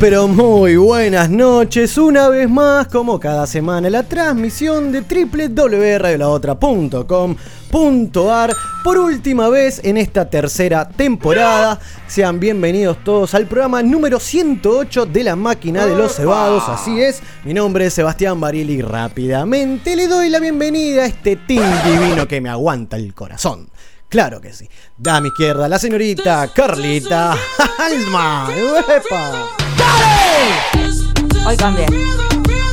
Pero muy buenas noches, una vez más como cada semana la transmisión de www.radiolaotra.com.ar por última vez en esta tercera temporada. Sean bienvenidos todos al programa número 108 de la máquina de los cebados, así es. Mi nombre es Sebastián Barili y rápidamente le doy la bienvenida a este team divino que me aguanta el corazón. Claro que sí. Da a mi izquierda la señorita Carlita Alma. ¡Epa! Hoy cambié.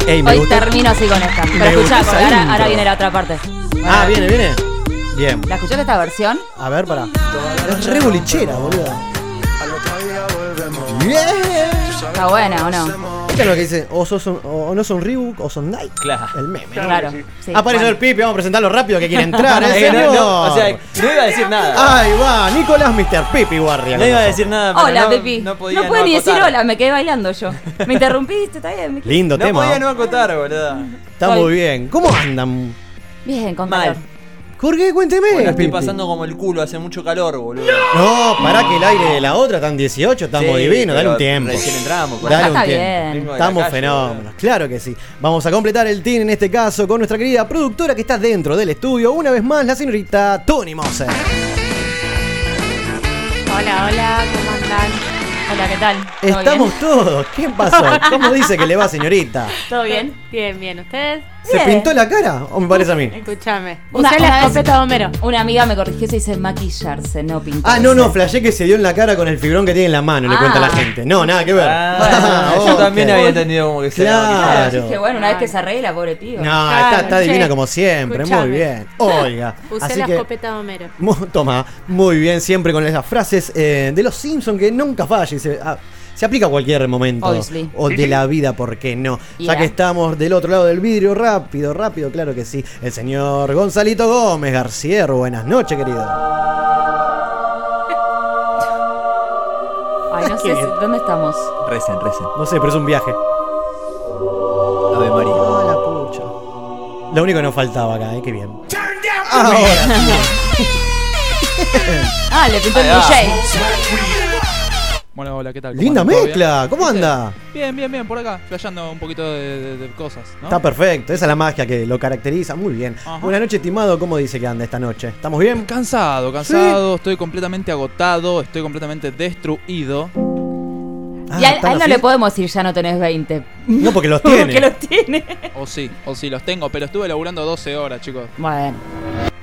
Ey, me Hoy gusta- termino así con esta. Me Pero gusta escuchá, esa porque ahora, intro. ahora viene la otra parte. Ah, viene, viene. Bien. ¿La escuchaste esta versión? A ver, para. Es re bolichera, boludo. Está buena o no? Es lo que dice, o, sos un- o no son Reebok o son Nike. Claro. El meme. ¿no? Claro. Sí, Apareció bueno. el Pipi, vamos a presentarlo rápido que quiere entrar, ¿eh, Eh, no, señor? no, o sea, no iba a decir nada. Ahí va, Nicolás Mr. Pipi Guardia. No iba a decir nada, pero Hola, no, Pepi. No No, podía pude ni decir acotar. hola, me quedé bailando yo. Me interrumpiste, está bien. Lindo No tema. podía no acotar, boludo. Está muy bien. ¿Cómo andan? Bien, con Mal. calor. Jorge, cuénteme. Bueno, estoy pasando como el culo, hace mucho calor, boludo. No, pará que el aire de la otra están 18, estamos Sí, divinos, dale pero un tiempo. Recién entramos, por Dale un Está tiempo. bien. Vengo de la Estamos calle, fenómenos, claro que sí. Vamos a completar el team en este caso con nuestra querida productora que está dentro del estudio. Una vez más, la señorita Tony Moser. Hola, hola, ¿cómo andan? Hola, ¿qué tal? ¿Todo Estamos bien? todos. ¿Qué pasó? ¿Cómo dice que le va, señorita? ¿Todo bien? Bien, bien. ¿Ustedes? ¿Se Bien. pintó la cara? ¿O me parece a mí? Escúchame. Una- Usé una la vez- escopeta de Homero. Una amiga me corrigió y se dice maquillarse, no pintarse. Ah, no, no, flashé que se dio en la cara con el fibrón que tiene en la mano, le Ah. cuenta la gente. No, nada que ver. Ah, Ah, yo ok. también había entendido como que se Claro. Claro, dije, bueno, una vez que se arregla, pobre pibe. No, está, Claro, está divina como siempre, muy bien. Oiga. Usé así la que, escopeta de Homero. mu- toma, muy bien, siempre con esas frases eh, de los Simpsons que nunca falla y se, ah, se aplica a cualquier momento. Obviously. O de la vida, ¿por qué no? Ya que estamos del otro lado del vidrio, rápido, rápido, claro que sí. El señor Gonzalito Gómez Garcier, buenas noches, querido. Ay, no sé, si-. ¿dónde estamos? Recen, recen. No sé, pero es un viaje. Ave María. Ah, la pucha. Lo único que nos faltaba acá, ¿eh? Qué bien. Ahora. Ah, le pintó el. DJ. Bueno, hola, ¿qué tal? ¿Cómo Linda mezcla, ¿cómo ¿Viste? anda? Bien, bien, bien, por acá, flasheando un poquito de, de- de cosas, ¿no? Está perfecto, esa es la magia que lo caracteriza. Muy bien. Ajá. Buenas noches, estimado. ¿Cómo dice que anda esta noche? ¿Estamos bien? Cansado, cansado, estoy completamente agotado, estoy completamente destruido. Ah, y a, a ¿están él no le podemos decir ya no tenés 20. No, porque los Porque tiene. los tiene. O sí, o sí, los tengo, pero estuve laburando 12 horas, chicos. Bueno.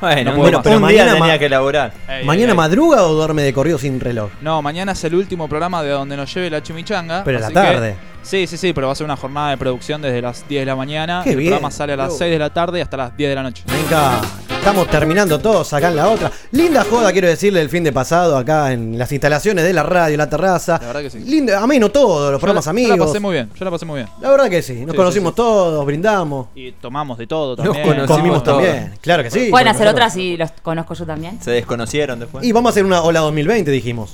Bueno, pero un día mañana tenía que laburar. Ey, ¿Mañana ey, ey. madruga o duerme de corrido sin reloj? No, mañana es el último programa de donde nos lleve la chimichanga. Pero a la que- tarde. sí, sí, sí, pero va a ser una jornada de producción desde las 10 de la mañana. Qué el bien. programa sale a las Bro. 6 de la tarde y hasta las 10 de la noche. Venga, estamos terminando todos acá en la otra. Linda joda, quiero decirle, el fin de pasado acá en las instalaciones de la radio, la terraza. La verdad que sí. Linda, ameno todo, los Yo programas la, amigos. Yo la pasé muy bien, yo la pasé muy bien. La verdad que sí, nos Sí, conocimos sí, sí. todos, brindamos. Y tomamos de todo Nos también. conocimos comimos todos. también. Claro que sí. Pueden hacer otras si los conozco yo también. Se desconocieron después. Y vamos a hacer una Hola 2020, dijimos.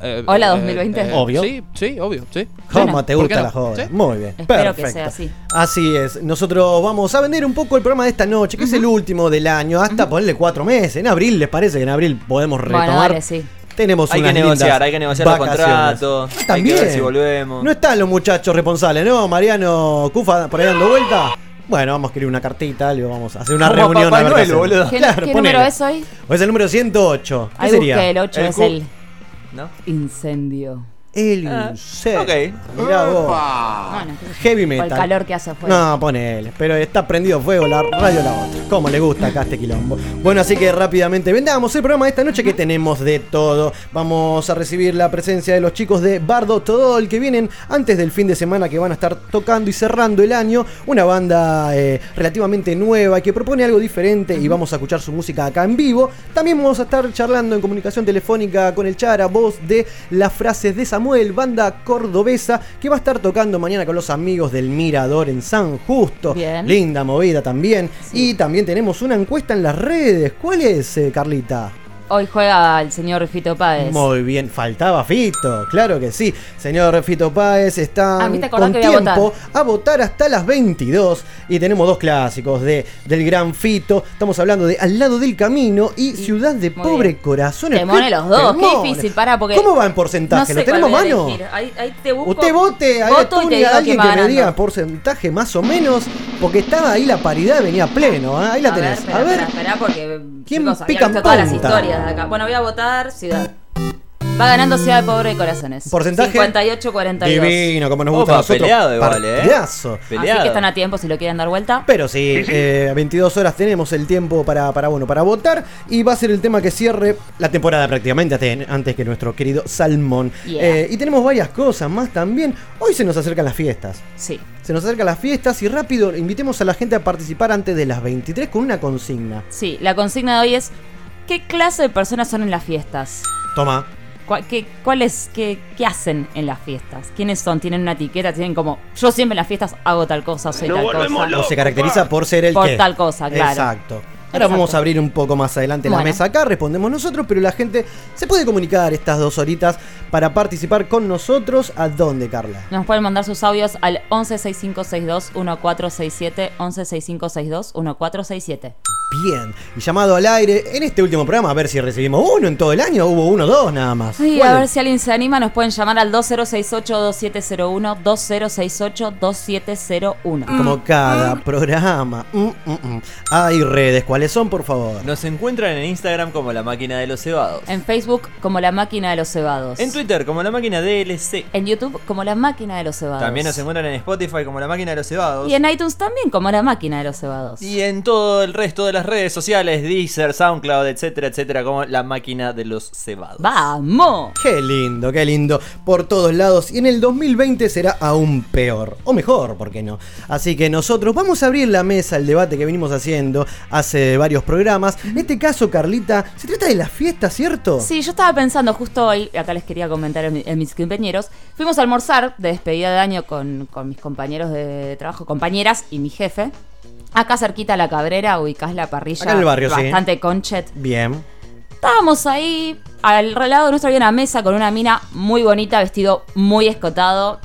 Eh, Hola, eh, 2020. Obvio. Sí, sí, obvio, sí. ¿Cómo te ¿por gusta no? la joda? ¿Sí? Muy bien. Espero que sea así. Así es. Nosotros vamos a vender un poco el programa de esta noche, que es el último del año, hasta ponerle cuatro meses. En abril, ¿les parece que en abril podemos retomar? Bueno, dale, sí. tenemos Hay que negociar, hay que negociar los vacaciones. contratos. Hay También. que ver si volvemos. No están los muchachos responsables, ¿no? Mariano Cufa por ahí dando vuelta. Bueno, vamos a escribir una cartita, algo, vamos a hacer una Como reunión. Papá a ver Noel. ¿Qué, Claro, qué número es hoy? O es el número 108. ¿Qué Ahí sería? busqué, el 8 El es el Incendio. El Ah, incendio. ok. Mirá vos. Bueno, Heavy por el metal. calor que hace afuera. No, ponele. Pero está prendido fuego la radio la otra. Como le gusta acá este quilombo. Bueno, así que rápidamente vendamos el programa de esta noche que tenemos de todo. Vamos a recibir la presencia de los chicos de Bardo Todol que vienen antes del fin de semana que van a estar tocando y cerrando el año. Una banda eh, relativamente nueva que propone algo diferente y vamos a escuchar su música acá en vivo. También vamos a estar charlando en comunicación telefónica con el Chara, voz de las frases de Samuel, banda cordobesa que va a estar tocando mañana con los amigos del Mirador en San Justo. Bien. Linda movida también. Y también tenemos una encuesta en las redes. ¿Cuál es, eh, Carlita? Hoy juega el señor Fito Páez. Muy bien, faltaba Fito, claro que sí. Señor Fito Páez está Ah, con que a tiempo a votar hasta las 22 y tenemos dos clásicos de del gran Fito. Estamos hablando de Al lado del camino y, Ciudad de Pobre bien. Corazones. Temone ¿Qué los dos, qué difícil, porque. ¿Cómo va en porcentaje? No sé ¿Lo tenemos a a mano? Ahí, ahí te busco. Usted vote, Tuni, digo alguien que me diga porcentaje más o menos, porque estaba ahí la paridad, venía pleno, ¿eh? ahí la A tenés. Ver, espera, a ver, espera, espera, porque. ¿Quién pica todas las historias acá. Bueno, voy a votar Ciudad. Va ganando Ciudad de Pobre de Corazones. Porcentaje. 58-42. Divino, como nos gusta Opa, a nosotros. peleado igual, ¿eh? Partidazo. Así Peleado. que están a tiempo si lo quieren dar vuelta. Pero sí, eh, 22 horas tenemos el tiempo para, para, bueno, para votar y va a ser el tema que cierre la temporada prácticamente antes que nuestro querido Salmón. Yeah. Eh, y tenemos varias cosas más también. Hoy se nos acercan las fiestas. Sí. Se nos acercan las fiestas y rápido invitemos a la gente a participar antes de las 23 con una consigna. Sí, la consigna de hoy es: ¿qué clase de personas son en las fiestas? Toma. ¿Cuál, qué, cuáles- qué, qué hacen en las fiestas? ¿Quiénes son? ¿Tienen una etiqueta? ¿Tienen como, yo siempre en las fiestas hago tal cosa, soy tal cosa? O se caracteriza por ser el Por que. tal cosa, claro. Exacto. Ahora Exacto. vamos a abrir un poco más adelante la mesa acá, respondemos nosotros, pero la gente se puede comunicar estas dos horitas para participar con nosotros. ¿A dónde, Carla? Nos pueden mandar sus audios al 116562-1467, 116562-1467. Bien, y llamado al aire en este último programa, a ver si recibimos uno en todo el año, hubo uno o dos nada más. ¿Cuál a ver si alguien se anima, nos pueden llamar al 2068-2701, 2068-2701. Como cada programa. Mm, mm, mm. Hay redes, ¿cuáles son, por favor? Nos encuentran en Instagram como la máquina de los cebados. En Facebook como La Máquina de los Cebados. En Twitter como la máquina DLC. En YouTube como La Máquina de los Cebados. También nos encuentran en Spotify como la máquina de los cebados. Y en iTunes también como La Máquina de los Cebados. Y en todo el resto de las redes sociales, Deezer, SoundCloud, etcétera, etcétera, como la máquina de los cebados. ¡Vamos! Qué lindo, qué lindo. Por todos lados. Y en el 2020 será aún peor. O mejor, ¿por qué no? Así que nosotros vamos a abrir la mesa, el debate que venimos haciendo hace varios programas. En este caso, Carlita, se trata de la fiesta, ¿cierto? Sí, yo estaba pensando justo hoy, acá les quería comentar en, mi- en mis compañeros, fuimos a almorzar de despedida de año con, con mis compañeros de trabajo, compañeras y mi jefe. Acá cerquita a la Cabrera, ubicás la parrilla Acá en el barrio, sí. bastante conchet. Bien. Estábamos ahí, al lado nuestro había una mesa con una mina muy bonita, vestido muy escotado,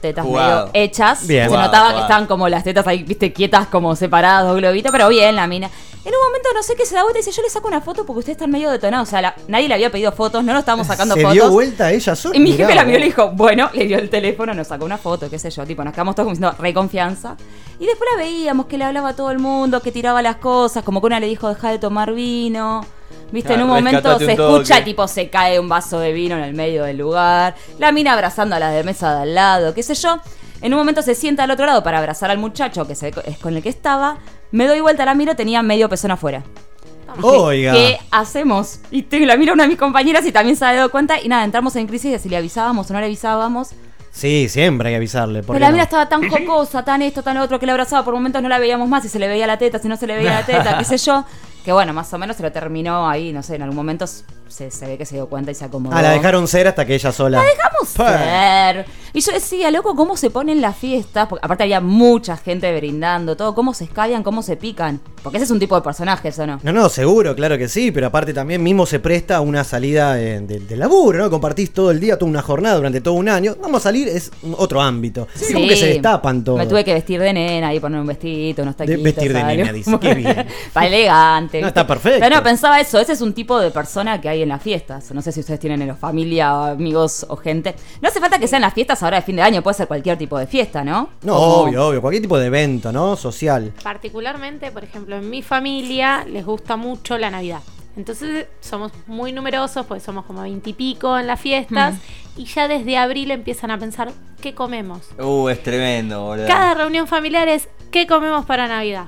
tetas medio hechas. Bien. Se notaba que estaban como las tetas ahí, viste, quietas, como separadas, dos globitos, pero bien la mina. En un momento no sé qué se da vuelta y dice, yo le saco una foto porque ustedes están medio detonados. O sea, la- nadie le había pedido fotos, no nos estábamos sacando ¿Se fotos. dio vuelta ella sola? Y mi Mirá jefe la vio y le dijo, bueno, le dio el teléfono, nos sacó una foto, qué sé yo, tipo, nos quedamos todos como diciendo, re confianza. Y después la veíamos que le hablaba a todo el mundo, que tiraba las cosas, como que una le dijo, deja de tomar vino. Viste, en un momento se un toque. escucha, tipo, se cae un vaso de vino en el medio del lugar. La mina abrazando a la de mesa de al lado, qué sé yo. En un momento se sienta al otro lado para abrazar al muchacho, que se ve- es con el que estaba. Me doy vuelta, la miro, tenía medio pezón afuera. Oiga. ¿Qué hacemos? Y te, la mira una de mis compañeras y también se ha dado cuenta. Y nada, entramos en crisis de si le avisábamos o no le avisábamos. Sí, siempre hay que avisarle. ¿por Pero la no? mina estaba tan jocosa, tan esto, tan lo otro, que la abrazaba. Por momentos no la veíamos más, si se le veía la teta, si no se le veía la teta, qué sé yo. Que bueno, más o menos se lo terminó ahí, no sé, en algún momento se, se ve que se dio cuenta y se acomodó. Ah, la dejaron ser hasta que ella sola. Dejamos ser. Y yo decía, loco, cómo se ponen las fiestas. Porque aparte había mucha gente brindando, todo. Cómo se escabian, cómo se pican. Porque ese es un tipo de personajes, ¿o no? No, no, seguro, claro que sí, pero aparte también mismo se presta a una salida de, de- de laburo, ¿no? Compartís todo el día, toda una jornada durante todo un año. Vamos a salir, es otro ámbito. Es como que se destapan todos. Me tuve que vestir de nena y poner un vestidito, unos taquitos. vestir de nena, dice, qué bien. Para elegante. No, está perfecto. Pero no, pensaba eso. Ese es un tipo de persona que hay en las fiestas. No sé si ustedes tienen en la familia, o amigos o gente. No hace falta que sean las fiestas ahora de fin de año, puede ser cualquier tipo de fiesta, ¿no? No, Como- obvio, obvio. Cualquier tipo de evento, ¿no? Social. Particularmente, por ejemplo, en mi familia les gusta mucho la Navidad. Entonces somos muy numerosos, pues somos como veintipico en las fiestas. Y ya desde abril empiezan a pensar qué comemos. Uh, es tremendo, boludo. Cada reunión familiar es qué comemos para Navidad.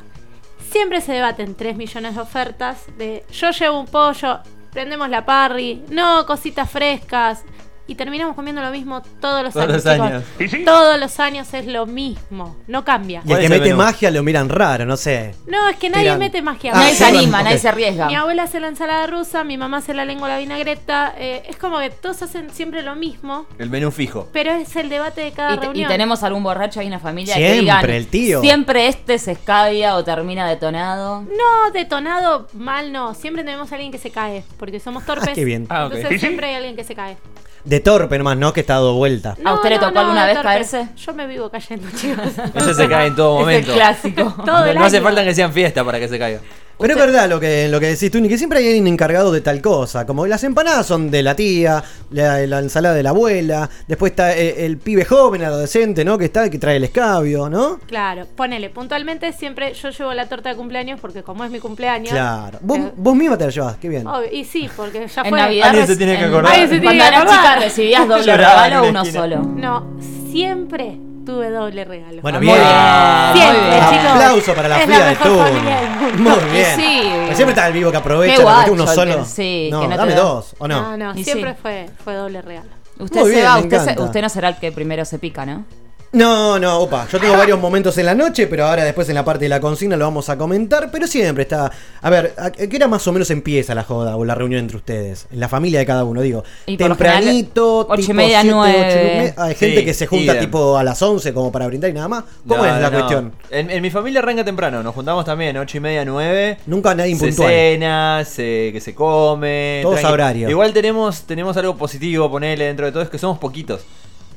Siempre se debaten 3 millones de ofertas de yo llevo un pollo, prendemos la parry, no, cositas frescas. Y terminamos comiendo lo mismo todos los Todos años. los. Todos los años es lo mismo, no cambia. Y el ¿Cuál que mete menú? magia lo miran raro, no sé. No, es que nadie Tiran. mete magia. Ah, nadie se anima, nadie se arriesga. Mi abuela hace la ensalada rusa, mi mamá hace la lengua a la vinagreta. eh, es como que todos hacen siempre lo mismo, El menú fijo. pero es el debate de cada Y, te- y reunión. tenemos algún borracho ahí en la familia que Siempre, digan, el tío. Siempre este se escabia o termina detonado. No, detonado mal no. Siempre tenemos a alguien que se cae, porque somos torpes. qué bien. Ah. Entonces siempre hay alguien que se cae. De torpe nomás, ¿no? Que está dado vuelta. ¿A usted le tocó alguna vez torpe. caerse? Yo me vivo cayendo, chicos. Ese se cae en todo Es momento. el clásico. Todo el no hace año. falta que sean fiestas para que se caiga. Pero es verdad lo que, lo que decís tú, ni que siempre hay alguien encargado de tal cosa. Como las empanadas son de la tía, la, la ensalada de la abuela, después está eh, el, pibe joven, adolescente, ¿no? Que está, que trae el escabio, ¿no? Claro, ponele, puntualmente siempre yo llevo la torta de cumpleaños porque como es mi cumpleaños. Claro. Vos, eh, vos misma te la llevas, qué bien. obvio, y sí, porque ya En fue. Navidad Alguien se tiene que en- acordar. Alguien se tiene Cuando eras chica recibías doble regalo uno solo. No, siempre tuve doble regalo. Bueno, Muy bien. bien. Siempre, bien. chicos. Aplauso para la Es fría la de mejor familia del mundo. Muy bien. sí. Pero Siempre está el vivo que aprovecha, Qué guacho uno solo. sí, no, que no te dame da. dos, ¿o no? No, no, Y siempre sí. fue, fue doble regalo. Usted Muy se bien, va, me usted, se- usted no será el que primero se pica, ¿no? No, no, opa, yo tengo varios momentos en la noche, pero ahora después en la parte de la consigna lo vamos a comentar, pero siempre está... A ver, ¿a qué hora más o menos empieza la joda o la reunión entre ustedes? En la familia de cada uno, digo. Y Tempranito, general, ocho y media, siete, nueve. ocho y media. Hay gente Sí, que se junta idem. tipo a las 11 como para brindar y nada más. ¿Cómo No, es la no. cuestión? En, en mi familia arranca temprano, nos juntamos también, ocho y media, nueve. Nunca nadie Se impuntual. cena, se, que se come. Todos a horario. Igual tenemos, tenemos algo positivo, ponele dentro de todo, es que somos poquitos.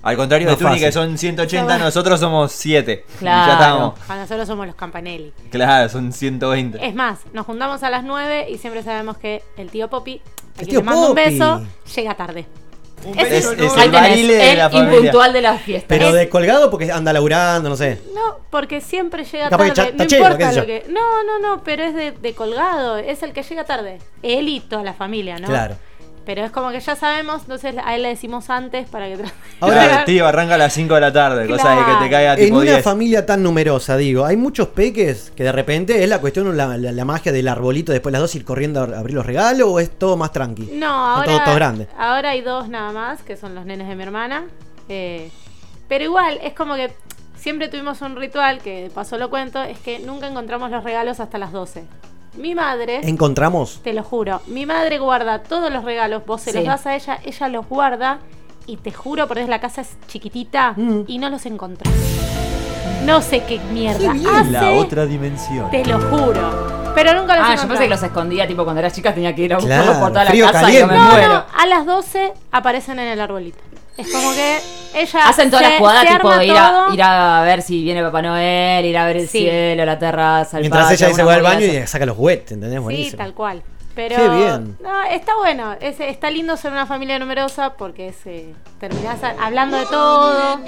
Al contrario No de Tuni, que son 180, Somos- nosotros somos 7. Claro. Ya estamos. Cuando nosotros somos los Campanelli. Claro, son 120. Es más, nos juntamos a las 9 y siempre sabemos que el tío Poppy, a quien le mando un beso, llega tarde. Es, Ese- es Ahí el baile de el la familia. impuntual de las fiestas. Pero Es- de colgado porque anda laburando, no sé. No, porque siempre llega Capaz tarde. no tachero, importa qué sé lo que. No, no, no, pero es de, de colgado. Es el que llega tarde. Él y toda la familia, ¿no? Claro. Pero es como que ya sabemos, entonces a él le decimos antes para que. Ahora- Claro, tío, arranca a las 5 de la tarde, cosa de que te caiga En tipo una 10. familia tan numerosa, digo, hay muchos peques que de repente es la cuestión, la, la- la magia del arbolito después de las dos ir corriendo a abrir los regalos o es todo más tranqui. No, ahora. todos, todos grandes. Ahora hay dos nada más, que son los nenes de mi hermana. eh, pero igual, es como que siempre tuvimos un ritual, que de paso lo cuento, es que nunca encontramos los regalos hasta las 12. Mi madre. Encontramos. Te lo juro. Mi madre guarda todos los regalos, vos se Sí. los das a ella, ella los guarda y te juro, por eso la casa es chiquitita Mm. y no los encontrás. No sé qué mierda bien. hace, La otra dimensión. te lo juro. Pero nunca los Ah, yo pensé que los escondía, tipo cuando eras chica tenía que ir a Claro, buscarlos por toda la casa y yo me No, muero. no, a las 12 aparecen en el arbolito. Es como que ella Hacen todas se- las jugadas, se tipo ir a, ir a ver si viene Papá Noel, ir a ver el Sí. cielo, la terraza, el Mientras patio, ella dice voy al baño y saca los juguetes, ¿entendés? Sí, Buenísimo. tal cual. Pero Qué bien. No, está bueno, es- está lindo ser una familia numerosa porque se terminás a- hablando de todo.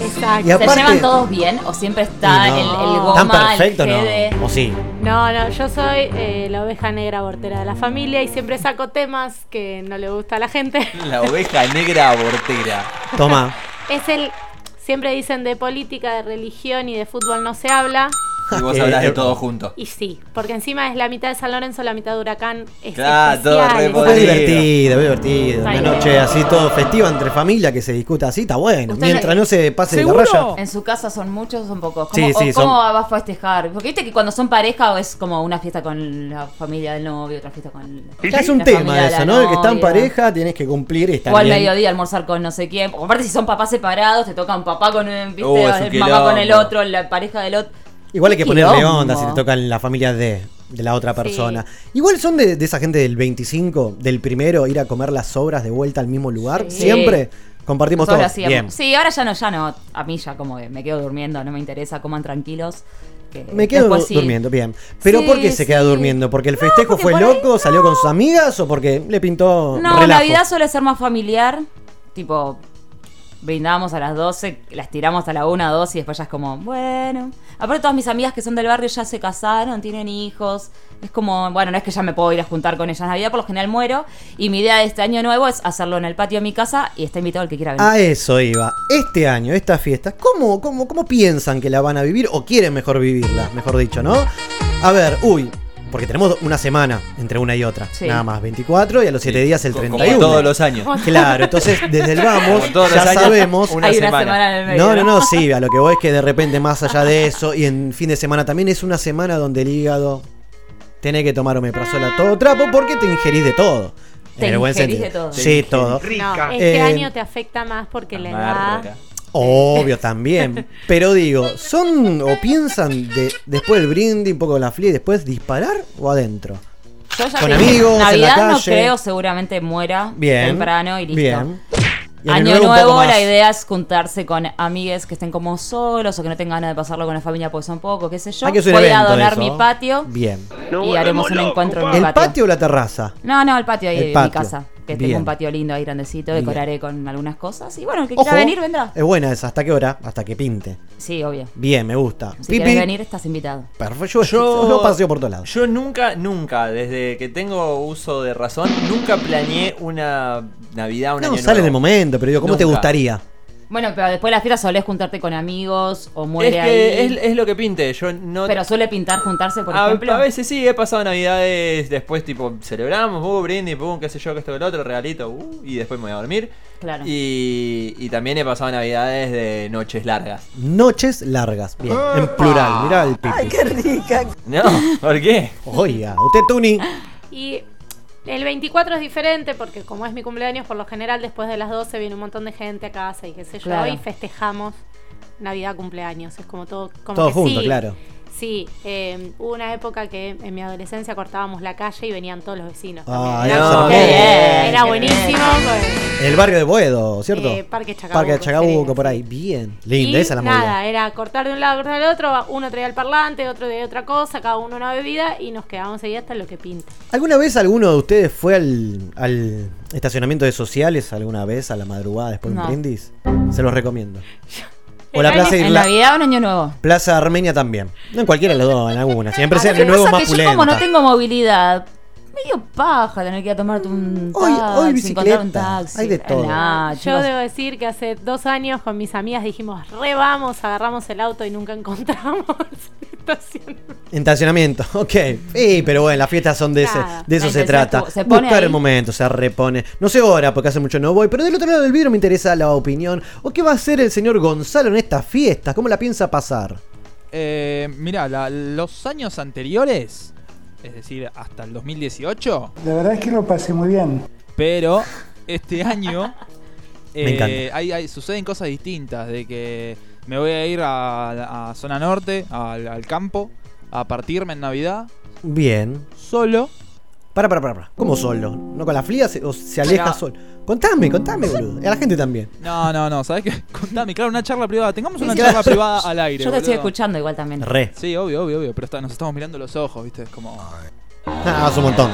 Exacto. Y ¿Se aparte- llevan todos bien o siempre está no. el, el ¿Tan goma, perfecto el no? ¿O sí? No, no, yo soy eh, la oveja negra abortera de la familia y siempre saco temas que no le gusta a la gente. La oveja negra abortera. Toma. Es el. Siempre dicen de política, de religión y de fútbol no se habla. Y vos hablas de todo junto. Y sí, porque encima es la mitad de San Lorenzo, la mitad de Huracán. Es Claro, todo re divertido, fue divertido. Una noche así todo festiva entre familia que se discuta así, está bueno. ¿Usted Mientras no se pase de la ¿Seguro? raya. ¿En su casa son muchos o son pocos? Sí, ¿Cómo, sí, o ¿Cómo son- va a festejar? Porque viste que cuando son pareja o es como una fiesta con la familia del novio, otra fiesta con Ya es un tema eso, ¿no? El que está en pareja tienes que cumplir y estar O al mediodía almorzar con no sé quién. Porque aparte si son papás separados, te toca un papá con un, viste, Uh, mamá con el otro, la pareja del otro. Igual hay que ponerle quilombo. onda si te toca en la familia de, de la otra persona. Igual son de, de esa gente del 25, del primero, ir a comer las sobras de vuelta al mismo lugar. Sí. Siempre compartimos todo. Bien. Sí, ahora ya no, ya no. A mí ya como que me quedo durmiendo, no me interesa, coman tranquilos. que Me quedo sí. durmiendo, bien. Pero Sí, ¿por qué se queda durmiendo? ¿Porque el No, festejo porque fue loco? ¿Salió con sus amigas o porque le pintó No, relajo? Navidad suele ser más familiar. Tipo, brindamos a las 12, las tiramos a la 1, 2 y después ya es como, bueno. Aparte, todas mis amigas que son del barrio ya se casaron, tienen hijos. Es como, bueno, no es que ya me puedo ir a juntar con ellas. Navidad por lo general muero. Y mi idea de este año nuevo es hacerlo en el patio de mi casa y está invitado el que quiera venir. A eso iba. Este año, esta fiesta, ¿cómo, cómo, ¿cómo piensan que la van a vivir o quieren mejor vivirla? Mejor dicho, ¿no? A ver, uy, porque tenemos una semana entre una y otra. Sí. Nada más, 24 y a los 7 días el Co- 31. Como todos los años. Claro, entonces desde el vamos Como todos ya los años, sabemos. una Hay una semana. semana en el medio. No, no, no, sí, a lo que voy es que de repente más allá de eso y en fin de semana también es una semana donde el hígado tiene que tomar omeprazol a todo trapo porque te ingerís de todo. Te En el buen ingerís sentido. de todo. Sí, todo. No, este Eh, año te afecta más porque la edad. Obvio también. Pero digo, ¿son o piensan de, después del brindis, un poco de la flia y después disparar o adentro? Yo ya con dije, amigos, en la Navidad no creo, seguramente muera Bien. temprano y listo. Bien. Y Año, nuevo, más. la idea es juntarse con amigues que estén como solos o que no tengan ganas de pasarlo con la familia porque son pocos, qué sé yo. Hay que hacer Voy a evento de donar eso. mi patio Bien. y haremos un encuentro en mi ¿El patio. patio o la terraza? No, no, el patio ahí El de mi patio. casa. Que Bien. tengo un patio lindo ahí grandecito, Bien. decoraré con algunas cosas. Y bueno, el que Ojo, quiera venir, vendrá. Es buena esa. ¿Hasta qué hora? Hasta que pinte. Sí, obvio. Bien, me gusta. Si Pipi. quieres venir, estás invitado. Perfecto. Yo, Yo- yo paseo por todos lados. Yo nunca, nunca, desde que tengo uso de razón, nunca planeé una Navidad, un No, año sale en el momento, pero digo, ¿cómo te gustaría? Bueno, pero después de la fiesta solés juntarte con amigos o Es muere que ahí. es, es lo que pinte. Yo no. Pero suele pintar juntarse, por a, ejemplo. a veces sí, he pasado navidades después, tipo, celebramos, uh, brindis, pum, qué sé yo, que esto, que lo otro, regalito, uh, y después me voy a dormir. Claro. Y, y también he pasado navidades de noches largas. Noches largas. Bien. En plural. Mirá el pipi. ¿No? ¿Por qué? Oiga, usted, Tuni. Y el 24 es diferente porque como es mi cumpleaños, por lo general después de las 12 viene un montón de gente a casa y qué sé yo, Claro. y festejamos Navidad, cumpleaños. Es como todo... Como Todo que junto, sí, claro. Sí, eh, hubo una época que en mi adolescencia cortábamos la calle y venían todos los vecinos. Ay, también. era, no, bien, era buenísimo. pues, el barrio de Boedo, ¿cierto? Eh, Parque Chacabuco, Parque Chacabuco, sería, por ahí. Bien. Linda, esa es la nada, movida. era cortar de un lado, cortar del otro, uno traía el parlante, otro de otra cosa, cada uno una bebida y nos quedábamos ahí hasta lo que pinte. ¿Alguna vez alguno de ustedes fue al, al estacionamiento de sociales alguna vez a la madrugada después de un brindis? Se los recomiendo. O El la año- Plaza, ¿En Navidad o en Año Nuevo? Plaza Armenia también. No en cualquiera de los dos, en alguna. Siempre Lo sea el nuevo más que yo como no pulenta. tengo movilidad, medio paja tener que ir a tomarte un Hoy- taxi, hoy un bicicleta, taxi. hay de todo. Nah, Yo debo decir que hace dos años con mis amigas dijimos, re vamos, agarramos el auto y nunca encontramos estacionamiento. En estacionamiento, ok. Sí, pero bueno, las fiestas son de, ese, de eso se trata. se pone Buscar el momento, se repone. No sé ahora, porque hace mucho no voy, pero del otro lado del vidrio me interesa la opinión. ¿O qué va a hacer el señor Gonzalo en estas fiestas? ¿Cómo la piensa pasar? Eh, mira, los años anteriores, es decir, hasta el 2018, La verdad es que lo pasé muy bien. pero este año Me encanta. eh, hay, hay- suceden cosas distintas, de que me voy a ir a, a zona norte, al, al campo, a partirme en Navidad, Bien. solo. Para, para, para, para. ¿Cómo solo? ¿No con la flia se- o se aleja Pero- solo? Contame, contame, boludo. Y a la gente también. No, no, no, ¿sabes qué? Contame, claro, una charla privada. Tengamos una Sí, charla claro. privada al aire. yo te estoy boludo. escuchando igual también. Re. Sí, obvio, obvio, obvio, pero está- nos estamos mirando los ojos, ¿viste? Es como... Ah, es un montón.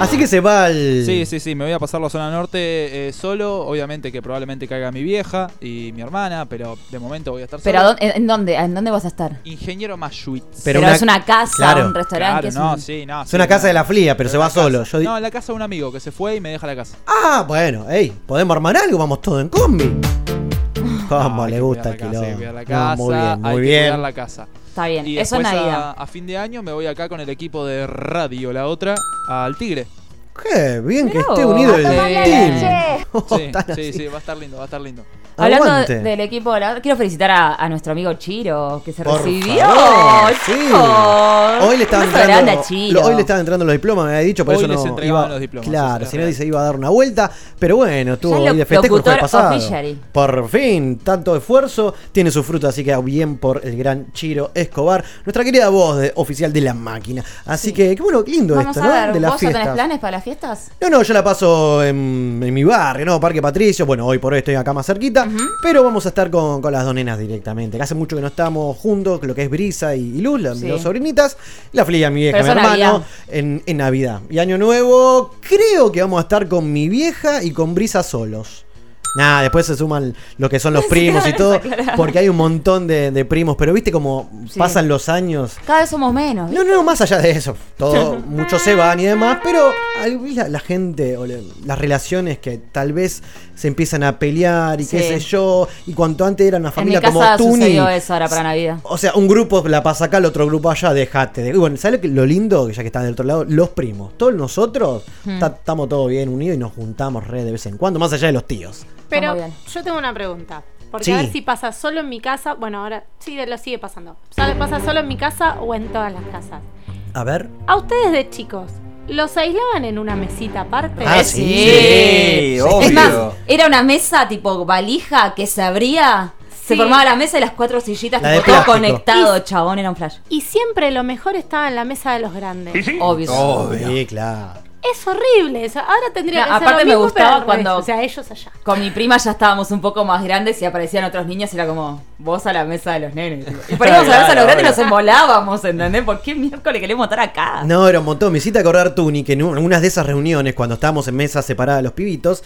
Así que se va al. Sí, sí, sí, me voy a pasar la zona norte eh, solo. Obviamente que probablemente caiga mi vieja y mi hermana, pero de momento voy a estar Pero ¿a solo. dónde- ¿en dónde? ¿En dónde vas a estar? Ingeniero Mashuitz. Pero Pero, una- es una casa, claro. un restaurante. Claro, es no, un- sí, no. Es sí, una casa de la flia, pero se va solo. Yo di- No, en la casa de un amigo que se fue y me deja la casa. Ah, bueno, ey, ¿podemos armar algo? Vamos todos en combi. ¿Cómo hay le que gusta cuidar el la casa, hay que quilombo? cuidar la No, casa, muy bien, hay muy que bien. cuidar la casa. Está bien, Y eso es después Navidad. a, a fin de año me voy acá con el equipo de radio, la otra, al Tigre. Qué bien que Mirá esté vos, unido el team. Oh, Sí, sí, sí, va a estar lindo, va a estar lindo. Hablando Aguante. del equipo, de la- quiero felicitar a, a nuestro amigo Chiro, que se Por recibió. favor, sí. Hoy le estaban entrando, a Chiro. lo- hoy le estaban entrando los diplomas, me había dicho, por Hoy eso les no entregaban iba, los diplomas, Claro, si no real. se iba a dar una vuelta, pero bueno, ahí lo- de festejo el pasado. Por fin, tanto esfuerzo tiene su fruto, así que bien por el gran Chiro Escobar, nuestra querida voz de- oficial de la máquina. Así Sí. que, qué bueno, lindo Vamos esto, a ¿no? ver, de las ¿vos ya tenés fiestas. planes para las las fiestas? No, no, yo la paso en, en mi barrio, ¿no? Parque Patricio. Bueno, hoy por hoy estoy acá más cerquita. Pero vamos a estar con, con las dos nenas directamente. Que hace mucho que no estamos juntos, lo que es Brisa y, y Luz, las Sí. dos sobrinitas. La Flia, mi vieja, mi hermano. En, en Navidad. Y Año Nuevo, creo que vamos a estar con mi vieja y con Brisa solos. Nada, después se suman lo que son los primos y todo. Porque hay un montón de, de primos. Pero viste como Sí. pasan los años. Cada vez somos menos. No, no, más allá de eso. Todo, muchos se van y demás, pero la, la gente o le- las relaciones que tal vez se empiezan a pelear y qué Sí. sé yo. Y cuanto antes era una en mi familia como casa Tuni. eso ahora para Navidad. O sea, un grupo la pasa acá, el otro grupo allá, dejate. De... y Bueno, ¿sabes lo, lindo? Ya que están del otro lado, los primos. Todos nosotros Hmm. estamos todos bien unidos y nos juntamos re de vez en cuando, más allá de los tíos. Pero bien. yo tengo una pregunta. Porque Sí. a ver si pasa solo en mi casa. Bueno, ahora sí lo sigue pasando. ¿Sabe, ¿Pasa solo en mi casa o en todas las casas? A ver. A ustedes de chicos, ¿los aislaban en una mesita aparte? Ah, sí. Sí, obvio. Es más, era una mesa tipo valija que se abría. Se formaba la mesa y las cuatro sillitas, La todo conectado, chabón, era un flash. Y siempre lo mejor estaba en la mesa de los grandes. Obvio. Obvio. Claro. Es horrible eso. Ahora tendría No, que ser aparte lo me mismo, gustaba pero al revés. cuando- O sea, ellos allá. Con mi prima ya estábamos un poco más grandes y aparecían otros niños y era como, vos a la mesa de los nenes. Y poníamos a la mesa de los grandes y nos embolábamos, ¿entendés? ¿Por qué miércoles queremos estar acá? No, era un montón. Me hiciste acordar, Tuni, que en un- en unas de esas reuniones, cuando estábamos en mesas separadas los pibitos,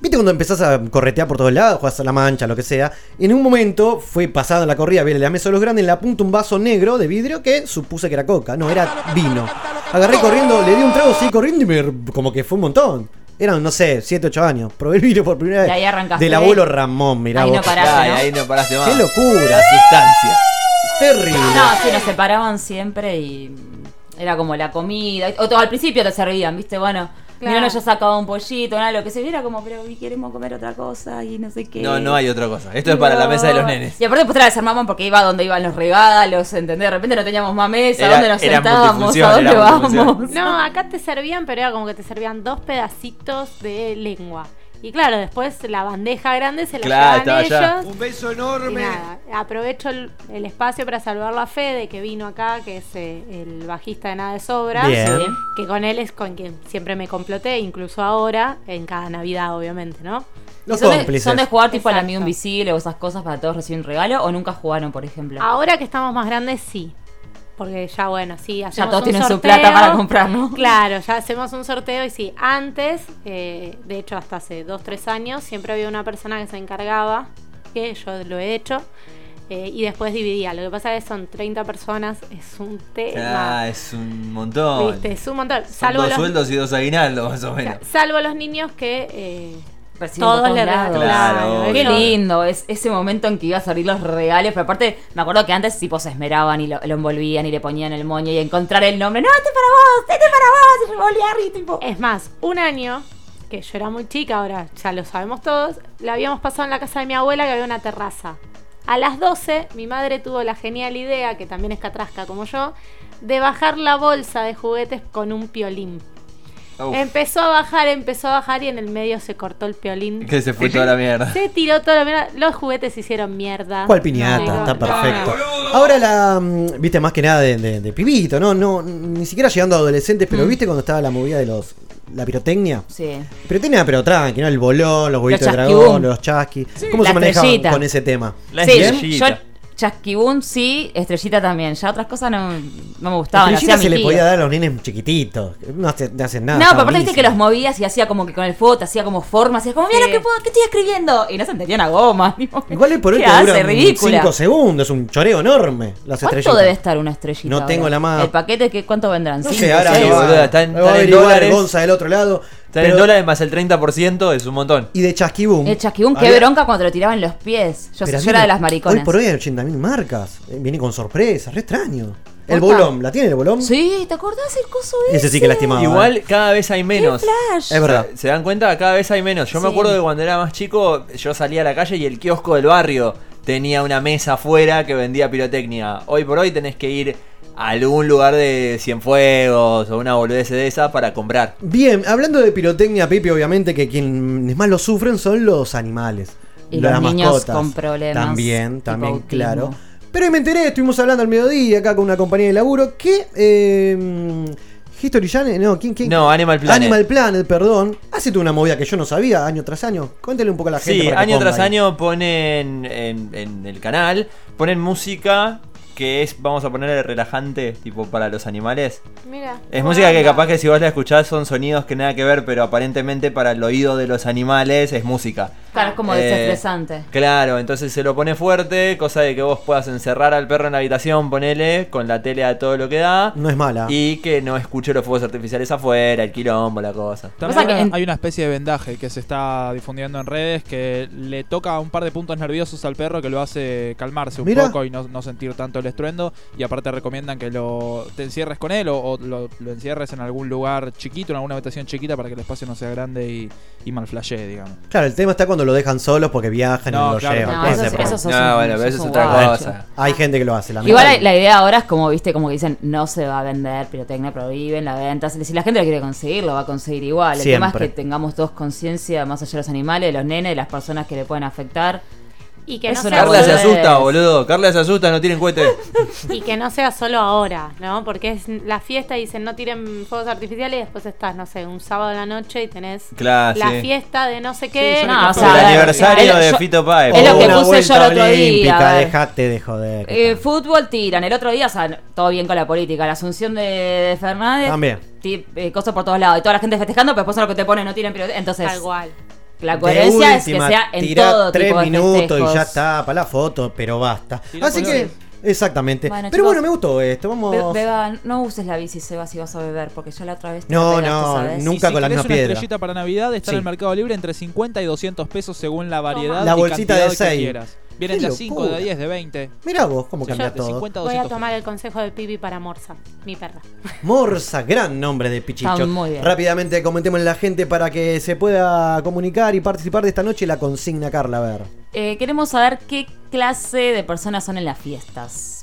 ¿viste cuando empezás a corretear por todos lados, jugás a la mancha, lo que sea? Y en un momento fue pasada la corrida, viene la mesa de los grandes, en la punta un vaso negro de vidrio que supuse que era coca, no, era vino. Agarré corriendo, le di un trago, seguí corriendo y me, como que fue un montón. Eran, no sé, 7, 8 años. Probé el vino por primera vez. Y ahí arrancaste. Del abuelo Ramón, mirá Ahí no vos. paraste, Ay, ¿no? ahí no paraste más. Qué locura. La sustancia. Terrible. No, sí, nos separaban siempre y era como la comida. O todo, al principio te servían, ¿viste? Bueno, Claro. mi nona ya sacaba un pollito, nada, lo que se viera como, pero queremos comer otra cosa y no sé qué. No, no hay otra cosa. Esto es para la mesa de los nenes. Y aparte después te la desarmaban porque iba donde iban los regalos, ¿entendés? De repente no teníamos más mesa, Era- dónde nos sentábamos, a dónde vamos. No, acá te servían, pero era como que te servían dos pedacitos de lengua. Y claro, después la bandeja grande se la Claro, llevaban estaba allá. ellos. Un beso Y enorme. nada, aprovecho el, el espacio para saludarlo a Fede, que vino acá, que es eh, el bajista de Nada de Sobra. Bien. Que con él es con quien siempre me comploté, incluso ahora, en cada Navidad, obviamente, ¿no? Los ¿Y son, de, cómplices. son de jugar tipo al amigo invisible o esas cosas para todos recibir un regalo o nunca jugaron, por ejemplo? Ahora que estamos más grandes, sí. Porque ya, bueno, sí, hacemos ya todos un tienen su sorteo. plata para comprar, ¿no? Claro, ya hacemos un sorteo y sí, antes, eh, de hecho hasta hace dos, tres años, siempre había una persona que se encargaba, que yo lo he hecho, eh, y después dividía. Lo que pasa es que son 30 personas, es un tema. Ah, es un montón. ¿Viste? Es un montón. Son Salvo dos los, sueldos y dos aguinaldos, más o menos. salvo los niños que eh, Todos le. Claro, Qué lindo, es ese momento en que iba a salir los regalos, pero aparte me acuerdo que antes tipo se esmeraban y lo, lo envolvían y le ponían el moño y encontrar el nombre, no, este para vos, este para vos, y tipo... Es más, un año, que yo era muy chica, ahora ya lo sabemos todos, la habíamos pasado en la casa de mi abuela que había una terraza. A las 12, mi madre tuvo la genial idea, que también es catrasca como yo, de bajar la bolsa de juguetes con un piolín. Uf, Empezó a bajar, empezó a bajar y en el medio se cortó el piolín. que se fue toda la mierda. Se tiró todo lo mierda. Los juguetes se hicieron mierda. ¿Cuál piñata? No, Está perfecto. no. Ahora la. mm, Viste, más que nada de, de- de pibito, ¿no? no Ni siquiera llegando a adolescentes, pero viste cuando estaba la movida de los. La pirotecnia. Sí. Pirotecnia, pero tranqui, ¿no? El bolón, los huevitos de dragón, los chasquis. ¿Cómo La se maneja con ese tema? La sí, yo chasquibún sí, estrellita también, ya otras cosas no, no me gustaban. Estrellita hacía se le tío. podía dar a los nenes chiquititos. No hace- no hacen nada. No, está pero aparte viste que los movías y hacía como que con el fuego te hacía como formas, y es como, mira Sí. lo que, puedo, que estoy escribiendo. Y no se entendía una goma. Igual es por hoy ¿qué te hace? duran ridícula. 5 segundos, es un choreo enorme. Las ¿Cuánto estrellitas. debe estar una estrellita? No ahora? tengo la más- ¿El paquete que cuánto vendrán? No ¿Cinco, sé, ahora están en dólares. Gonza del otro lado. Pero- dólares más el 30%, es un montón. Y de chasquibum. El chasquibún, qué Había- bronca cuando lo tiraban en los pies. Yo, Pero yo era de las mariconas. Hoy por hoy hay 80.000 marcas. Eh, Viene con sorpresas, re extraño. El bolón, ¿la tiene el bolón? Sí, ¿te acordás el coso ese? Ese sí que lastimaba. Igual cada vez hay menos. Flash. Es verdad. ¿Se, dan cuenta? Cada vez hay menos. Yo me acuerdo que cuando era más chico, yo salía a la calle y el kiosco del barrio tenía una mesa afuera que vendía pirotecnia. Hoy por hoy tenés que ir a algún lugar de Cienfuegos o una boludez de esa para comprar. Bien, hablando de pirotecnia, Pipi, obviamente que quienes más lo sufren son los animales. Y las los niños mascotas. con problemas También, también, claro. Pero hoy me enteré, estuvimos hablando al mediodía acá con una compañía de laburo, que eh, History Channel, no, ¿quién, quién? No, Animal Planet. Animal Planet, perdón. Hace toda una movida que yo no sabía año tras año. Cuéntale un poco a la gente. Sí, para que año ponga tras ahí. año ponen en, en el canal, ponen música que es, vamos a ponerle relajante, tipo para los animales. Mira. Es ¿cómo música que capaz que si vos la escuchás son sonidos que nada que ver, pero aparentemente para el oído de los animales es música. Claro, es como Eh, desestresante. Claro, entonces se lo pone fuerte, cosa de que vos puedas encerrar al perro en la habitación, ponele, con la tele a todo lo que da. No es mala. Y que no escuche los fuegos artificiales afuera, el quilombo, la cosa. También hay, en- una, hay una especie de vendaje que se está difundiendo en redes que le toca un par de puntos nerviosos al perro que lo hace calmarse un Mira. poco y no, no sentir tanto el estruendo. Y aparte recomiendan que lo te encierres con él o, o lo, lo encierres en algún lugar chiquito, en alguna habitación chiquita para que el espacio no sea grande y, y mal flashee, digamos. Claro, el tema está cuando lo dejan solos porque viajan No, y lo claro, llevan. No, Ese eso, es es- el eso problema. sos No, un- bueno, pero sos eso es un otra guacho. cosa. Hay gente que lo hace. Igual la, idea ahora es como, viste, como que dicen, no se va a vender pirotecnia, prohíben la venta. Si la gente lo quiere conseguir, lo va a conseguir igual. El tema es que tengamos todos conciencia, más allá de los animales, de los nenes, de las personas que le pueden afectar. Y que, no sea Carla se asusta, boludo. Carla se asusta, no tienen cohete. y que no sea solo ahora, ¿no? Porque es la fiesta y dicen no tiren fuegos artificiales y después estás, no sé, un sábado a la noche y tenés Claro, la sí. fiesta de no sé qué. son No, o sea, el aniversario el- de yo- Fito Páez. es lo que puse yo el otro día, olímpica, a ver. dejate de joder. Eh, fútbol tiran, el otro día, o sea, todo bien con la política, la asunción de, de Fernández. También. eh, cosas por todos lados, y toda la gente festejando, pero después a lo que te ponen no tienen. Entonces, Tal cual. La coherencia es que sea en todo tres tipo de minutos festejos. y ya está, para la foto, pero basta. Así que, exactamente. Bueno, pero chicos, bueno, me gustó esto. Vamos. Be- Beba, no uses la bici, Seba, si vas a beber, porque yo la otra vez te No, pegaste, no, ¿sabes? nunca si con la misma una piedra. estrellita para Navidad está Sí. en el Mercado Libre entre 50 y 200 pesos según la variedad La y bolsita cantidad de que seis. quieras. Vienen de a 5, de a locura. 10, de 20. Mirá vos cómo Sí, cambia todo. 50 a Voy a 200 tomar el consejo de Pipi para Morsa, mi perra. Morsa, gran nombre de Pichicho. Muy bien. Rápidamente comentemos a la gente para que se pueda comunicar y participar de esta noche la consigna Carla, a ver. Eh, queremos saber qué clase de personas son en las fiestas.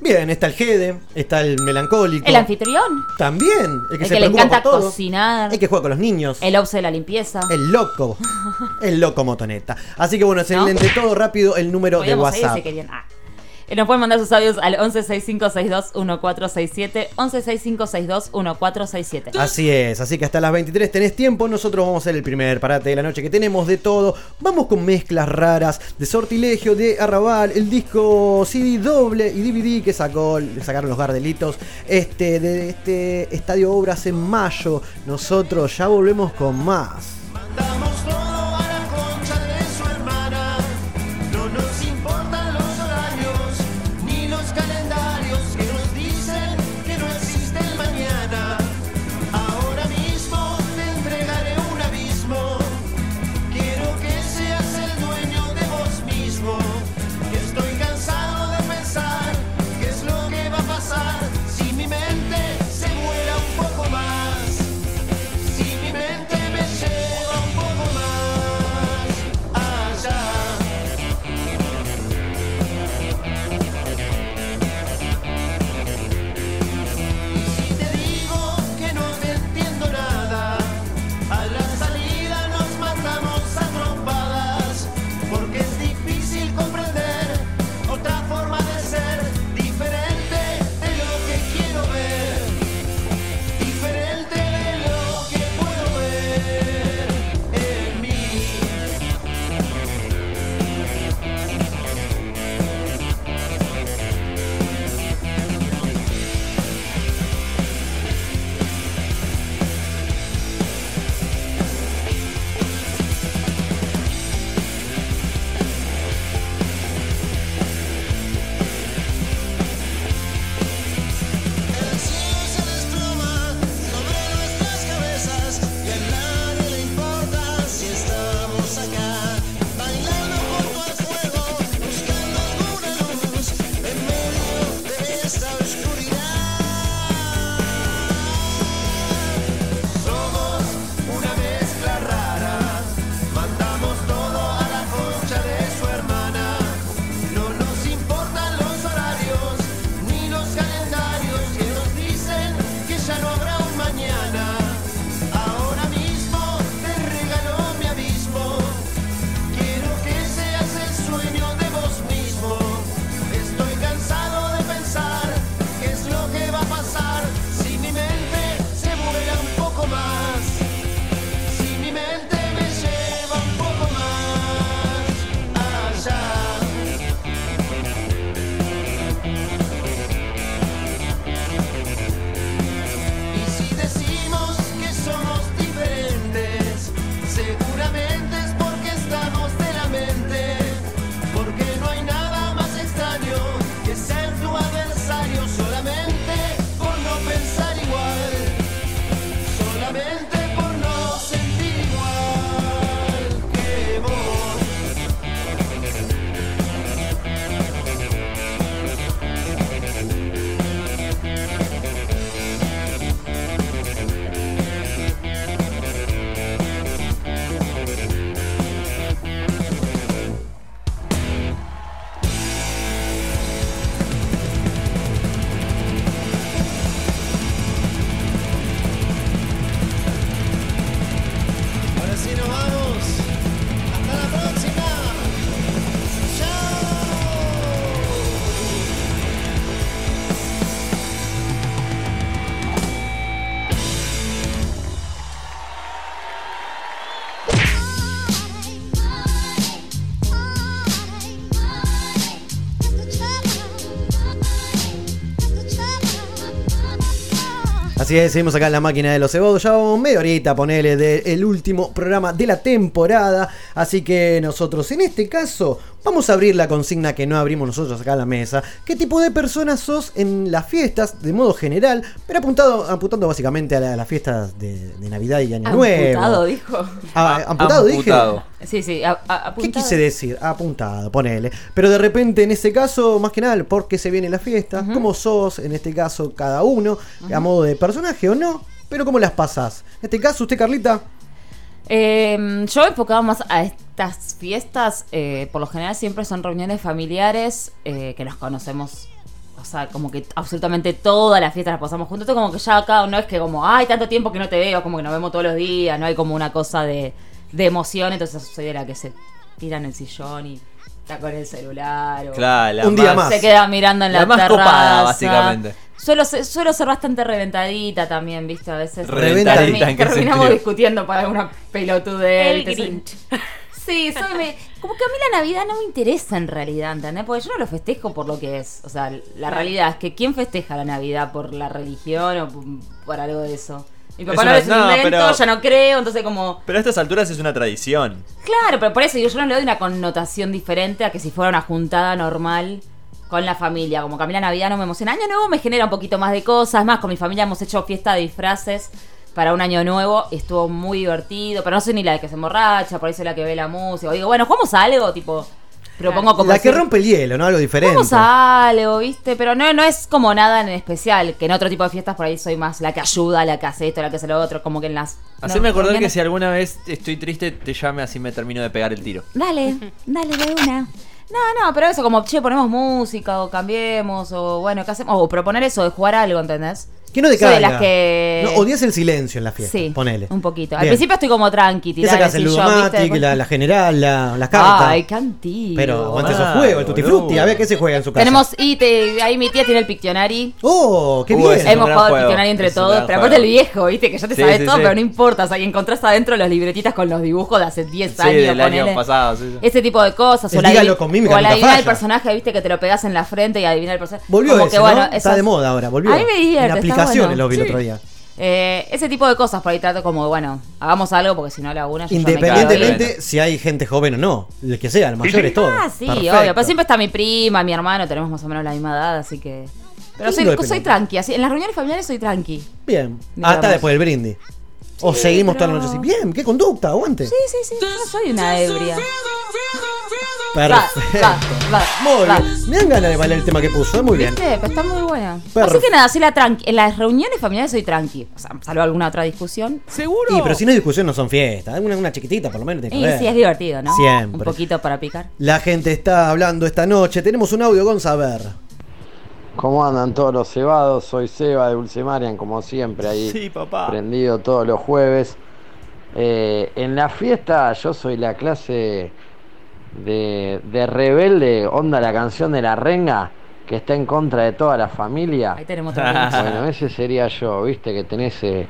Bien, está el Gede, está el melancólico. El anfitrión, También, el que el se que le encanta por todo. cocinar, El que juega con los niños. el obse de la limpieza. El loco. El loco motoneta. Así que bueno, excelente. Todo rápido el número de Podíamos WhatsApp. si Nos pueden mandar sus audios al 1165621467, 1165621467. Así es, así que hasta las 23 tenés tiempo. Nosotros vamos a hacer el primer parate de la noche que tenemos de todo. Vamos con mezclas raras de sortilegio de Arrabal, el disco CD doble y DVD que sacó, sacaron los Gardelitos este, de este Estadio Obras en mayo. Nosotros ya volvemos con más. Mandamos Así es, seguimos acá en la máquina de los cebados. Ya vamos media horita, ponele, del último programa de la temporada. Así que nosotros, en este caso, vamos a abrir la consigna que no abrimos nosotros acá en la mesa. ¿Qué tipo de personas sos en las fiestas, de modo general? Pero apuntado, apuntando básicamente a, la- a las fiestas de, de Navidad y Año Amputado, Nuevo. dijo. Ah, amputado, dije. Amputado. Sí, sí, a- a- ¿Qué apuntado. quise decir? Apuntado, ponele. Pero de repente, en este caso, más que nada, porque se viene la fiesta, ¿cómo sos, en este caso, cada uno, a modo de personaje o no? Pero ¿cómo las pasás? En este caso, usted, Carlita, Eh, yo enfocaba más a estas fiestas, eh, por lo general siempre son reuniones familiares eh, que nos conocemos. O sea, como que absolutamente todas las fiestas las pasamos juntos. Entonces, como que ya acá no es que como, ay, tanto tiempo que no te veo, como que nos vemos todos los días, no hay como una cosa de, de emoción. Entonces, soy de la que se tira en el sillón y está con el celular. O Claro, la Un día más. Se queda mirando en la, La más terraza. copada, básicamente. Suelo ser, suelo ser bastante reventadita también, ¿viste? A veces Reventadita, termi- ¿en terminamos sentido? discutiendo para alguna pelotudez. El. Sí, soy me- como que a mí la Navidad no me interesa en realidad, ¿entendés? Porque yo no lo festejo por lo que es. O sea, la realidad es que ¿quién festeja la Navidad por la religión o por, por algo de eso? Mi papá Es no una- es un no, pero- ya no creo, entonces como... Pero a estas alturas es una tradición. Claro, pero por eso digo, yo no le doy una connotación diferente a que si fuera una juntada normal con la familia. Como que a mí la Navidad no me emociona. Año Nuevo me genera un poquito más de cosas. Más, con mi familia hemos hecho fiesta de disfraces para un año nuevo. y Estuvo muy divertido. Pero no soy ni la que se emborracha, por ahí soy la que ve la música. Digo, bueno, jugamos a algo, tipo... Propongo como... la que decir, rompe el hielo, ¿no? Algo diferente. Vamos a algo, ¿viste? Pero no, no es como nada en especial. Que en otro tipo de fiestas por ahí soy más la que ayuda, la que hace esto, la que hace lo otro. Como que en las... Haceme no, acordar que si alguna vez estoy triste, te llame así me termino de pegar el tiro. Dale, dale de una. No, no, pero eso como, che, ponemos música o cambiemos o bueno, ¿qué hacemos? O proponer eso de jugar algo, ¿entendés? Que no te Soy de caiga. las que... No, odias el silencio en la fiesta. Sí, Ponele. un poquito. Al Bien. principio estoy como tranqui, ¿Qué tirada sacas? el Ludomatic, la, la general, la- las cartas. Ay, qué antiguo. Pero aguante esos juegos, el Tutti. Frutti. A ver qué se juega en su casa. Tenemos, y te, ahí mi tía tiene el Pictionary. ¡Oh, qué Uh, bien! Hemos gran jugado al juego, Pictionary entre es un todos, gran pero aparte el juego. viejo, viste, que ya te Sí, sabes sí, todo, sí. pero no importa. O sea, y encontrás adentro los libretitas con los dibujos de hace 10 Sí, años. del año ponele. pasado. sí, sí. Ese tipo de cosas. El o la dígalo adivi- con mímica, o la nunca adivinar el falla. personaje, viste, que te lo pegas en la frente y adivinar el personaje. Volvió Como ese, que, bueno, ¿no? Está esas- de moda ahora, volvió. A mí me divierte, está aplicaciones bueno. lo vi el otro día. Eh, ese tipo de cosas por ahí trato como, bueno, hagamos algo porque si no la una yo ya me Independientemente si hay gente joven o no. El que sea, el mayor es todo. Ah, sí, Perfecto. obvio. Pero siempre está mi prima, mi hermano, tenemos más o menos la misma edad, así que. Pero soy, soy tranqui, así. En las reuniones familiares soy tranqui. Bien. Digamos. Hasta después del brindis. O seguimos pero- toda la noche así. Bien, qué conducta, aguante. Sí, sí, sí. Yo no soy una ebria. Perfecto. Va, va, va, Muy va. bien. Me dan ganas de bailar el tema que puso, muy bien. ¿Viste? Pero está muy buena. Perfecto. Así que nada, soy la tranqui. En las reuniones familiares soy tranqui. O sea, salvo alguna otra discusión. ¿Seguro? Y pero si no hay discusión no son fiestas. Una, una chiquitita por lo menos. tiene que Y haber. sí, es divertido, ¿no? Siempre. Un poquito para picar. La gente está hablando esta noche. Tenemos un audio con saber. ¿Cómo andan todos los cebados? Soy Seba de Dulce Marian, como siempre, ahí Sí, papá. prendido todos los jueves. Eh, en la fiesta yo soy la clase de, de rebelde, onda la canción de la renga, que está en contra de toda la familia. Ahí tenemos. Bueno, ese sería yo, viste que tenés eh,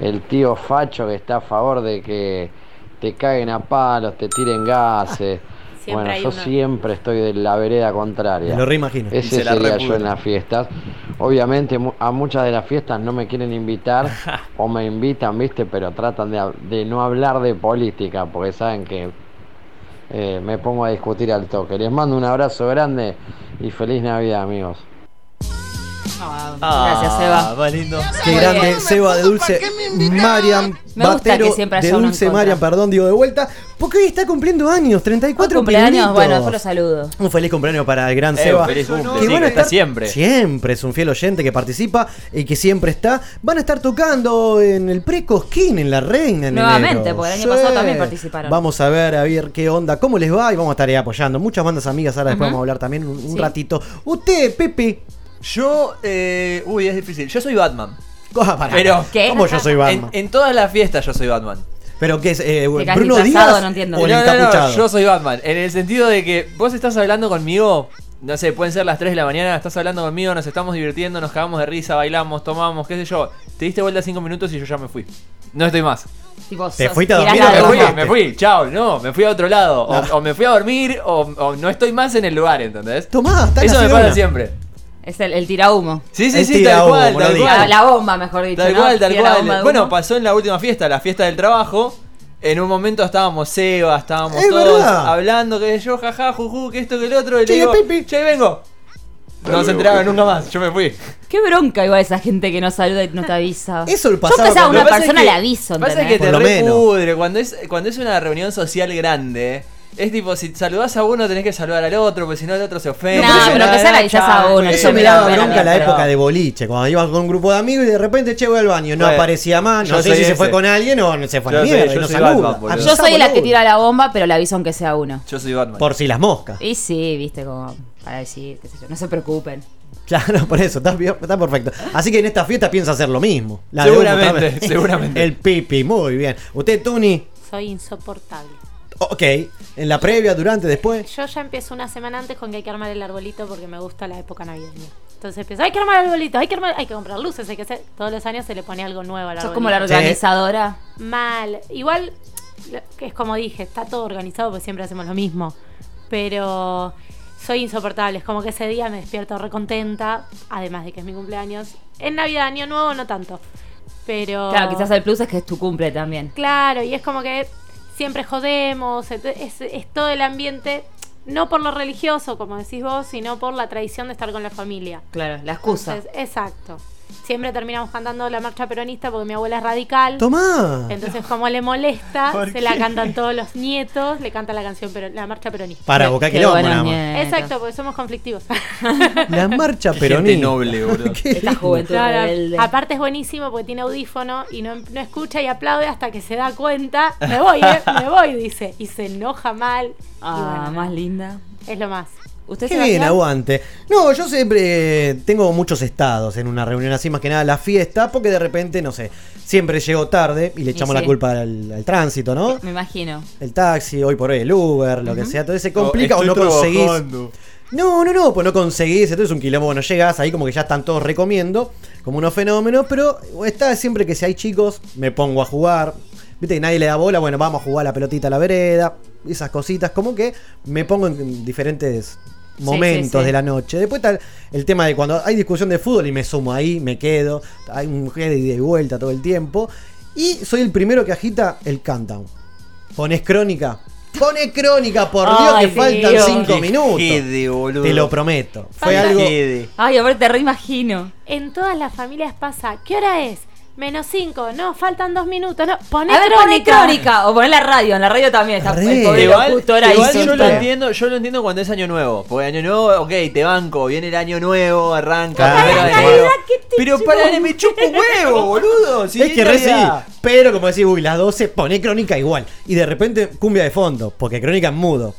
el tío facho que está a favor de que te caguen a palos, te tiren gases. Siempre bueno, yo uno. siempre estoy de la vereda contraria. Me lo reimagino. Ese se sería yo en las fiestas. Obviamente mu- a muchas de las fiestas no me quieren invitar o me invitan, viste, pero tratan de no hablar de política porque saben que eh, me pongo a discutir al toque. Les mando un abrazo grande y feliz Navidad, amigos. Ah, Gracias, Seba. Más lindo. Qué Muy grande bien. Seba de Dulce Mariam. Me gusta Batero que siempre haya de Dulce. Mariam, perdón, digo de vuelta. Porque hoy está cumpliendo años, 34 cumpleaños, pirulitos. bueno, después lo saludo. Un feliz cumpleaños para el gran Eh, Seba. feliz cumple, que sí, van a que está estar siempre. Siempre es un fiel oyente que participa y que siempre está. Van a estar tocando en el Precosquín, en La Reina. En Nuevamente, enero. porque el año pasado también participaron. Vamos a ver, a ver qué onda, cómo les va y vamos a estar ahí apoyando. Muchas bandas amigas, ahora después vamos a hablar también un, un Sí. ratito. Usted, Pepe. Yo, eh, uy, es difícil. Yo soy Batman. Ah, pará. Pero- ¿Qué? ¿Cómo yo soy Batman? en todas las fiestas yo soy Batman. ¿Pero qué es? Eh, ¿Bruno disfrazado, Díaz no entiendo. o el No, no, no, encapuchado? yo soy Batman. En el sentido de que vos estás hablando conmigo, no sé, pueden ser las 3 de la mañana, estás hablando conmigo, nos estamos divirtiendo, nos cagamos de risa, bailamos, tomamos, qué sé yo. Te diste vuelta 5 minutos y yo ya me fui. No estoy más. Tipo, Te fuiste a dormir Me fui, me fui, chao, no, me fui a otro lado. O, No. o me fui a dormir o, o no estoy más en el lugar, ¿entendés? Tomá, están Eso me pasa una. siempre. Es el, el tira humo. Sí, sí, El sí, tira tal humo, cual, lo tal cual. la bomba, mejor dicho. Tal ¿no? cual, tal cual. Bueno, pasó en la última fiesta, la fiesta del trabajo. En un momento estábamos Seba, estábamos Es todos verdad. hablando que yo, jaja, juju, que esto, que el otro. Y Che, le digo, Pipi. che, vengo. No se enteraron nunca más, yo me fui. Qué bronca igual esa gente que no saluda y no te avisa. Eso Yo pasaba que sea cuando- una Lo persona es que- le aviso, Pasa que te lo repudre. Cuando es, cuando es una reunión social grande, es tipo, si saludás a uno tenés que saludar al otro, porque si no el otro se ofende. No, pero que sea le avisás a uno, Eso me daba bronca la época de boliche, cuando ibas con un grupo de amigos y de repente che voy al baño, no aparecía más, no sé si se fue con alguien o se fue a la Yo soy- mierda, no saluda. Yo soy la que tira la bomba, pero le aviso aunque sea uno. Yo soy Batman. Por si las moscas. Y sí, viste, como para decir, qué sé yo, no se preocupen. Claro, por eso, está, bien- está perfecto. Así que en esta fiesta piensa hacer lo mismo. La Seguramente, seguramente. El pipi, muy bien. Usted, Tuni, Soy insoportable. Ok. En la previa, durante, después. Yo ya empiezo una semana antes con que hay que armar el arbolito porque me gusta la época navideña. Entonces empiezo, hay que armar el arbolito, hay que armar, hay que comprar luces, hay que hacer. Todos los años se le pone algo nuevo al Sos arbolito. como la Sí. organizadora. Mal. Igual, es como dije, está todo organizado porque siempre hacemos lo mismo. Pero soy insoportable. Es como que ese día me despierto recontenta, además de que es mi cumpleaños. En Navidad, Año Nuevo, no tanto. Pero. Claro, quizás el plus es que es tu cumple también. Claro, y es como que siempre jodemos, es, es todo el ambiente, no por lo religioso, como decís vos, sino por la tradición de estar con la familia. Claro, la excusa. Entonces, exacto. Siempre terminamos cantando la marcha peronista porque mi abuela es radical. Tomá. Entonces, como le molesta, ¿Por se la cantan todos los nietos, le cantan la canción, pero la marcha peronista. Para boca nietos. Exacto, porque somos conflictivos. La marcha Qué gente peronista. noble, boludo. Qué Esta juventud Claro, rebelde. aparte es buenísimo porque tiene audífono y no, no escucha y aplaude hasta que se da cuenta. Me voy, ¿eh? Me voy, dice. Y se enoja mal. Ah, bueno, más linda. Es lo más. ¿Usted Qué se bien, aguante. No, yo siempre eh, tengo muchos estados en una reunión así, más que nada la fiesta, porque de repente, no sé, siempre llego tarde y le echamos sí. la culpa al, al tránsito, ¿no? Me imagino. El taxi, hoy por hoy el Uber, lo que sea, entonces se Oh, complica o estoy no conseguís. trabajando. No, no, no, pues no conseguís, entonces es un quilombo, bueno, llegas ahí como que ya están todos recomiendo, como unos fenómenos, pero está siempre que si hay chicos, me pongo a jugar, viste que nadie le da bola, bueno, vamos a jugar la pelotita a la vereda, esas cositas, como que me pongo en diferentes momentos sí, sí. de la noche. Después está el, tema de cuando hay discusión de fútbol y me sumo ahí, me quedo, hay un ida y de vuelta todo el tiempo, y soy el primero que agita el countdown. Pones crónica. Pones crónica, por Dios, Ay, que faltan Dios. cinco Qué minutos. jede, boludo. Te lo prometo. Fue Falta- algo. Jede. Ay, ahora te reimagino. En todas las familias pasa. ¿Qué hora es? Menos cinco. No, faltan dos minutos. No, poné A ver, crónica. crónica. O poner la radio. En la radio también está Re. el Igual, igual yo lo entiendo, yo lo entiendo cuando es año nuevo. Porque año nuevo, ok, te banco, viene el año nuevo, arranca Claro. de Navidad, enero. ¿qué te Pero chupa para me chupo huevo, boludo. Si es que re sí. Pero como decís, uy, las 12, poné crónica igual. Y de repente cumbia de fondo, porque crónica en mudo.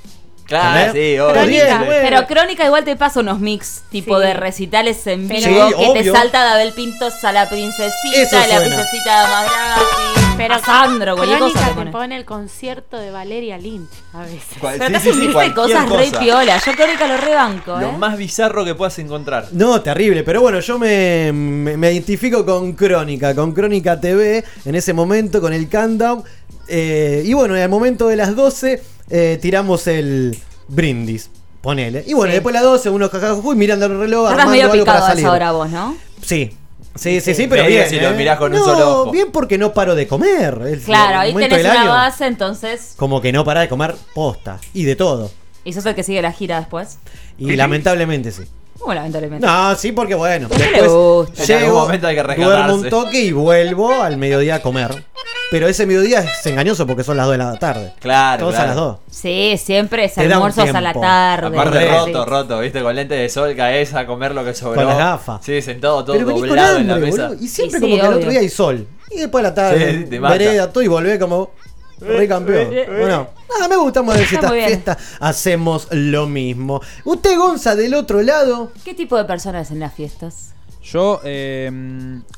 Claro, sí, obvio. Crónica. Pero Crónica igual te pasa unos mix tipo Sí. de recitales en vivo Sí, que te salta de Abel Pintos a la princesita, Eso la suena. princesita de Magrati, Pero a Sandro, cualquier Crónica cosa te te pone. pone el concierto de Valeria Lynch a veces. Cual- Pero sí, te sí, hace un sí, mix de cualquier cosas re cosa. piola. Yo Crónica lo rebanco, Lo ¿eh? más bizarro que puedas encontrar. No, terrible, pero bueno, yo me, me- me identifico con Crónica, con Crónica TV en ese momento, con el countdown. eh, y bueno, en el momento de las 12 eh, tiramos el brindis, ponele. Y bueno, Sí. después de las 12 uno jajajuy mirando el reloj, Estás medio algo picado a salir. esa hora vos, ¿no? Sí. Sí, sí, Sí, sí, pero bien. si lo ¿eh? mirás con un solo ojo. bien porque no paro de comer. Es Claro, el ahí tenés una año. base, entonces. Como que no para de comer posta. Y de todo. Y sos el que sigue la gira después. Y lamentablemente sí. Bueno, lamentablemente. No, sí, porque bueno. ¿Por qué le Después gusta? En algún llego, momento hay que rescatarse. duermo un toque y vuelvo al mediodía a comer. Pero ese mediodía es engañoso porque son las 2 de la tarde. Claro, Todos claro. a las 2. Sí, siempre es Te da un almuerzos a la tiempo. tarde. Aparte roto, roto, viste, con lente de sol caes a comer lo que sobró. Con las gafas. Sí, sentado todo Pero venís con doblado en la hambre, mesa. boludo. Y siempre Sí, como sí, que al obvio. otro día hay sol. Y después de la tarde, Sí, te mata. vereda, todo y volvé como re campeón. Bueno, nada, me gusta más de Está esta fiesta. Hacemos lo mismo. Usted, Gonza, del otro lado. ¿Qué tipo de personas en las fiestas? Yo eh,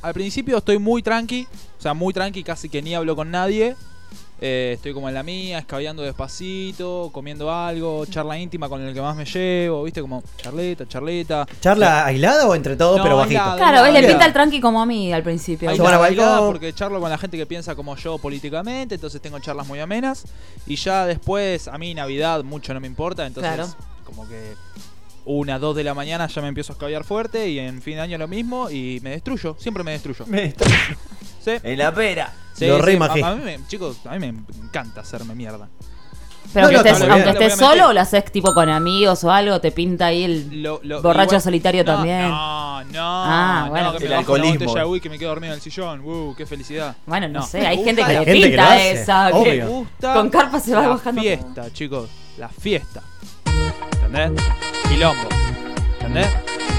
al principio estoy muy tranqui, o sea, muy tranqui, casi que ni hablo con nadie. Eh, estoy como en la mía, escabeando despacito, comiendo algo, charla íntima con el que más me llevo, viste, como charleta, charleta. ¿Charla aislada o entre todos, No, pero bajito? aislada. Claro, él le pinta el tranqui como a mí al principio. Ahí Yo van a está bailar. bailada porque charlo con la gente que piensa como yo políticamente, entonces tengo charlas muy amenas. Y ya después, a mí Navidad mucho no me importa, entonces Claro. como que una, dos de la mañana ya me empiezo a escabiar fuerte y en fin de año lo mismo y me destruyo, siempre me destruyo. Me destruyo. Sí. En la pera. Sí, Lo sí, a, a mí me- chicos, a mí me encanta hacerme mierda. Pero No, aunque estés, aunque solo o lo haces tipo con amigos o algo, te pinta ahí el Lo- lo- borracho igual- solitario no, también. No, no. Ah, no, bueno. que El me una alcoholismo. whisky y me quedo dormido en el sillón. Uh, qué felicidad. Bueno, no, sé, hay gente que la le que pinta hace, esa. que gusta con carpa se va la bajando. fiesta, chicos. La fiesta. ¿Entendés? Quilombo. ¿Entendés?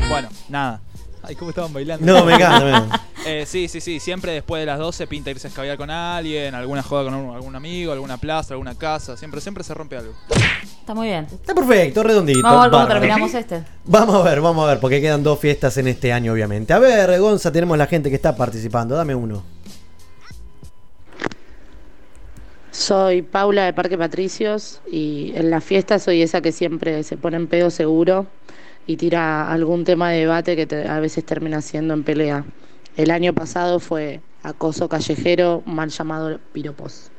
Bueno, nada. Ay, cómo estaban bailando. No, me encanta. Eh, sí, sí, sí. Siempre después de las 12 pinta irse a escabiar con alguien, alguna joda con un- algún amigo, alguna plaza, alguna casa. Siempre, siempre se rompe algo. Está muy bien. Está perfecto, redondito. Vamos a ver cómo bárbaro. terminamos este. Vamos a ver, vamos a ver, porque quedan dos fiestas en este año, obviamente. A ver, Gonza, tenemos la gente que está participando. Dame uno. Soy Paula de Parque Patricios y en la fiesta soy esa que siempre se pone en pedo seguro y tira algún tema de debate que a veces termina siendo en pelea. El año pasado fue acoso callejero, mal llamado piropos.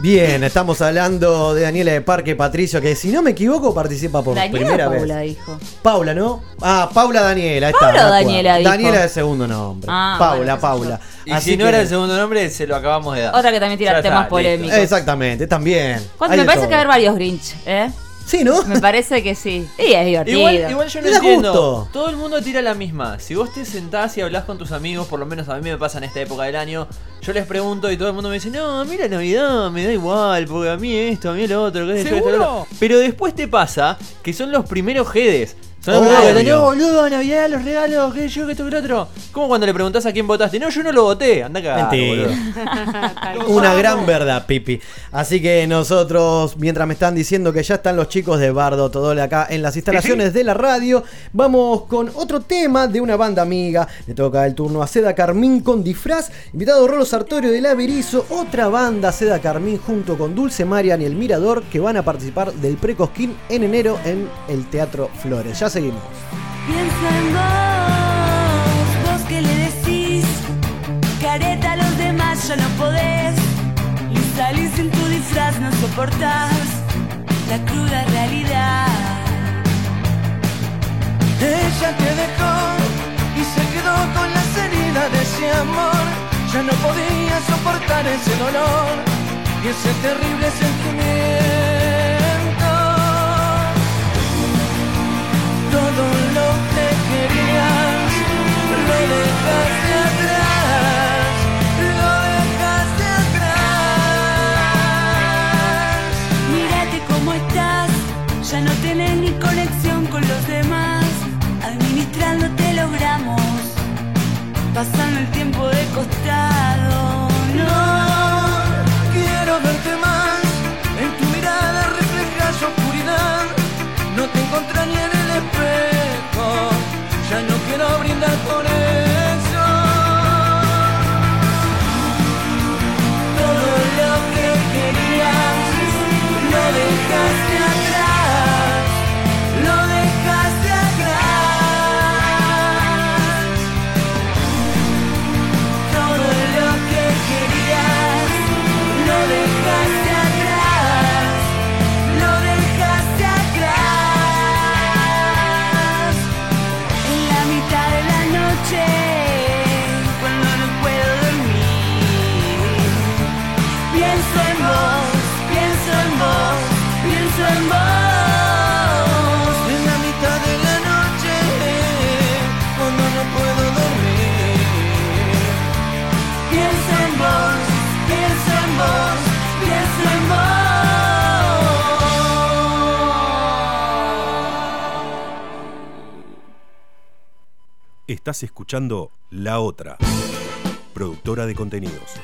Bien, estamos hablando de Daniela de Parque Patricio, que si no me equivoco participa por Daniela primera o Paula vez. dijo. Paula, ¿no? Ah, Paula Daniela. ¿Paula está, acuerdo. Daniela dijo? Daniela de segundo nombre. Ah, Paula, bueno, Paula. Y Así si no que- era el segundo nombre, se lo acabamos de dar. Otra que también tira Ya temas está, polémicos. listo. Exactamente, también. ¿Cuánto- Hay me parece todo. que va a haber varios Grinch, ¿eh? Sí, ¿no? Me parece que sí. Y es divertido. Igual, igual yo no entiendo. gusto. Todo el mundo tira la misma. Si vos te sentás y hablas con tus amigos, por lo menos a mí me pasa en esta época del año, yo les pregunto y todo el mundo me dice, no, a mí la Navidad me da igual, porque a mí esto, a mí lo otro, qué sé yo, esto, lo ¿Seguro? otro". Pero después te pasa que son los primeros jedes. Que no, boludo, Navidad, los regalos, qué sé yo, que esto, que lo otro. Como cuando le preguntás a quién votaste, no, yo no lo voté, anda a cagar, Mentira. Una gran verdad, Pipi. Así que nosotros, mientras me están diciendo que ya están los chicos de Bardo Todole acá en las instalaciones de la radio, vamos con otro tema de una banda amiga. Le toca el turno a Seda Carmín con disfraz. Invitado Rolo Sartorio del Averizo, otra banda Seda Carmín junto con Dulce Marian y El Mirador que van a participar del Precosquín en enero en el Teatro Flores. Ya seguimos. Pienso en vos, vos que le decís, careta a los demás ya no podés, y salís en tu disfraz, no soportás la cruda realidad. Ella te dejó y se quedó con las heridas de ese amor. Ya no podía soportar ese dolor y ese terrible sentimiento. Pasando el tiempo de costado. No quiero verte más, en tu mirada reflejas oscuridad. No te encontré ni en el espejo, ya no quiero brindar por eso. Estás escuchando La Otra, productora de contenidos.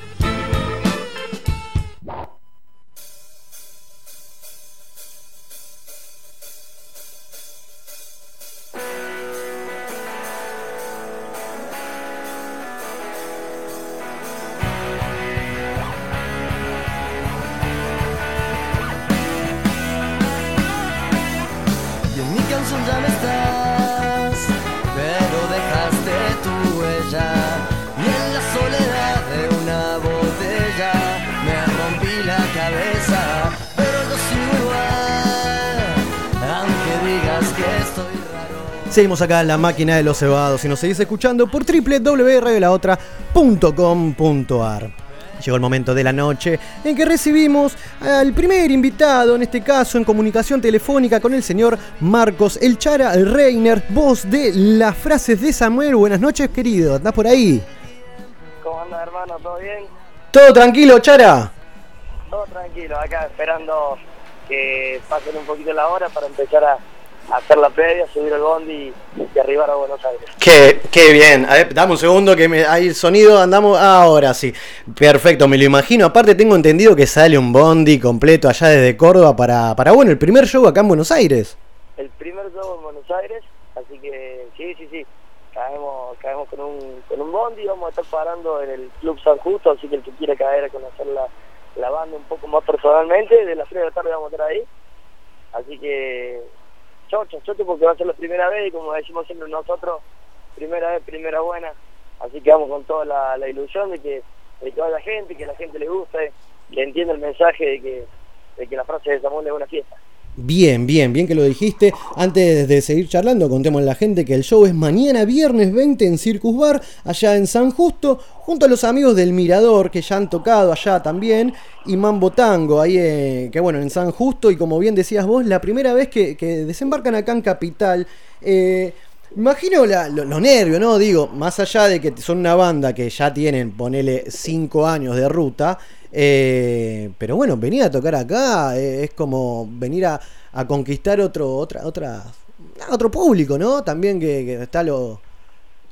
Seguimos acá en la máquina de los cebados y nos seguís escuchando por www.radiolaotra.com.ar. Llegó el momento de la noche en que recibimos al primer invitado, en este caso en comunicación telefónica con el señor Marcos El Chara Reiner, voz de las frases de Samuel. Buenas noches, querido. ¿Estás por ahí? ¿Cómo andas, hermano? ¿Todo bien? ¿Todo tranquilo, Chara? Todo tranquilo, acá esperando que pasen un poquito la hora para empezar a hacer la previa, subir el bondi y, y arribar a Buenos Aires. Qué, qué bien. A ver, dame un segundo que me, hay el sonido, andamos. ahora sí. Perfecto, me lo imagino. Aparte tengo entendido que sale un bondi completo allá desde Córdoba para, para bueno, el primer show acá en Buenos Aires. El primer show en Buenos Aires, así que sí, sí, sí. Caemos, caemos con, un, con un bondi, vamos a estar parando en el Club San Justo, así que el que quiera caer a conocer la, la banda un poco más personalmente, de las 3 de la tarde vamos a estar ahí. Así que chocho, chocho porque va a ser la primera vez y como decimos siempre nosotros, primera vez, primera buena. Así que vamos con toda la, ilusión de que, de que vaya gente, que la gente le guste, que entienda el mensaje de que, de que la frase de Samuel es una fiesta. Bien, bien, bien que lo dijiste. Antes de seguir charlando, contemos a la gente que el show es mañana viernes 20 en Circus Bar, allá en San Justo, junto a los amigos del Mirador que ya han tocado allá también, y Mambo Tango, ahí eh, que bueno, en San Justo, y como bien decías vos, la primera vez que, que desembarcan acá en Capital. Eh, Imagino la- lo- los nervios, ¿no? Digo, más allá de que son una banda que ya tienen, ponele, 5 años de ruta, eh, pero bueno, venir a tocar acá eh, es como venir a, a conquistar otro, otra, otra, otro público, ¿no? También que, que está lo,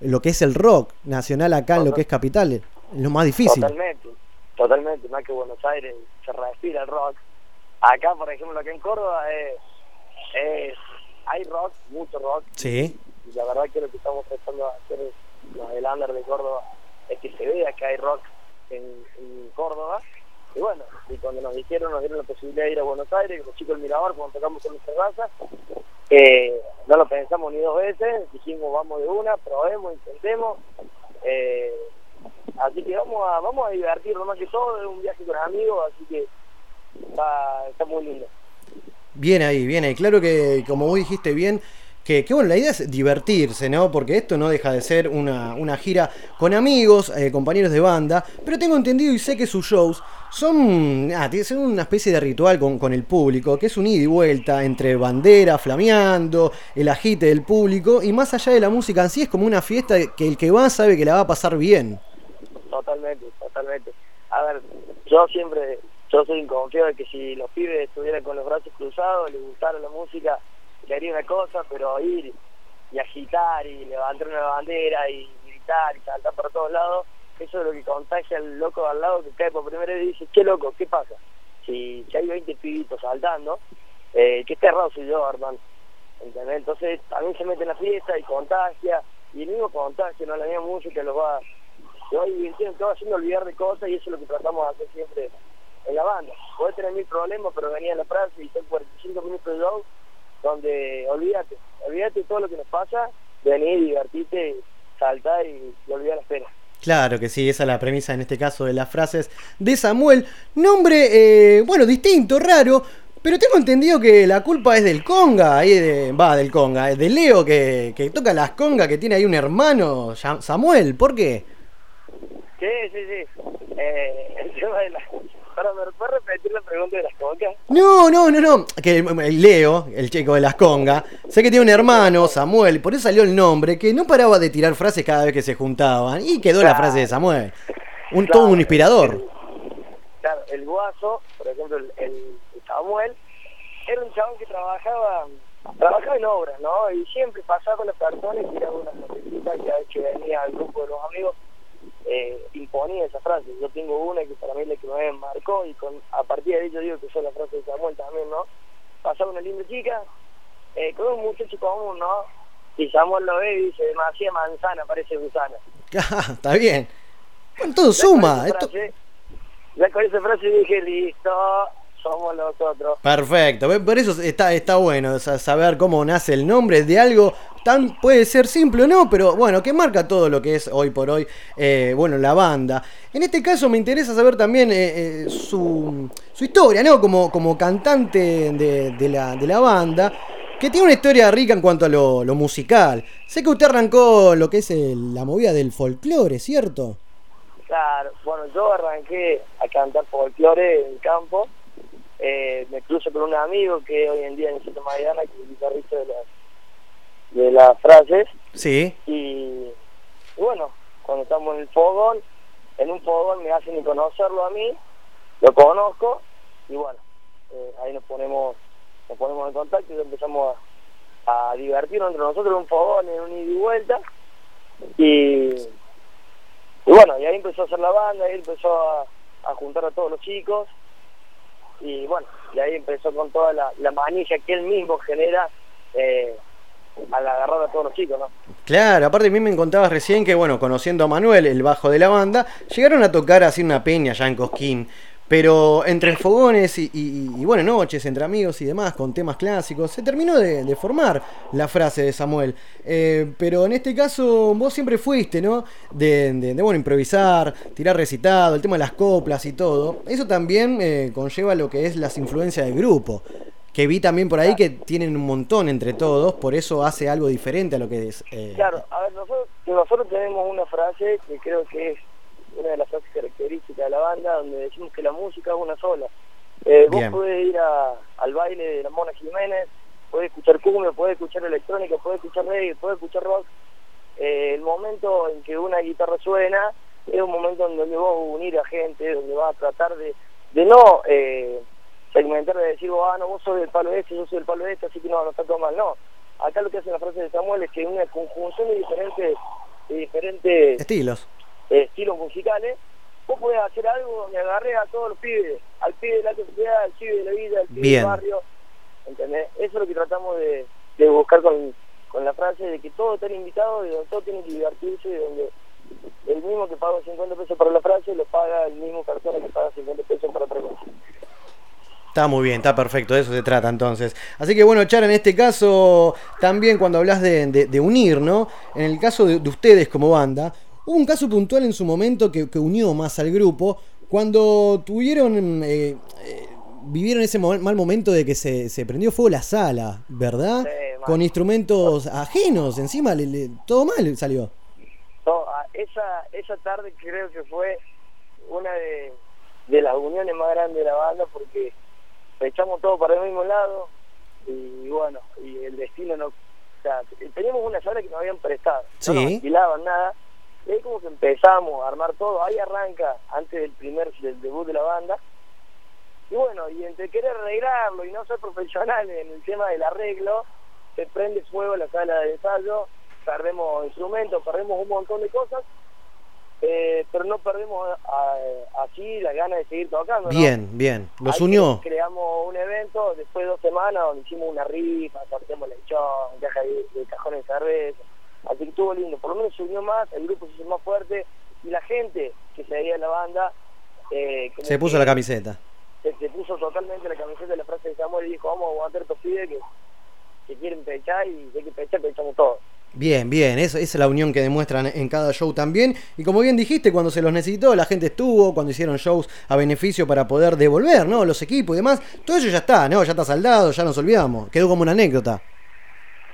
lo que es el rock nacional acá en lo que es Capital, es lo más difícil. Totalmente, totalmente, más que Buenos Aires se respira el rock. Acá, por ejemplo, acá en Córdoba es, es- hay rock, mucho rock, Sí. y la verdad que lo que estamos tratando de hacer los del under de Córdoba es que se vea que hay rock en, en Córdoba. Y bueno, y cuando nos dijeron, nos dieron la posibilidad de ir a Buenos Aires, con los chicos del Mirador, cuando tocamos con nuestra raza, no lo pensamos ni dos veces, dijimos vamos de una, probemos, intentemos. Eh, así que vamos a, vamos a divertirnos más que todo, es un viaje con amigos, así que está, está muy lindo. Bien ahí, bien ahí. Claro que, como vos dijiste bien, que, que, bueno, la idea es divertirse, ¿no? Porque esto no deja de ser una, una gira con amigos, eh, compañeros de banda, pero tengo entendido y sé que sus shows son, ah, son una especie de ritual con, con el público, que es un ida y vuelta entre bandera, flameando, el agite del público, y más allá de la música en sí, es como una fiesta que el que va sabe que la va a pasar bien. Totalmente, totalmente. A ver, yo siempre, yo soy inconfiado de que si los pibes estuvieran con los brazos cruzados, les gustara la música, haría una cosa, pero ir y agitar y levantar una bandera y gritar y saltar por todos lados, eso es lo que contagia al loco al lado que cae por primera vez y dice, qué loco, ¿qué pasa? Si, hay 20 pibitos saltando, eh, qué cerrado soy yo, hermano. ¿Entendés? Entonces también se mete en la fiesta y contagia, y el mismo contagio, ¿no? La misma música los va, te va haciendo olvidar de cosas y eso es lo que tratamos de hacer siempre en la banda. Podés tener mil problemas, pero venía a la plaza y son 45 minutos de show donde olvídate, olvídate todo lo que nos pasa, venir, divertirte, saltar y, y olvidar las penas. Claro que sí, esa es la premisa en este caso de las frases de Samuel. Nombre, eh, bueno, distinto, raro, pero tengo entendido que la culpa es del conga, ahí de, va, del conga, eh, de Leo que, que toca las congas, que tiene ahí un hermano, Samuel, ¿por qué? Sí, sí, sí. Eh, el tema de la... Para, ¿me puedes repetir la pregunta de las cocas? No, no, no, no, que el, Leo, el chico de las congas, sé que tiene un hermano, Samuel, por eso salió el nombre, que no paraba de tirar frases cada vez que se juntaban, y quedó la frase de Samuel. Un, todo un inspirador. Claro, el guaso, por ejemplo, el, el Samuel, era un chabón que trabajaba trabajaba en obras, ¿no? Y siempre pasaba con las personas y tiraba una frasecita que a que venía al grupo de los amigos, eh, imponía esa frase. Yo tengo una que para mí es la que me marcó y con, a partir de ahí yo digo que fue la frase de Samuel también, ¿no? Pasaba una linda chica, eh, con un muchacho común, ¿no? Y Samuel lo ve y dice, demasiada manzana, parece gusana. Ah, Está bien. Bueno, todo suma. Esto... ya con esa frase dije, listo, somos nosotros. Perfecto, por eso está, está bueno sa- saber cómo nace el nombre de algo tan, puede ser simple o no, pero bueno, que marca todo lo que es hoy por hoy, eh, bueno, la banda. En este caso me interesa saber también eh, eh, su, su historia, ¿no? Como, como cantante de, de la, de la banda. que tiene una historia rica en cuanto a lo, lo musical. Sé que usted arrancó lo que es el- la movida del folclore, ¿cierto? Claro, bueno, yo arranqué a cantar folclore en el campo. Eh, me cruzo con un amigo que hoy en día en Santa Mariana, que es el guitarrista de las, de las frases. Sí. Y, y bueno, cuando estamos en el fogón, en un fogón me hacen conocerlo a mí, lo conozco y bueno, eh, ahí nos ponemos nos ponemos en contacto y empezamos a, a divertirnos entre nosotros en un fogón, en un ida y vuelta. Y, y bueno, y ahí empezó a hacer la banda, ahí empezó a, a juntar a todos los chicos y bueno, y ahí empezó con toda la, la manija que él mismo genera eh, al agarrar a todos los chicos, ¿no? Claro, aparte a mí me contabas recién que, bueno, conociendo a Manuel, el bajo de la banda, llegaron a tocar así una peña ya en Cosquín. Pero entre fogones y, y- y, bueno, noches, entre amigos y demás, con temas clásicos, se terminó de, de formar la frase de Samuel. Eh, pero en este caso vos siempre fuiste, ¿no? De, de- de, bueno, improvisar, tirar recitado, el tema de las coplas y todo. Eso también eh, conlleva lo que es las influencias del grupo. Que vi también por ahí que tienen un montón entre todos, por eso hace algo diferente a lo que es... eh, Claro, a ver, nosotros, nosotros tenemos una frase que creo que es una de las frases características de la banda, donde decimos que la música es una sola. Eh, vos podés ir a- al baile de la Mona Jiménez, podés escuchar cumbia, podés escuchar electrónica, podés escuchar reggae, podés escuchar rock. Eh, el momento en que una guitarra suena es un momento en donde vos unir a gente, donde vas a tratar de, de no eh, segmentar, de decir, ah, no, vos sos del palo este, yo soy del palo este, así que no, no está todo mal. No, acá lo que hace la frase de Samuel es que una conjunción de diferentes, de diferentes estilos. Eh, estilos musicales, vos podés hacer algo donde agarres a todos los pibes, al pibe de la sociedad, al pibe de la vida, al pibe Bien. del barrio, ¿entendés? Eso es lo que tratamos de, de buscar con, con la frase de que todos están invitados, de donde todos tienen que divertirse, de donde el mismo que paga 50 pesos para la frase lo paga el mismo persona que paga 50 pesos para otra cosa. Está muy bien, está perfecto, de eso se trata entonces. Así que bueno, Chara, en este caso, también cuando hablas de, de- de unir, ¿no? En el caso de, de ustedes como banda, hubo un caso puntual en su momento que, que unió más al grupo, cuando tuvieron, eh, eh, vivieron ese mo- mal momento de que se, se prendió fuego la sala, ¿verdad? Sí. Con instrumentos ajenos, encima, le- le- todo mal salió. No, esa, esa tarde creo que fue una de, de las uniones más grandes de la banda porque echamos todo para el mismo lado y bueno, y el destino no... O sea, teníamos una sala que nos habían prestado, no nos Sí. alquilaban nada, y ahí como que empezamos a armar todo, ahí arranca antes del primer, del debut de la banda, y bueno, y entre querer arreglarlo y no ser profesional en el tema del arreglo, se prende fuego la sala de ensayo, perdemos instrumentos, perdemos un montón de cosas, eh, pero no perdemos así la gana de seguir tocando. ¿no? Bien, bien, los Ahí unió. cre- Creamos un evento después de dos semanas donde hicimos una rifa, sorteamos lechón, caja de, de cajones de cerveza. Así que estuvo lindo. Por lo menos se unió más, el grupo se hizo más fuerte y la gente que seguía la banda eh, Se puso que la camiseta. Se, se puso totalmente la camiseta de la frase de Samuel y dijo: Vamos a aguantar estos pibes que, que quieren pechar y hay que pechar, pechamos todos. Bien, bien, esa es la unión que demuestran en cada show también. Y como bien dijiste, cuando se los necesitó, la gente estuvo, cuando hicieron shows a beneficio para poder devolver, ¿no? Los equipos y demás. Todo eso ya está, ¿no? Ya está saldado, ya nos olvidamos. Quedó como una anécdota.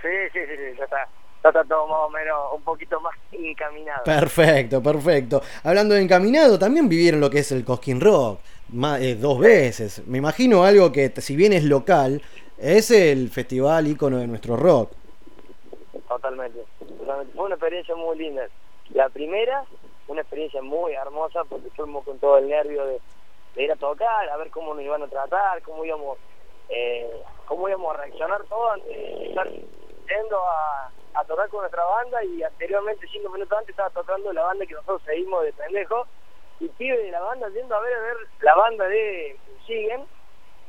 Sí, sí, sí, sí, ya está. Ya está todo más o menos un poquito más encaminado. Perfecto, perfecto. Hablando de encaminado, también vivieron lo que es el Cosquín Rock. ma- eh, dos veces. Me imagino algo que, si bien es local, es el festival ícono de nuestro rock. Totalmente, totalmente. Fue una experiencia muy linda. La primera, una experiencia muy hermosa porque fuimos con todo el nervio de, de ir a tocar, a ver cómo nos iban a tratar, cómo íbamos, eh, cómo íbamos a reaccionar todo antes de estar yendo a, a tocar con nuestra banda y anteriormente, cinco minutos antes, estaba tocando la banda que nosotros seguimos de pendejo. Y pibe de la banda yendo a ver a ver la banda de Siguen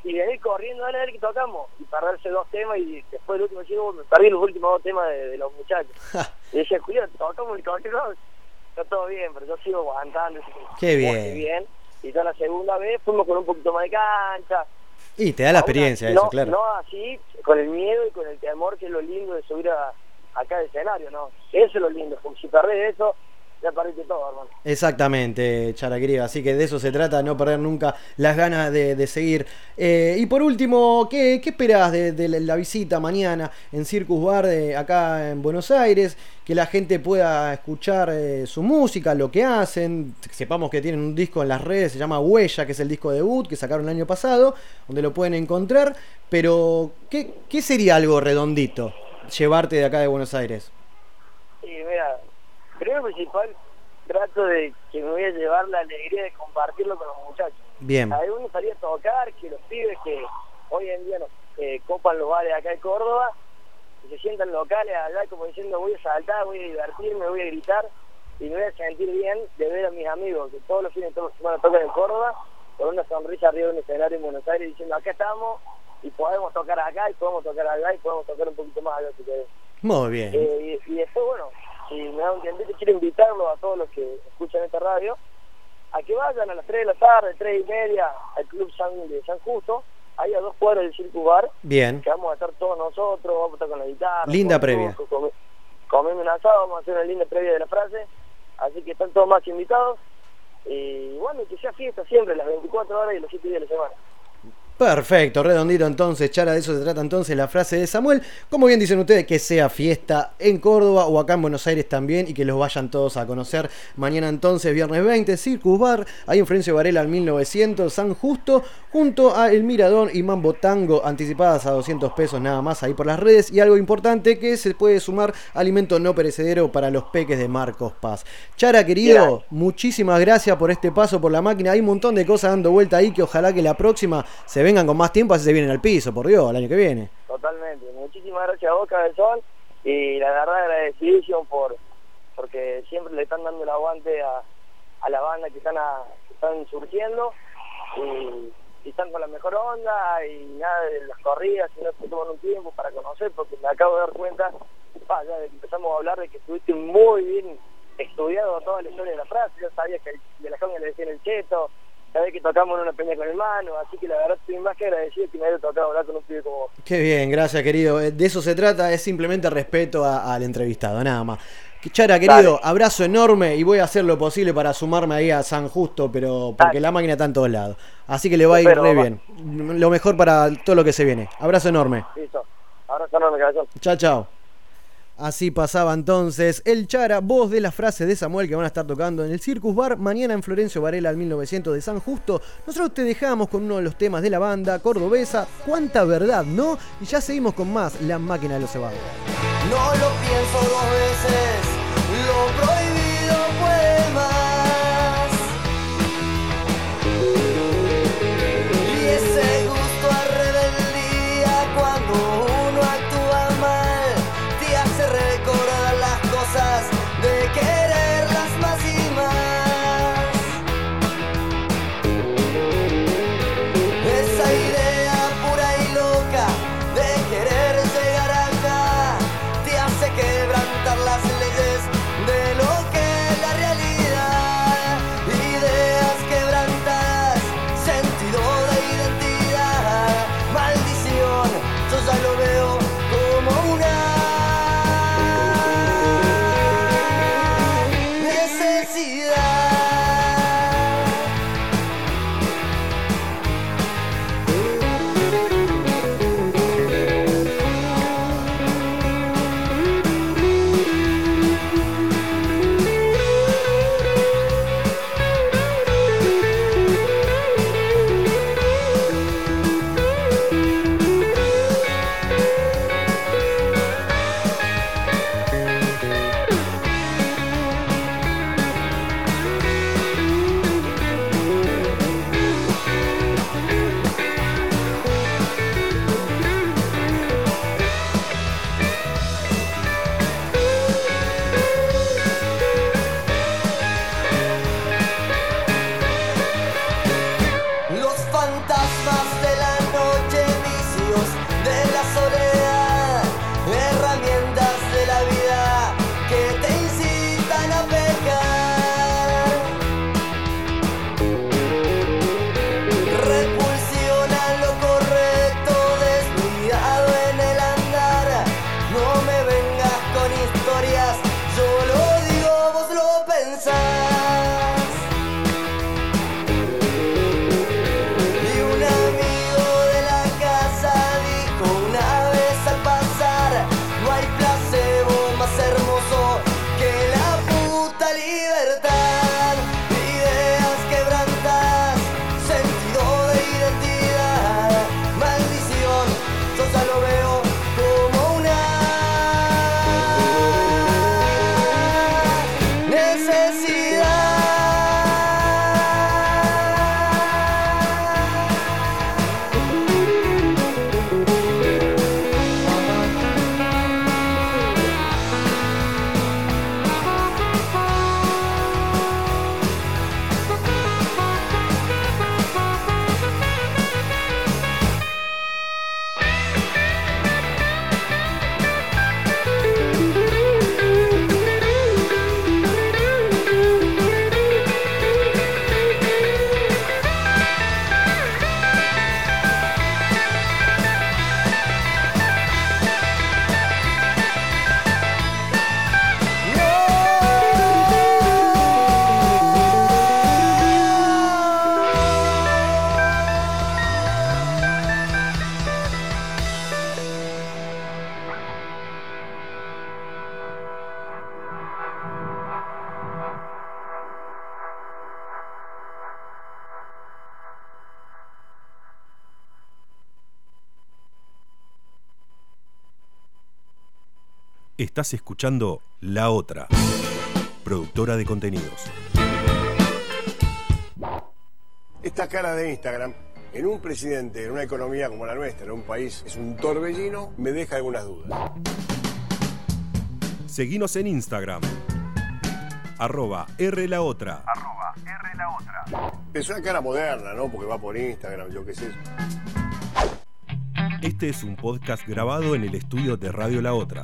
y venir corriendo a ver que tocamos. Y perderse dos temas y después del último chico me perdí los últimos dos temas de, de los muchachos. Y decía Julián tocamos el corrido está todo bien pero yo sigo aguantando Qué bien. muy bien. y ya la segunda vez fuimos con un poquito más de cancha. Y te da la experiencia así, eso, no, claro. no así con el miedo y con el temor que es lo lindo de subir a, acá al escenario no eso es lo lindo porque si perdés eso ya perdiste todo, hermano. Exactamente, Chara querida. Así que de eso se trata, no perder nunca las ganas de, de seguir. Eh, y por último, ¿qué, qué esperás de, de la- la visita mañana en Circus Bar de acá en Buenos Aires? Que la gente pueda escuchar eh, su música, lo que hacen. Sepamos que tienen un disco en las redes, se llama Huella, que es el disco debut que sacaron el año pasado, donde lo pueden encontrar. Pero, ¿qué, qué sería algo redondito llevarte de acá de Buenos Aires? Y mira, primero y principal, trato de que me voy a llevar la alegría de compartirlo con los muchachos. Bien. A uno salía a tocar, que los pibes que hoy en día nos eh, copan los bares acá de Córdoba, que se sientan locales allá como diciendo voy a saltar, voy a divertirme, voy a gritar y me voy a sentir bien de ver a mis amigos que todos los fines de toda semana tocan en Córdoba con una sonrisa arriba de un escenario en Buenos Aires diciendo acá estamos y podemos tocar acá y podemos tocar allá y podemos tocar un poquito más allá si querés. Muy bien. Eh, y, y después, bueno, si me da un tiempito, quiero invitarlos a todos los que escuchan esta radio a que vayan a las 3 de la tarde, 3 y media, al Club San, de San Justo, ahí a dos cuadras del Circo Bar, Bien. que vamos a estar todos nosotros, vamos a estar con la guitarra. Linda previa. Comemos un asado, vamos a hacer una linda previa de la frase, así que están todos más invitados. Y bueno, que sea fiesta siempre, las 24 horas y los 7 días de la semana. Perfecto, redondito entonces, Chara, de eso se trata entonces la frase de Samuel. Como bien dicen ustedes, que sea fiesta en Córdoba o acá en Buenos Aires también y que los vayan todos a conocer mañana entonces, viernes 20, Circus Bar, ahí en Florencio Varela al 1900, San Justo, junto a El Miradón y Mambo Tango, anticipadas a 200 pesos nada más ahí por las redes. Y algo importante que se puede sumar alimento no perecedero para los peques de Marcos Paz. Chara, querido, muchísimas gracias por este paso por la máquina. Hay un montón de cosas dando vuelta ahí que ojalá que la próxima se vengan con más tiempo, así se vienen al piso, por Dios, el año que viene. Totalmente. Muchísimas gracias a vos, Cabezón. Y la verdad agradecidísimo por porque siempre le están dando el aguante a, a la banda que están, a- que están surgiendo y, están con la mejor onda y nada de las corridas, sino que toman un tiempo para conocer, porque me acabo de dar cuenta, ya empezamos a hablar de que estuviste muy bien estudiado toda la historia de la frase, yo sabía que el- de la joven le decían el cheto, sabés que tocamos en una peña con el mano, así que la verdad estoy más que agradecido que me haya tocado hablar con un pibe como vos. Qué bien, gracias, querido. Eh, De eso se trata, es simplemente respeto a- al entrevistado, nada más. Chara, querido, abrazo enorme y voy a hacer lo posible para sumarme ahí a San Justo, pero porque la máquina está en todos lados. Así que le va a ir re bien. Lo mejor para todo lo que se viene. Abrazo enorme. Listo. Abrazo enorme, cabezón. Chao, chao. Así pasaba entonces el Chara, voz de las frases de Samuel que van a estar tocando en el Circus Bar mañana en Florencio Varela al 1900 de San Justo. Nosotros te dejamos con uno de los temas de la banda cordobesa, Cuánta verdad, ¿no? Y ya seguimos con más La Máquina de los Cebados. No lo pienso dos veces, lo prohibido Estás escuchando La Otra, productora de contenidos. Esta cara de Instagram en un presidente, en una economía como la nuestra, en un país, es un torbellino, me deja algunas dudas. Seguinos en Instagram. Arroba R la otra. Es una cara moderna, ¿no? Porque va por Instagram, yo qué sé. Este es un podcast grabado en el estudio de Radio La Otra.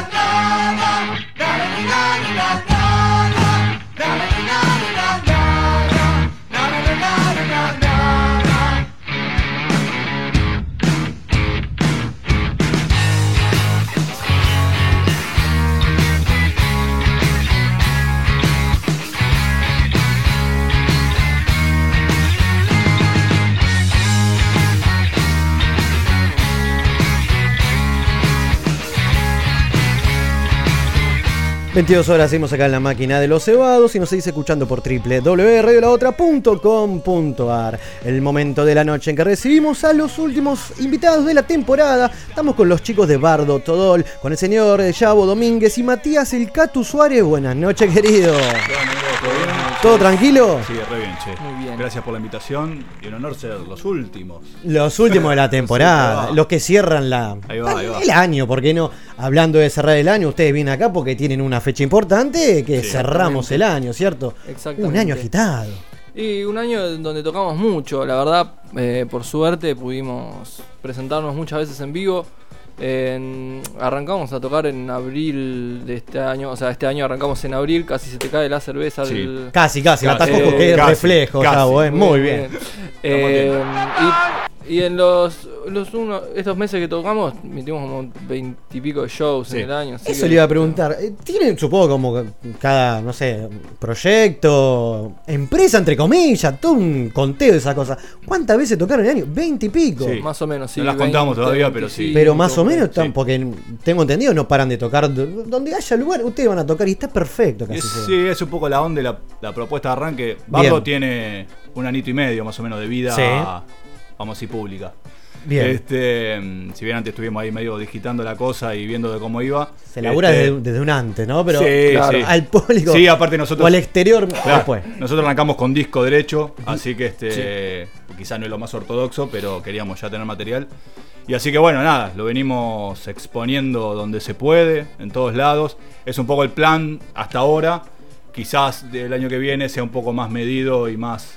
Bien. 22 horas seguimos acá en la máquina de los cebados y nos seguís escuchando por www.radiolaotra.com.ar El momento de la noche en que recibimos a los últimos invitados de la temporada. Estamos con los chicos de Bardo Todol, con el señor Yavo Domínguez y Matías El Catu Suárez. Buenas noches, querido. ¿Todo tranquilo? Sí, re bien, che. Muy bien. Gracias por la invitación y un honor ser los últimos. Los últimos de la temporada, los que cierran la, Ahí va, ahí va. el año, ¿por qué no? Hablando de cerrar el año, ustedes vienen acá porque tienen una fecha importante que Sí. cerramos el año, ¿cierto? Exactamente. Un año agitado. Y un año donde tocamos mucho, la verdad, eh, por suerte pudimos presentarnos muchas veces en vivo. En- arrancamos a tocar en abril de este año, o sea, este año arrancamos en abril, casi se te cae la cerveza. Sí. del- Casi, casi, la Eh, casi, reflejo, casi. Yavo, eh, muy bien. Eh, y, y en los, los uno- estos meses que tocamos, metimos como veintipico de shows Sí. en el año. así Eso que- le iba a preguntar. eh, ¿Tienen, supongo, como cada, no sé, proyecto, empresa, entre comillas, todo un conteo de esa cosa? ¿Cuántas veces tocaron en el año? Veinte y pico. Sí. Más o menos, sí. No las contamos todavía, pero sí. Pero más o menos, sí. porque tengo entendido, no paran de tocar. Donde haya lugar, ustedes van a tocar y está perfecto casi. Es- sí, es un poco la onda la, la propuesta de arranque. Bardo Bien. tiene un anito y medio más o menos de vida, Sí. Vamos a decir, pública. Bien. Este, mm, si bien antes estuvimos ahí medio digitando la cosa y viendo de cómo iba. Se labura este, desde, desde un antes, ¿no? Pero Sí, claro, sí. al público. Sí, aparte nosotros. O al exterior Claro, después. Nosotros arrancamos con disco derecho, así que este quizás no es lo más ortodoxo, pero queríamos ya tener material. Y así que bueno, nada, lo venimos exponiendo donde se puede, en todos lados. Es un poco el plan hasta ahora. Quizás del año que viene sea un poco más medido y más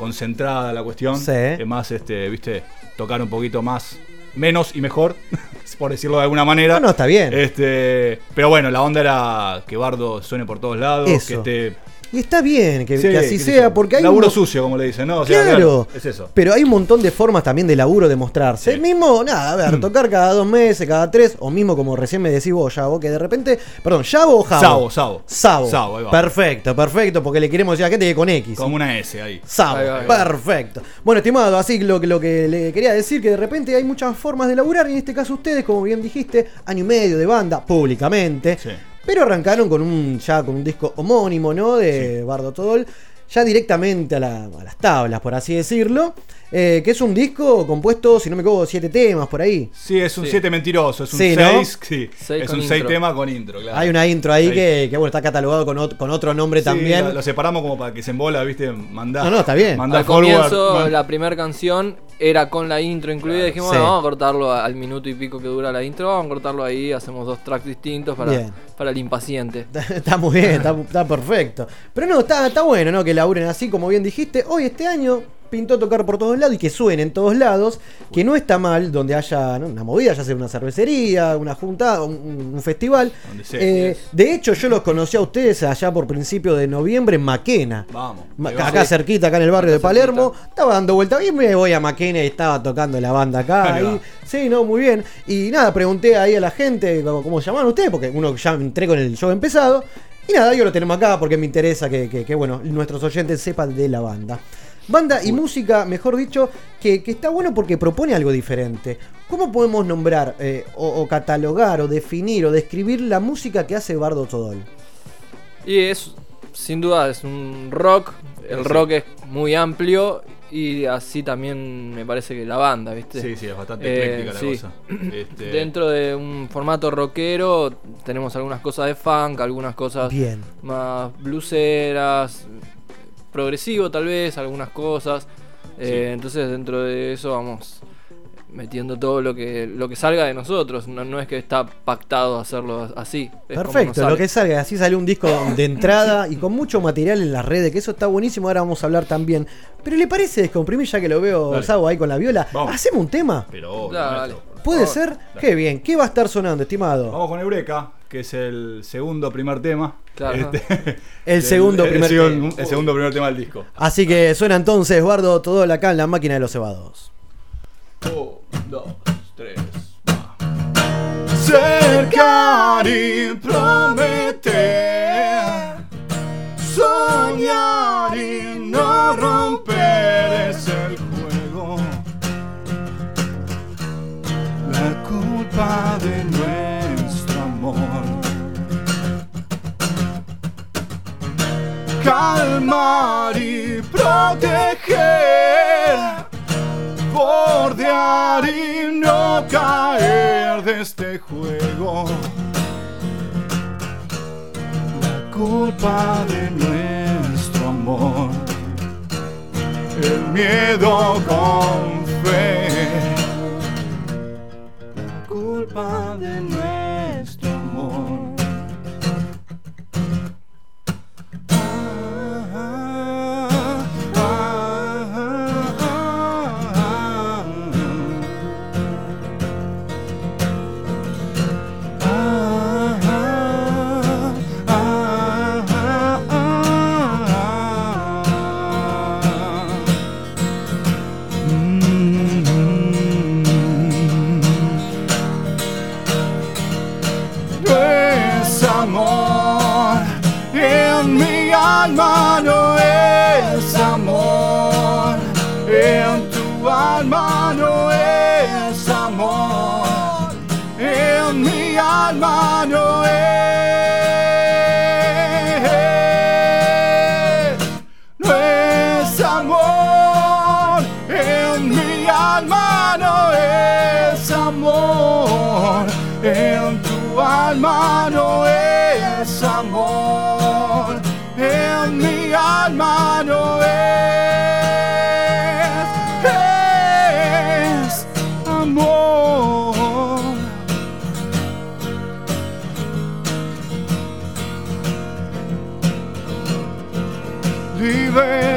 concentrada la cuestión. Sí. Es más, este, viste, tocar un poquito más, menos y mejor, por decirlo de alguna manera. No, no, está bien. Este, pero bueno, la onda era que Bardo suene por todos lados, Eso. que esté Y está bien que, Sí, que así sea, porque hay. Laburo un sucio, como le dicen, ¿no? O sea, claro, es eso. pero hay un montón de formas también de laburo de mostrarse. El mismo, nada, a ver, Mm. tocar cada dos meses, cada tres, o mismo como recién me decís vos, Yavo, que de repente. Perdón, ¿Yavo o Javo? Sabo, Sabo. Sabo. Sabo, ahí va. Perfecto, perfecto, porque le queremos decir a gente que con X. Como una S ahí. Sabo, Ahí va, ahí va. perfecto. Bueno, estimado, así lo, que- lo que le quería decir, que de repente hay muchas formas de laburar, y en este caso ustedes, como bien dijiste, año y medio de banda, públicamente. Sí. Pero arrancaron con un ya con un disco homónimo, ¿no? De Bardo Todol, ya directamente a, la- a las tablas, por así decirlo. Eh, que es un disco compuesto, si no me equivoco, siete temas por ahí. Sí, es un Sí. 7 mentiroso, es un Sí, 6, ¿no? sí. Seis es un 6 intro. tema con intro, claro. Hay una intro ahí Ahí. que, que, bueno, está catalogado con, ot- con otro nombre Sí, también. Lo, lo separamos como para que se embola, ¿viste? Mandá. No, no, está bien. Mandá Al forward. comienzo, man- la primera canción era con la intro incluida. Dijimos, bueno, vamos a cortarlo al minuto y pico que dura la intro. Vamos a cortarlo ahí. Hacemos dos tracks distintos para, Bien. para el impaciente. Está muy bien, está, está perfecto. Pero no, está, está bueno, ¿no? Que laburen así, como bien dijiste. Hoy, este año, pintó tocar por todos lados y que suene en todos lados, que no está mal donde haya ¿no? una movida, ya sea una cervecería, una junta, un, un festival. Donde sea. Eh, de hecho, yo los conocí a ustedes allá por principio de noviembre en Maquena. Vamos. Ma- acá cerquita, acá en el barrio de Palermo. Estaba dando vuelta y me voy a Maquena y estaba tocando la banda acá. Ahí. Sí, no, muy bien. Y nada, pregunté ahí a la gente cómo, cómo llamaban ustedes, porque uno ya entré con el show empezado. Y nada, yo lo tenemos acá porque me interesa que, que- que, bueno, nuestros oyentes sepan de la banda. Banda y música, mejor dicho, que, que está bueno porque propone algo diferente. ¿Cómo podemos nombrar, eh, o, o catalogar, o definir, o describir la música que hace Bardo Todol? Y es, sin duda, es un rock. El Sí. rock es muy amplio y así también me parece que la banda, ¿viste? Sí, sí, es bastante Eh, ecléctica la sí. cosa. Este, Dentro de un formato rockero tenemos algunas cosas de funk, algunas cosas Bien. más bluseras, progresivo tal vez, algunas cosas. Eh, Entonces dentro de eso vamos metiendo todo lo que lo que salga de nosotros. No, no es que está pactado hacerlo así. Perfecto, lo que salga. Así sale un disco de entrada y con mucho material en las redes, que eso está buenísimo. Ahora vamos a hablar también. Pero ¿le parece descomprimir ya que lo veo. Sabo ahí con la viola? Vamos. ¿Hacemos un tema? Pero, Dale. ¿Puede favor. ser? Qué bien. ¿Qué va a estar sonando, estimado? Vamos con Eureka, que es el segundo primer tema. Claro. El segundo el, primer tema. El segundo primer tema del disco. Así que suena entonces, Bardo, todo acá en la máquina de los cebados. Un, dos, tres, Cercar y prometer, soñar y no romper de nuestro amor. Calmar y proteger bordear y no caer de este juego. La culpa de nuestro amor, el miedo con fe. La culpa alma no es amor, en tu alma no es amor, en mi alma no es. No es amor, en mi alma no es amor, en tu alma no es mi alma no es, es amor. Libertad.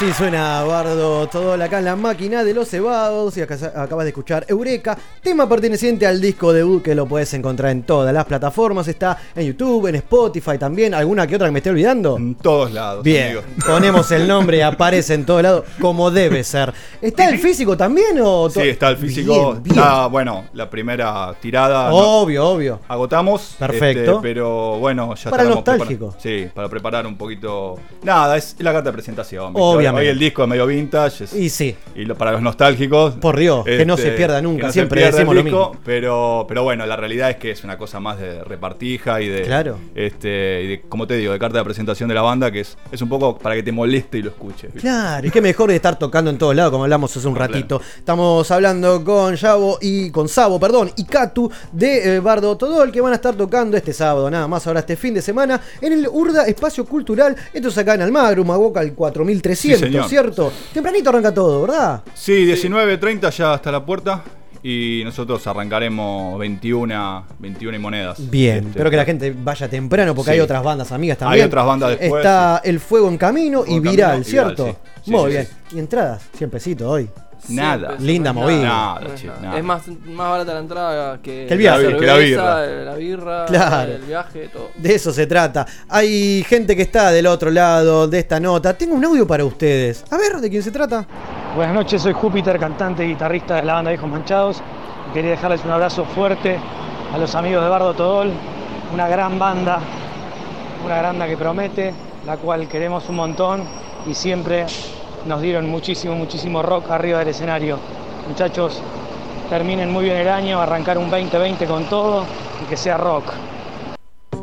Ahí va, sí, suena Bardo todo acá en la máquina de los cebados. Y acá, acabas de escuchar Eureka, tema perteneciente al disco debut que lo puedes encontrar en todas las plataformas. Está en YouTube, en Spotify también. ¿Alguna que otra que me esté olvidando? En todos lados. Bien, ponemos el nombre y aparece en todos lados como debe ser. ¿Está el físico también o Sí, está el físico. Bien, bien. Está, bueno, la primera tirada. no- Obvio, obvio. Agotamos. Perfecto. este, pero bueno, ya Para nostálgico. Sí, para preparar un poquito. Nada, es la carta de presentación. canción. Obviamente. Hoy el disco es medio vintage. es- Y sí. y lo- para los nostálgicos. Por Dios, que no se pierda nunca, no siempre pierda decimos lo mismo. Pero, pero bueno, la realidad es que es una cosa más de repartija y de. Claro. Este, y de, como te digo, de carta de presentación de la banda, que es, es un poco para que te moleste y lo escuches. Claro, y qué mejor de estar tocando en todos lados, como hablamos hace un Claro. ratito. Estamos hablando con Yavo y con Sabo, perdón, y Katu de eh, Bardo Todol, que van a estar tocando este sábado, nada más ahora este fin de semana, en el Urda Espacio Cultural. Esto es acá en Almagro, Magoca, el 4300, Sí, señor. ¿cierto? Tempranito arranca todo, ¿verdad? Sí, 19.30 ya hasta la puerta. Y nosotros arrancaremos 21, 21 y monedas. Bien, Este, espero que la gente vaya temprano porque Sí. hay otras bandas amigas también. Hay otras bandas después, Está El Fuego en Camino Fuego y Viral, Camino ¿cierto? Viral, sí. Sí, Muy sí, bien. sí. Y entradas, 100 pesitos hoy. Nada. Linda no es movida. nada, Nada, no es che, nada. Es más, más barata la entrada que, Que el viaje. la Que la birra. la birra, Claro. el viaje, todo. De eso se trata. Hay gente que está del otro lado de esta nota. Tengo un audio para ustedes. A ver, ¿de quién se trata? Buenas noches, soy Júpiter, cantante y guitarrista de la banda Viejos Manchados. Y quería dejarles un abrazo fuerte a los amigos de Bardo Todol, una gran banda, una gran banda que promete, la cual queremos un montón y siempre nos dieron muchísimo, muchísimo rock arriba del escenario. Muchachos, terminen muy bien el año, arrancar un 2020 con todo y que sea rock.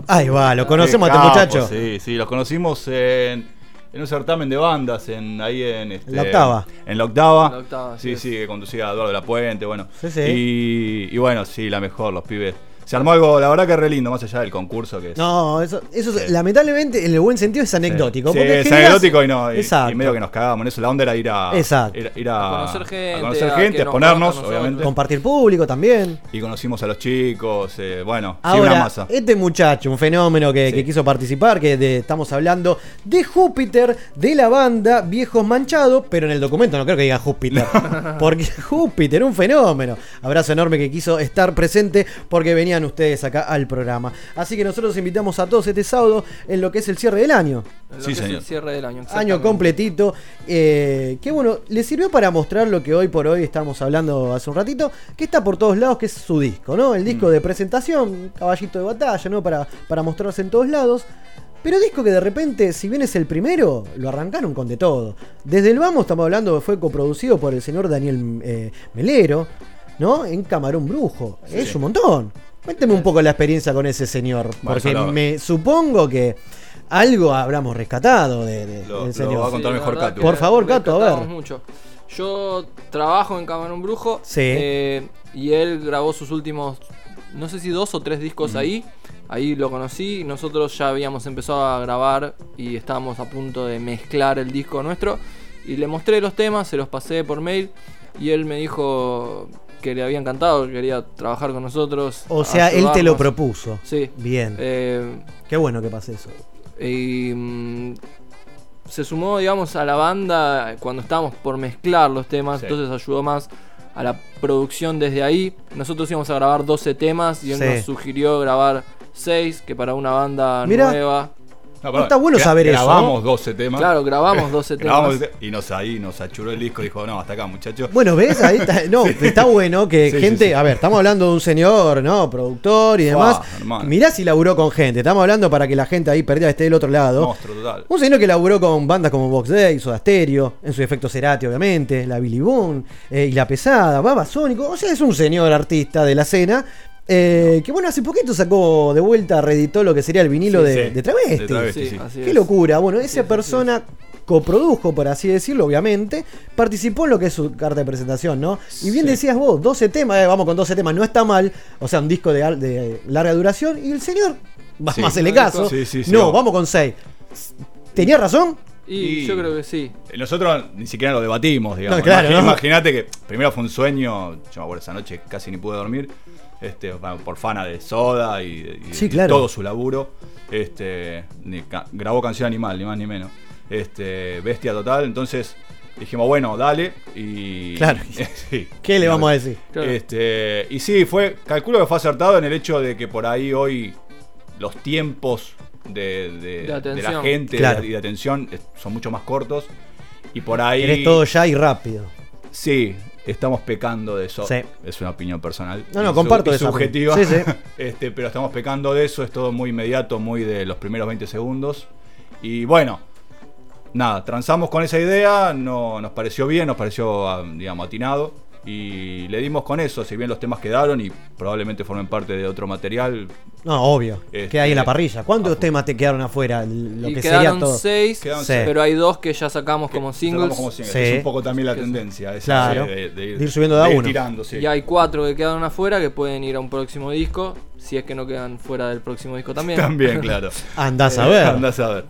Ahí va, lo conocemos a este muchacho. Sí, sí, los conocimos en, en un certamen de bandas, en, ahí en... Este, La Octava. En la octava. La Octava, sí, sí sí, que conducía a Eduardo La Puente, bueno. Sí, sí. Y, y bueno, sí, la mejor, los pibes. Se armó algo, la verdad que re lindo, más allá del concurso que es. No, eso, eso es- lamentablemente en el buen sentido es anecdótico. Sí, porque es generas- anecdótico y no. Y, Exacto. y medio que nos cagábamos en eso. La onda era ir a. Exacto. Ir, ir a, A conocer gente, a conocer a gente, exponernos, obviamente. Compartir público también. Y conocimos a los chicos. eh, bueno, sí, una Ahora, masa. este muchacho, un fenómeno que, Sí. que quiso participar, que de- estamos hablando de Júpiter, de la banda Viejos Manchados, pero en el documento no creo que diga Júpiter, porque Júpiter, un fenómeno. Abrazo enorme que quiso estar presente porque venían ustedes acá al programa. Así que nosotros invitamos a todos este sábado en lo que es el cierre del año. En lo Sí, que es señor. el cierre del año. Año completito. Eh, que bueno, le sirvió para mostrar lo que hoy por hoy estamos hablando hace un ratito, que está por todos lados, que es su disco, ¿no? El Mm. disco de presentación, caballito de batalla, ¿no? Para, para mostrarse en todos lados. Pero disco que de repente, si bien es el primero, lo arrancaron con de todo. Desde el Vamos estamos hablando que fue coproducido por el señor Daniel eh, Melero, ¿no? En Camarón Brujo. Es un montón. Cuénteme un poco la experiencia con ese señor, porque lo- me supongo que algo habremos rescatado de, de- Lo- del lo señor. va a contar Sí, mejor Cato. Por favor, Cato, a ver. mucho. Yo trabajo en Camarón Brujo. Sí. eh, y él grabó sus últimos, no sé si dos o tres discos ahí. Ahí lo conocí. Nosotros ya habíamos empezado a grabar y estábamos a punto de mezclar el disco nuestro. Y le mostré los temas, se los pasé por mail. Y él me dijo que le había encantado, que quería trabajar con nosotros. O sea, él te lo propuso. Sí. Bien. Eh, Qué bueno que pase eso. y mm, se sumó, digamos, a la banda cuando estábamos por mezclar los temas, Sí. entonces ayudó más a la producción desde ahí. Nosotros íbamos a grabar 12 temas y él Sí. nos sugirió grabar 6, que para una banda Mirá. nueva. No, perdón, Está bueno saber eso, Grabamos 12 temas. Claro, grabamos 12 Grabamos temas. y nos ahí nos achuró el disco. Dijo, no, hasta acá, muchachos. Bueno, ¿ves? Ahí está, no, está bueno que Sí, sí, gente. sí. A ver, estamos hablando de un señor, ¿no? Productor y demás. Hermano. Mirá si laburó con gente. Estamos hablando para que la gente ahí perdida esté del otro lado. Monstruo total. Un señor que laburó con bandas como Box Day, Soda Stereo, en su efecto Cerati, obviamente, la Billy Boone eh, y La Pesada, Babasónico. O sea, es un señor artista de la escena. Eh, que bueno, hace poquito sacó de vuelta, reeditó lo que sería el vinilo Sí, de, sí. de Travesti. De Travesti, Sí, Qué es. locura. Bueno, esa persona coprodujo, por así decirlo, obviamente, participó en lo que es su carta de presentación, ¿no? Y bien Sí. decías vos, 12 temas, eh, vamos con 12 temas, no está mal, o sea, un disco de, de larga duración, y el señor, a hacerle caso, Sí, sí, sí, no, vamos. vamos con 6. ¿Tenía razón? Y, Y- yo creo que sí. Nosotros ni siquiera lo debatimos, digamos. No, claro. Imagínate que primero fue un sueño, yo me acuerdo esa noche casi ni pude dormir, este, por fana de Soda y, y- Sí, y claro. todo su laburo. Este, ni ca- grabó Canción Animal, ni más ni menos. Este, bestia total, entonces dijimos, bueno, dale. Y. Claro. sí. ¿Qué le vamos a decir? Claro. Este, y sí, fue, calculo que fue acertado en el hecho de que por ahí hoy los tiempos de, de- De de la gente Claro. y de atención son mucho más cortos. Y por ahí. Querés todo ya y rápido. Sí, estamos pecando de eso. Sí. Es una opinión personal. No, no, comparto y esa subjetiva. Sí, sí. este, pero estamos pecando de eso, es todo muy inmediato, muy de los primeros 20 segundos. Y bueno, nada, transamos con esa idea, no, nos pareció bien, nos pareció, ah, digamos, atinado. Y le dimos con eso, si bien los temas quedaron y probablemente formen parte de otro material. No, obvio. Este, que hay en la parrilla. ¿Cuántos temas te quedaron afuera? Lo y que quedaron sería todo. seis, Quedaron Sí. seis. pero hay dos que ya sacamos como singles. Sacamos como singles, Sí. Es un poco también la tendencia. esa Claro. de, de De ir subiendo de a ir uno. tirando, sí. Y hay cuatro que quedaron afuera que pueden ir a un próximo disco, si es que no quedan fuera del próximo disco también. También, claro. Andás a Eh, ver. Andás a ver.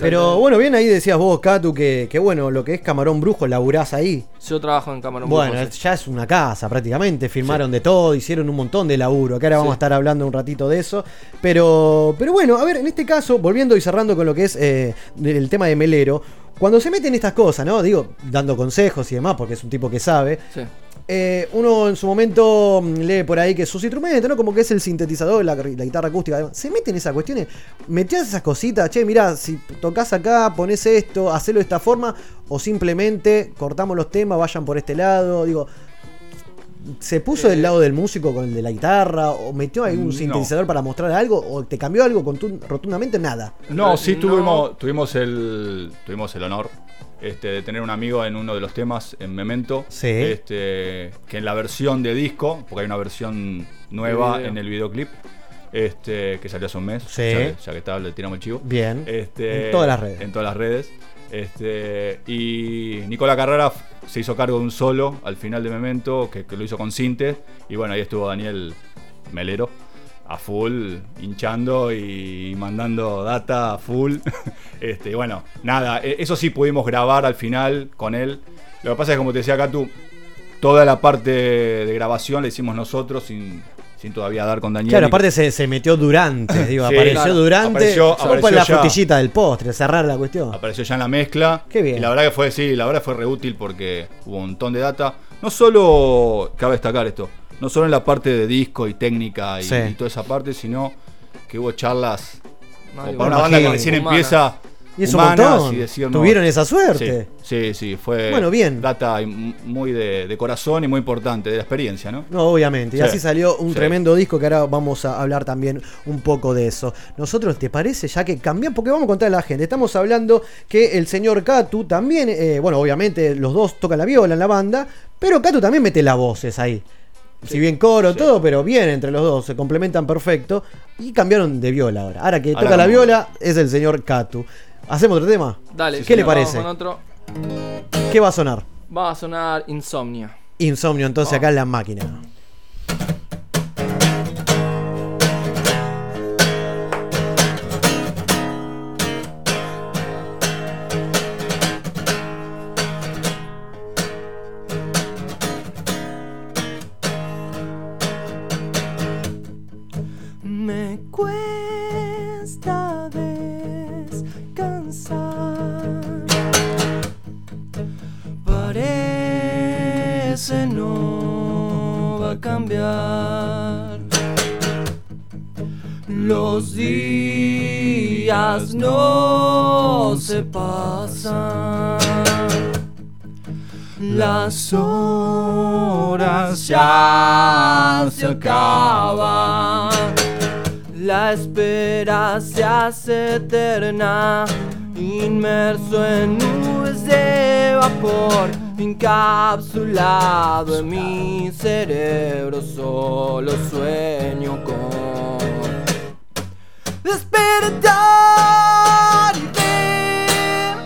Pero bueno, bien ahí decías vos, Catu, que, que bueno, lo que es Camarón Brujo, laburás ahí. Yo trabajo en Camarón Bueno, Brujo, es- ya es una casa prácticamente, filmaron de todo, hicieron un montón de laburo, que ahora vamos Sí. a estar hablando un ratito de eso. Pero, pero bueno, a ver, en este caso, volviendo y cerrando con lo que es eh, el tema de Melero, cuando se meten estas cosas, ¿no? Digo, dando consejos y demás, porque es un tipo que sabe. Sí. Eh, uno en su momento mm, lee por ahí que sus instrumentos, ¿no? Como que es el sintetizador, la, la guitarra acústica. Se meten esas cuestiones. Metías esas cositas, che, mirá, si tocas acá, pones esto, hacelo de esta forma, o simplemente cortamos los temas, vayan por este lado. Digo, ¿se puso del lado del músico con el de la guitarra? ¿O metió ahí un No. sintetizador para mostrar algo? ¿O te cambió algo rotundamente? Nada. No, sí No. tuvimos, tuvimos el. Tuvimos el honor este, de tener un amigo en uno de los temas, en Memento. Sí. Este, que en la versión de disco, porque hay una versión nueva en el videoclip. Este, que salió hace un mes. Sí. Ya, que- ya que está, le tiramos el chivo. Bien. Este, En todas las redes. En todas las redes. Este, y Nicola Carrera se hizo cargo de un solo al final de Memento, que, que lo hizo con Sinte. Y bueno, ahí estuvo Daniel Melero a full, hinchando y mandando data a full. Este, bueno, nada, e- eso sí pudimos grabar al final con él. Lo que pasa es que, como te decía Catu, toda la parte de grabación la hicimos nosotros sin, sin todavía dar con Daniel. Claro, aparte se, se metió durante, digo, Sí, apareció claro. durante. Apareció- fue apareció la ya. frutillita del postre, cerrar la cuestión. apareció ya en la mezcla. Qué bien. Y la verdad que fue, sí, la verdad fue re útil porque hubo un montón de data. No solo, cabe destacar esto, no solo en la parte de disco y técnica y, Sí. y toda esa parte, sino que hubo charlas No, para una banda que recién Humanas. empieza. Y es un humanas montón. y decir, no, Tuvieron esa suerte. Sí, sí, sí, fue Bueno, bien. data muy de, de corazón y muy importante, de la experiencia, ¿no? No, obviamente. Y Sí. así salió un Sí. tremendo disco que ahora vamos a hablar también un poco de eso. Nosotros, ¿te parece? Ya que cambian, porque vamos a contar a la gente. Estamos hablando que el señor Katu también, eh, bueno, obviamente los dos tocan la viola en la banda, pero Katu también mete las voces ahí. Si bien coro, todo, pero bien entre los dos, se complementan perfecto. Y cambiaron de viola ahora. Ahora que Ahora toca la vamos. viola es el señor Katu. ¿Hacemos otro tema? Dale, ¿Qué le parece? otro. ¿Qué va a sonar? Va a sonar Insomnia. Insomnio, entonces acá en la máquina. Los días no se pasan. Las horas ya se acaban. La espera se hace eterna, inmerso en nubes de vapor, encapsulado en mi cerebro, solo sueño con despertar y ver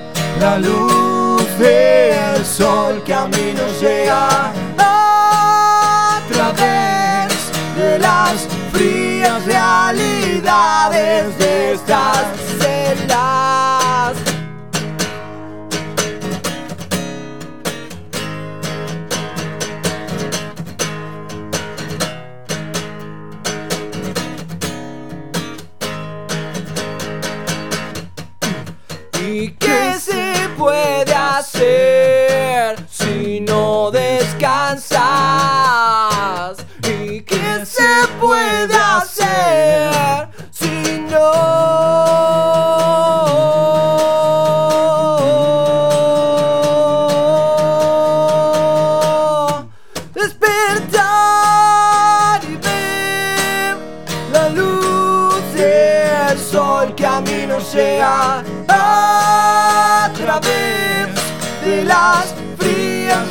la luz del sol que a mí no llega a través de las frías realidades de estas celdas.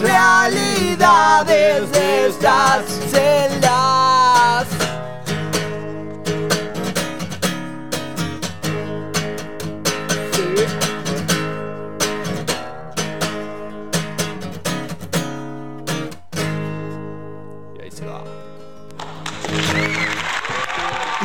Realidades de estas.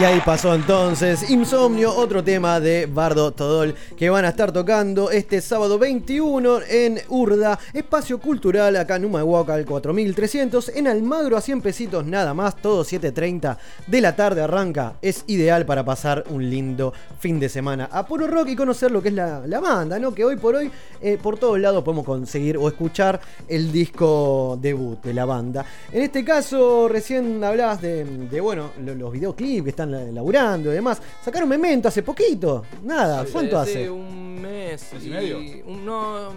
Ahí pasó entonces Insomnio, otro tema de Bardo Todol que van a estar tocando este sábado 21 en Urda, espacio cultural acá en Humahuaca al 4300, en Almagro a 100 pesitos nada más, todo 7.30 de la tarde arranca, es ideal para pasar un lindo fin de semana a puro rock y conocer lo que es la, la banda, ¿no? Que hoy por hoy eh, por todos lados podemos conseguir o escuchar el disco debut de la banda. En este caso recién hablabas de, de, bueno, lo- los videoclips que están laburando y demás. Sacaron Memento hace poquito, nada, ¿cuánto hace? Un mes y medio? un- no,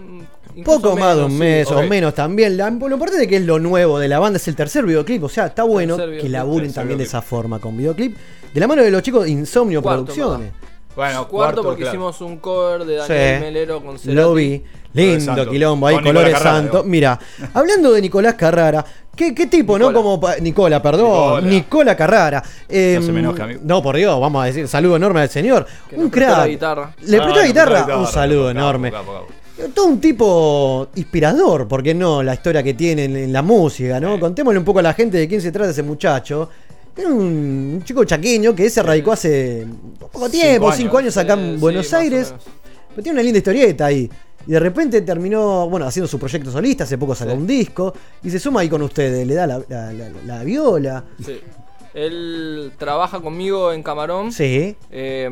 Poco más de un sí. mes o menos también. La- lo importante es que es lo nuevo de la banda, es el tercer videoclip. O sea, está bueno que laburen también de esa forma con videoclip. De la mano de los chicos de Insomnio Cuarto, Producciones. Bueno, Cuarto, porque claro. hicimos un cover de Daniel Sí. Melero con Cerati. Lo vi. Lindo quilombo, ahí Con colores santos. Mira, hablando de Nicolás Carrara, ¿qué, qué tipo, no? Como Nicola, perdón. Nicola. Nicola, Carrara. Eh, No se me enoje, amigo. No, por Dios, vamos a decir, saludo enorme al señor. Que un crack. la guitarra. Le Ah, prestó la guitarra, un saludo enorme. Todo un tipo inspirador, porque no? La historia que tiene en, en la música, ¿no? Contémosle un poco a la gente de quién se trata ese muchacho. Era un, un chico chaqueño que se radicó hace poco tiempo, años. cinco años acá en Buenos Aires. Pero tiene una linda historieta ahí. Y de repente terminó, bueno, haciendo su proyecto solista, hace poco sacó Sí. un disco. Y se suma ahí con ustedes, le da la, la- la- la viola. Sí. Él trabaja conmigo en Camarón. Sí. Eh,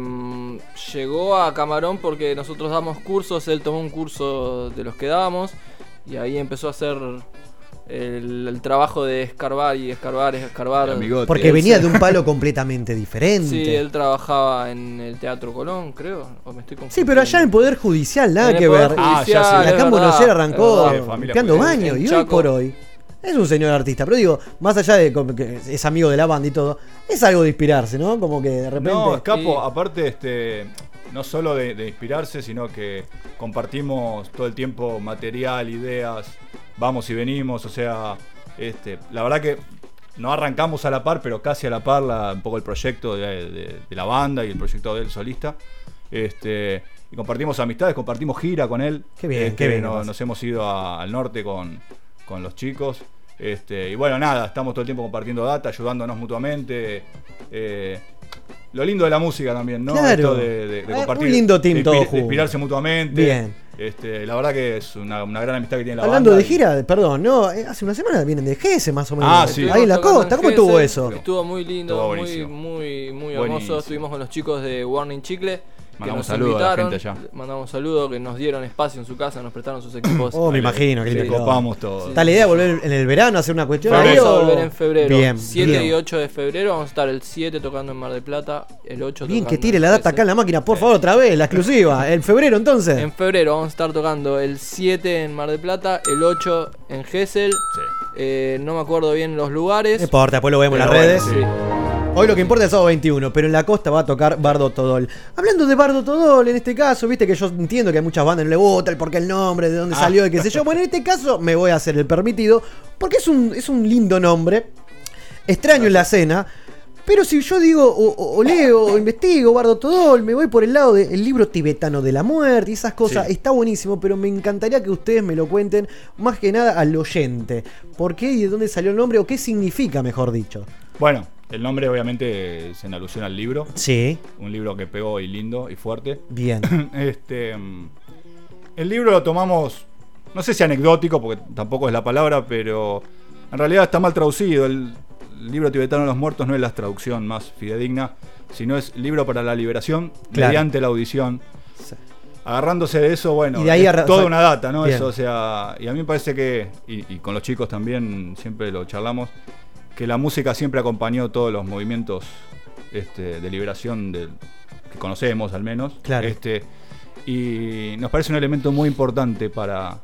llegó a Camarón porque nosotros damos cursos, él tomó un curso de los que dábamos y ahí empezó a hacer el, el trabajo de escarbar y escarbar y escarbar. Porque venía de un palo completamente diferente. Sí, él trabajaba en el Teatro Colón, creo. O me estoy Sí, pero allá en el Poder Judicial, nada En que ver. Judicial, Y es acá en Buenos Aires arrancó es limpiando baños. Y hoy por hoy es un señor artista. Pero digo, más allá de que es amigo de la banda y todo, es algo de inspirarse, ¿no? Como que de repente. No, Capo, aparte, este, no solo de, de inspirarse, sino que compartimos todo el tiempo material, ideas, vamos y venimos, o sea, este, la verdad que no arrancamos a la par, pero casi a la par la- un poco el proyecto de, de- de la banda y el proyecto del solista. Este, y compartimos amistades, compartimos gira con él. Qué bien, Este, qué bien, no- capaz. nos hemos ido a- al norte con, con los chicos. Este, y bueno, nada, estamos todo el tiempo compartiendo data, ayudándonos mutuamente. eh, lo lindo de la música también, ¿no? Claro. Esto de, de- de Ah, compartir. un lindo team de, todo de junto. inspirarse mutuamente. Bien. Este, la verdad que es una, una gran amistad que tiene la Hablando banda. de y- gira, perdón, no, eh, hace una semana vienen de Gese más o menos. Ah, sí. Ahí en la costa, ¿cómo estuvo eso? Estuvo muy lindo, Estuvo muy, muy, muy Buenísimo. hermoso. Estuvimos con los chicos de Warning Chicle. Que Mandamos nos saludos a la gente allá. mandamos saludos, que nos dieron espacio en su casa, nos prestaron sus equipos. Oh, me imagino, que Sí, copamos todo. ¿Está la idea de volver en el verano a hacer una cuestión Vamos a volver en febrero. Bien, 7 bien. y 8 de febrero vamos a estar el 7 tocando en Mar del Plata, el 8 Bien, que tire la data acá en la máquina, por favor, otra vez, la exclusiva. En febrero entonces. En febrero vamos a estar tocando el 7 en Mar del Plata, el 8 en Gessel. Eh, no me acuerdo bien los lugares. No importa, después lo vemos en las redes. bueno, sí. Hoy lo que importa es sábado 21, pero en la costa va a tocar Bardo Todol. Hablando de Bardo Todol, en este caso, viste que yo entiendo que a muchas bandas no le gusta el por qué el nombre, de dónde Ah. salió, de qué sé yo. Bueno, en este caso me voy a hacer el permitido, porque es un, es un lindo nombre, extraño en la escena. Pero si yo digo, o, o- o leo, o investigo, Bardo Todol, me voy por el lado del libro tibetano de la muerte y esas cosas, Sí. está buenísimo, pero me encantaría que ustedes me lo cuenten más que nada al oyente. ¿Por qué y de dónde salió el nombre o qué significa, mejor dicho? Bueno, el nombre obviamente es en alusión al libro. Sí. Un libro que pegó y lindo y fuerte. Bien. Este, mm, el libro lo tomamos, no sé si anecdótico, porque tampoco es la palabra, pero en realidad está mal traducido. El, libro tibetano de los muertos no es la traducción más fidedigna, sino es libro para la liberación Claro. mediante la audición. Agarrándose de eso, bueno, Y ahí es toda una data, ¿no? Bien. Eso, o sea, y a mí me parece que, y, y con los chicos también siempre lo charlamos, que la música siempre acompañó todos los movimientos este, de liberación que conocemos al menos. Claro. Este, y nos parece un elemento muy importante para...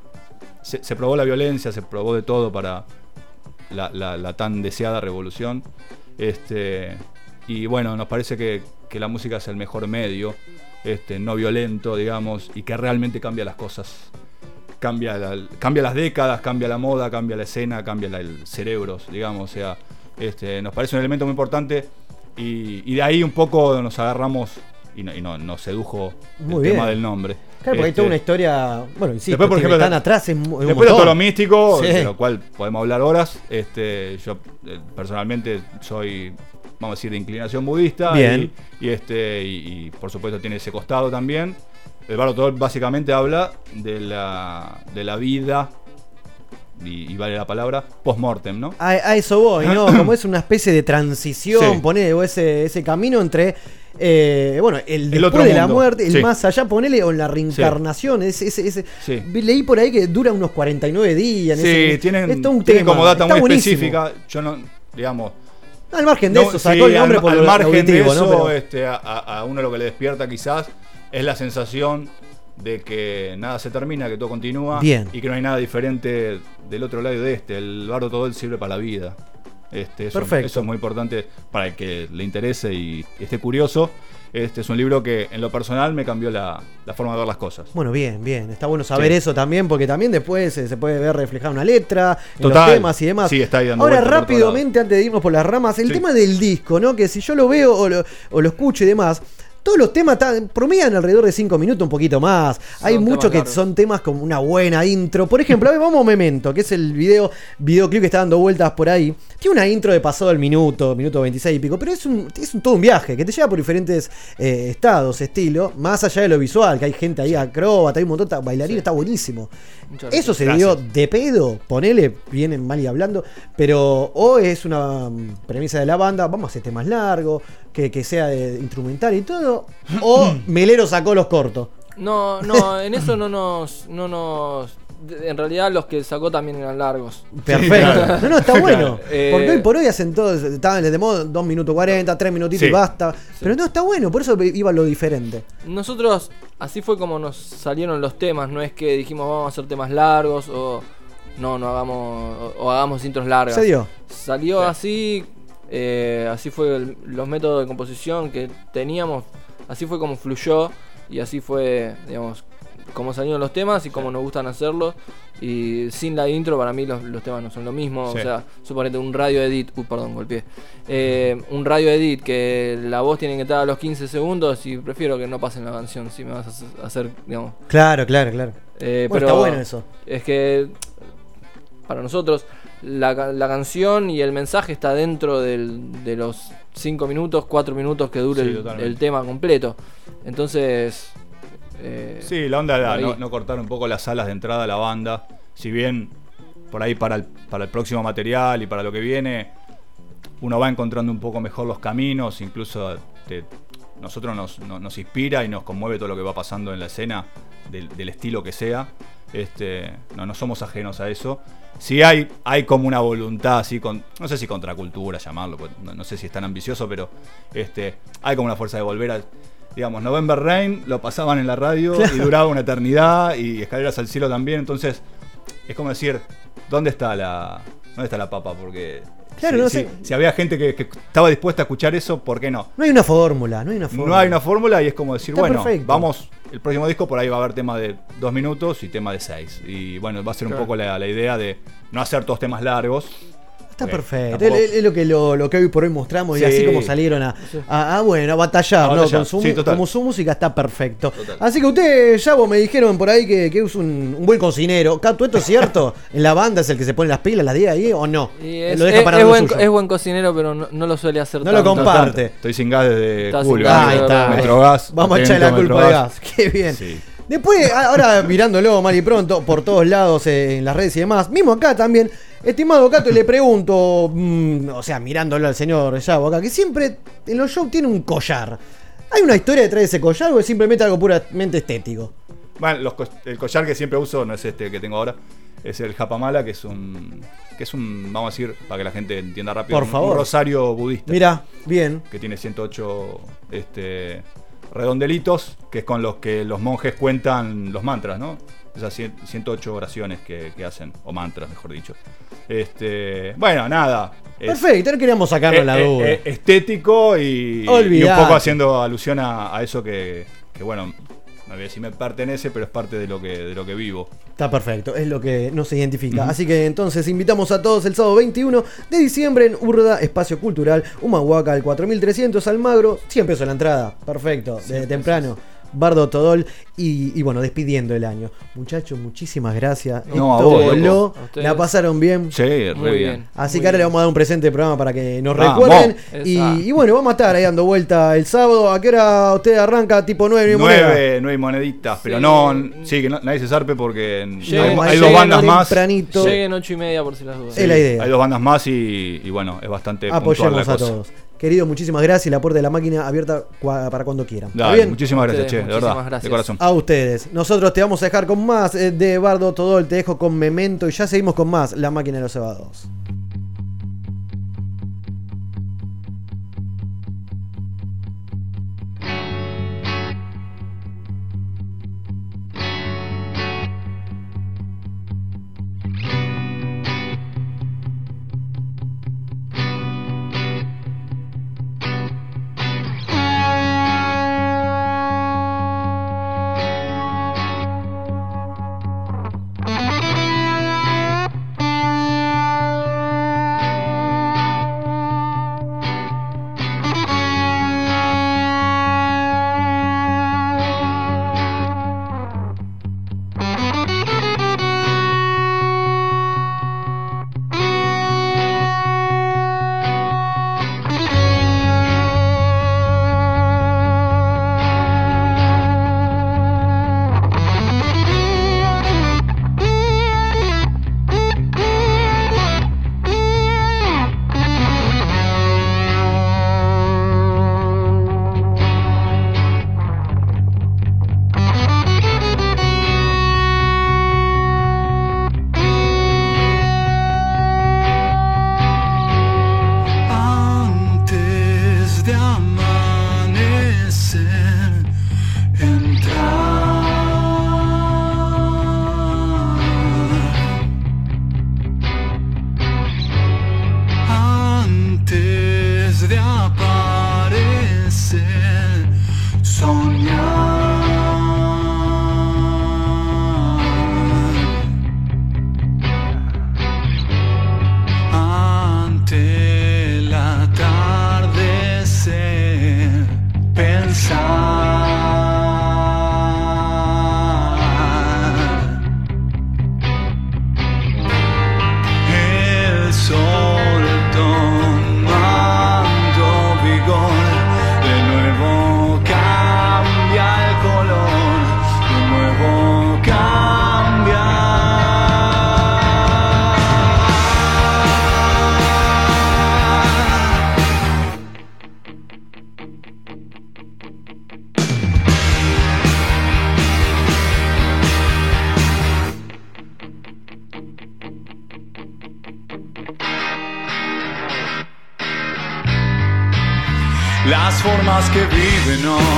Se, se probó la violencia, se probó de todo para la, la- la tan deseada revolución. Este, y bueno, nos parece que, que la música es el mejor medio, este, no violento, digamos, y que realmente cambia las cosas. Cambia, la- cambia las décadas, cambia la moda, cambia la escena, cambia la- el cerebro, digamos. O sea, este, nos parece un elemento muy importante y, y de ahí un poco nos agarramos y, no- y no- nos sedujo Muy el bien. tema del nombre. Claro, porque hay Este, toda una historia. Bueno, insisto, Después, por ejemplo, están atrás es, es un Después de todo lo místico, Sí. de lo cual podemos hablar horas, este, yo eh, personalmente soy, vamos a decir, de inclinación budista. Bien. Y, y este, y, y, por supuesto tiene ese costado también. El Bardo Todol básicamente habla de la, de la vida, y, y vale la palabra, post-mortem, ¿no? A, a eso voy, ¿no? Como es una especie de transición, Sí. ponele, ese, ese camino entre. eh, bueno, el, El después otro de la mundo. muerte, el Sí. más allá, ponele, o en la reencarnación. Ese, ese, ese- Sí. Leí por ahí que dura unos 49 días. en Sí, ese- tienen, es un tienen como data está muy buenísimo. específica. Yo no, digamos. Al margen de No, eso, sí, sacó el nombre al, por al margen auditivo, de ¿no? eso, Pero- este, a uno lo que le despierta quizás es la sensación de que nada se termina, que todo continúa Bien. y que no hay nada diferente del otro lado de este. El bardo todo él sirve para la vida. Este, eso, Perfecto. eso es muy importante para el que le interese y esté curioso. Este es un libro que en lo personal me cambió la, la forma de ver las cosas. Bueno, bien, bien. Está bueno saber Sí. eso también, porque también después eh, se puede ver reflejada una letra, en Total. los temas y demás. Sí, está ahí dando Ahora, rápidamente, antes de irnos por las ramas, el Sí. tema del disco, ¿no? Que si yo lo veo o lo, o lo escucho y demás. Todos los temas promedian alrededor de 5 minutos, un poquito más. Hay muchos que largos. son temas con una buena intro. Por ejemplo, a ver, vamos a Memento, que es el video, videoclip que está dando vueltas por ahí. Tiene una intro de pasado al minuto, minuto 26 y pico, pero es, un, es un- todo un viaje que te lleva por diferentes eh, estados, estilo, más allá de lo visual, que hay gente ahí acróbata, hay un montón de bailarines, está buenísimo. Muchas Eso gracias. se dio de pedo, ponele, vienen mal y hablando, pero o es una mm, premisa de la banda, vamos a hacer temas largos, que, que sea de instrumental y todo, o Melero sacó los cortos. No, no, en eso no nos, no nos. En realidad los que sacó también eran largos. Perfecto. No, no, está bueno. Eh, Porque hoy por hoy hacen todos, estaban de modo 2 minutos 40, 3 minutitos Sí. y basta. Pero no, está bueno, por eso iba lo diferente. Nosotros, así fue como nos salieron los temas, no es que dijimos vamos a hacer temas largos o no, no hagamos o, o hagamos intros largas. Se dio. Salió así, eh, así fue el- los métodos de composición que teníamos, así fue como fluyó y así fue, digamos, como salieron los temas y como nos gustan hacerlos. Y sin la intro, para mí los, los temas no son lo mismo. Sí. O sea, suponete un radio edit, uh, perdón, golpeé. Eh, un radio edit que la voz tiene que estar a los 15 segundos y prefiero que no pasen la canción si me vas a hacer- hacer, digamos. Claro, claro, claro. Eh, Bueno, pero está bueno eso. Es que para nosotros la, la canción y el mensaje está dentro del- de los 5 minutos, 4 minutos que dure Sí, el, tema completo. Entonces... eh, Sí, la onda era no cortar un poco las alas de entrada a la banda. Si bien por ahí para el, para el próximo material y para lo que viene, uno va encontrando un poco mejor los caminos, incluso te- nosotros nos, no- nos inspira y nos conmueve todo lo que va pasando en la escena, del, del estilo que sea. Este, no, no somos ajenos a eso. Sí hay, hay como una voluntad así, con, no sé si contracultura llamarlo, pues, no, no sé si es tan ambicioso, pero este, hay como una fuerza de volver a, digamos, November Rain lo pasaban en la radio y duraba una eternidad y Escaleras al Cielo también, entonces es como decir, ¿dónde está la, dónde está la papa? Porque Claro, si, no si- sé. si había gente que, que estaba dispuesta a escuchar eso, ¿por qué no? No hay una fórmula, no hay una fórmula. No hay una fórmula y es como decir, Está bueno, perfecto. vamos, el próximo disco por ahí va a haber tema de dos minutos y tema de seis. Y bueno, va a ser un poco la, la idea de no hacer todos temas largos. Está Porque perfecto. Es, es lo, que lo, lo que hoy por hoy mostramos y Sí. así como salieron a, a- a, bueno, a batallar, A ¿no? batallar, Con su, sí, como su música está perfecto. Total. Así que usted, ya vos me dijeron por ahí que, que es un, un buen cocinero. Cato, ¿esto es cierto? ¿En la banda es el que se pone las pilas, las 10 ahí o no? Eh, es, lo deja es- para es buen, suyo. es buen cocinero, pero no, no lo suele hacer No lo comparte. Estoy sin gas desde julio. gas, Ahí está. Metrogas. Vamos a echarle la culpa de gas. Qué bien. Sí. Después, ahora mirándolo mal y pronto, por todos lados, eh, en las redes y demás, mismo acá también, estimado Cato, le pregunto, mm, o sea, mirándolo al señor Yabo acá, que siempre en los shows tiene un collar. ¿Hay una historia detrás de ese collar o es simplemente algo puramente estético? Bueno, los co- el collar que siempre uso no es este que tengo ahora, es el japamala, que es un, que es un, vamos a decir, para que la gente entienda rápido, Por un- favor. un rosario budista. Mira, bien. que tiene 108 este, redondelitos, que es con los que los monjes cuentan los mantras, ¿no? esas cien- 108 oraciones que, que hacen, o mantras, mejor dicho. Este, bueno, nada. es- Perfecto, no queríamos sacarnos eh, la eh, duda. eh, estético y, y un poco haciendo alusión a, a eso que, que, bueno, no voy a decir me pertenece, pero es parte de lo que, de lo que vivo. Está perfecto, es lo que nos identifica. Así que entonces invitamos a todos el sábado 21 de diciembre en Urda, Espacio Cultural, Humahuaca, al 4300 Almagro, 100 pesos la entrada, perfecto, de temprano. Bardo Todol y, y bueno, despidiendo el año. Muchachos, muchísimas gracias. No, a vos, voló. A la pasaron bien. Sí, re Muy bien. bien. Así Muy que ahora le vamos a dar un presente de programa para que nos recuerden. Y, bueno, vamos a estar ahí dando vuelta el sábado. ¿A qué hora usted arranca? Tipo 9, Nueve, nueve moneditas, pero Sí. no, sí, que no- nadie se zarpe porque hay, Lleguen- hay dos bandas más. tempranito. Lleguen ocho y media por si las dudas. Es la idea. Hay dos bandas más y, y bueno, es bastante puntual Apoyemos la a cosa. todos. Querido, muchísimas gracias. La puerta de la máquina abierta para cuando quieran. ¿Está Dale, bien? muchísimas gracias, Ustedes, che, de verdad, muchísimas de gracias. corazón. A ustedes. Nosotros te vamos a dejar con más eh, de Bardo Todol. Te dejo con Memento y ya seguimos con más La máquina de los cebados. know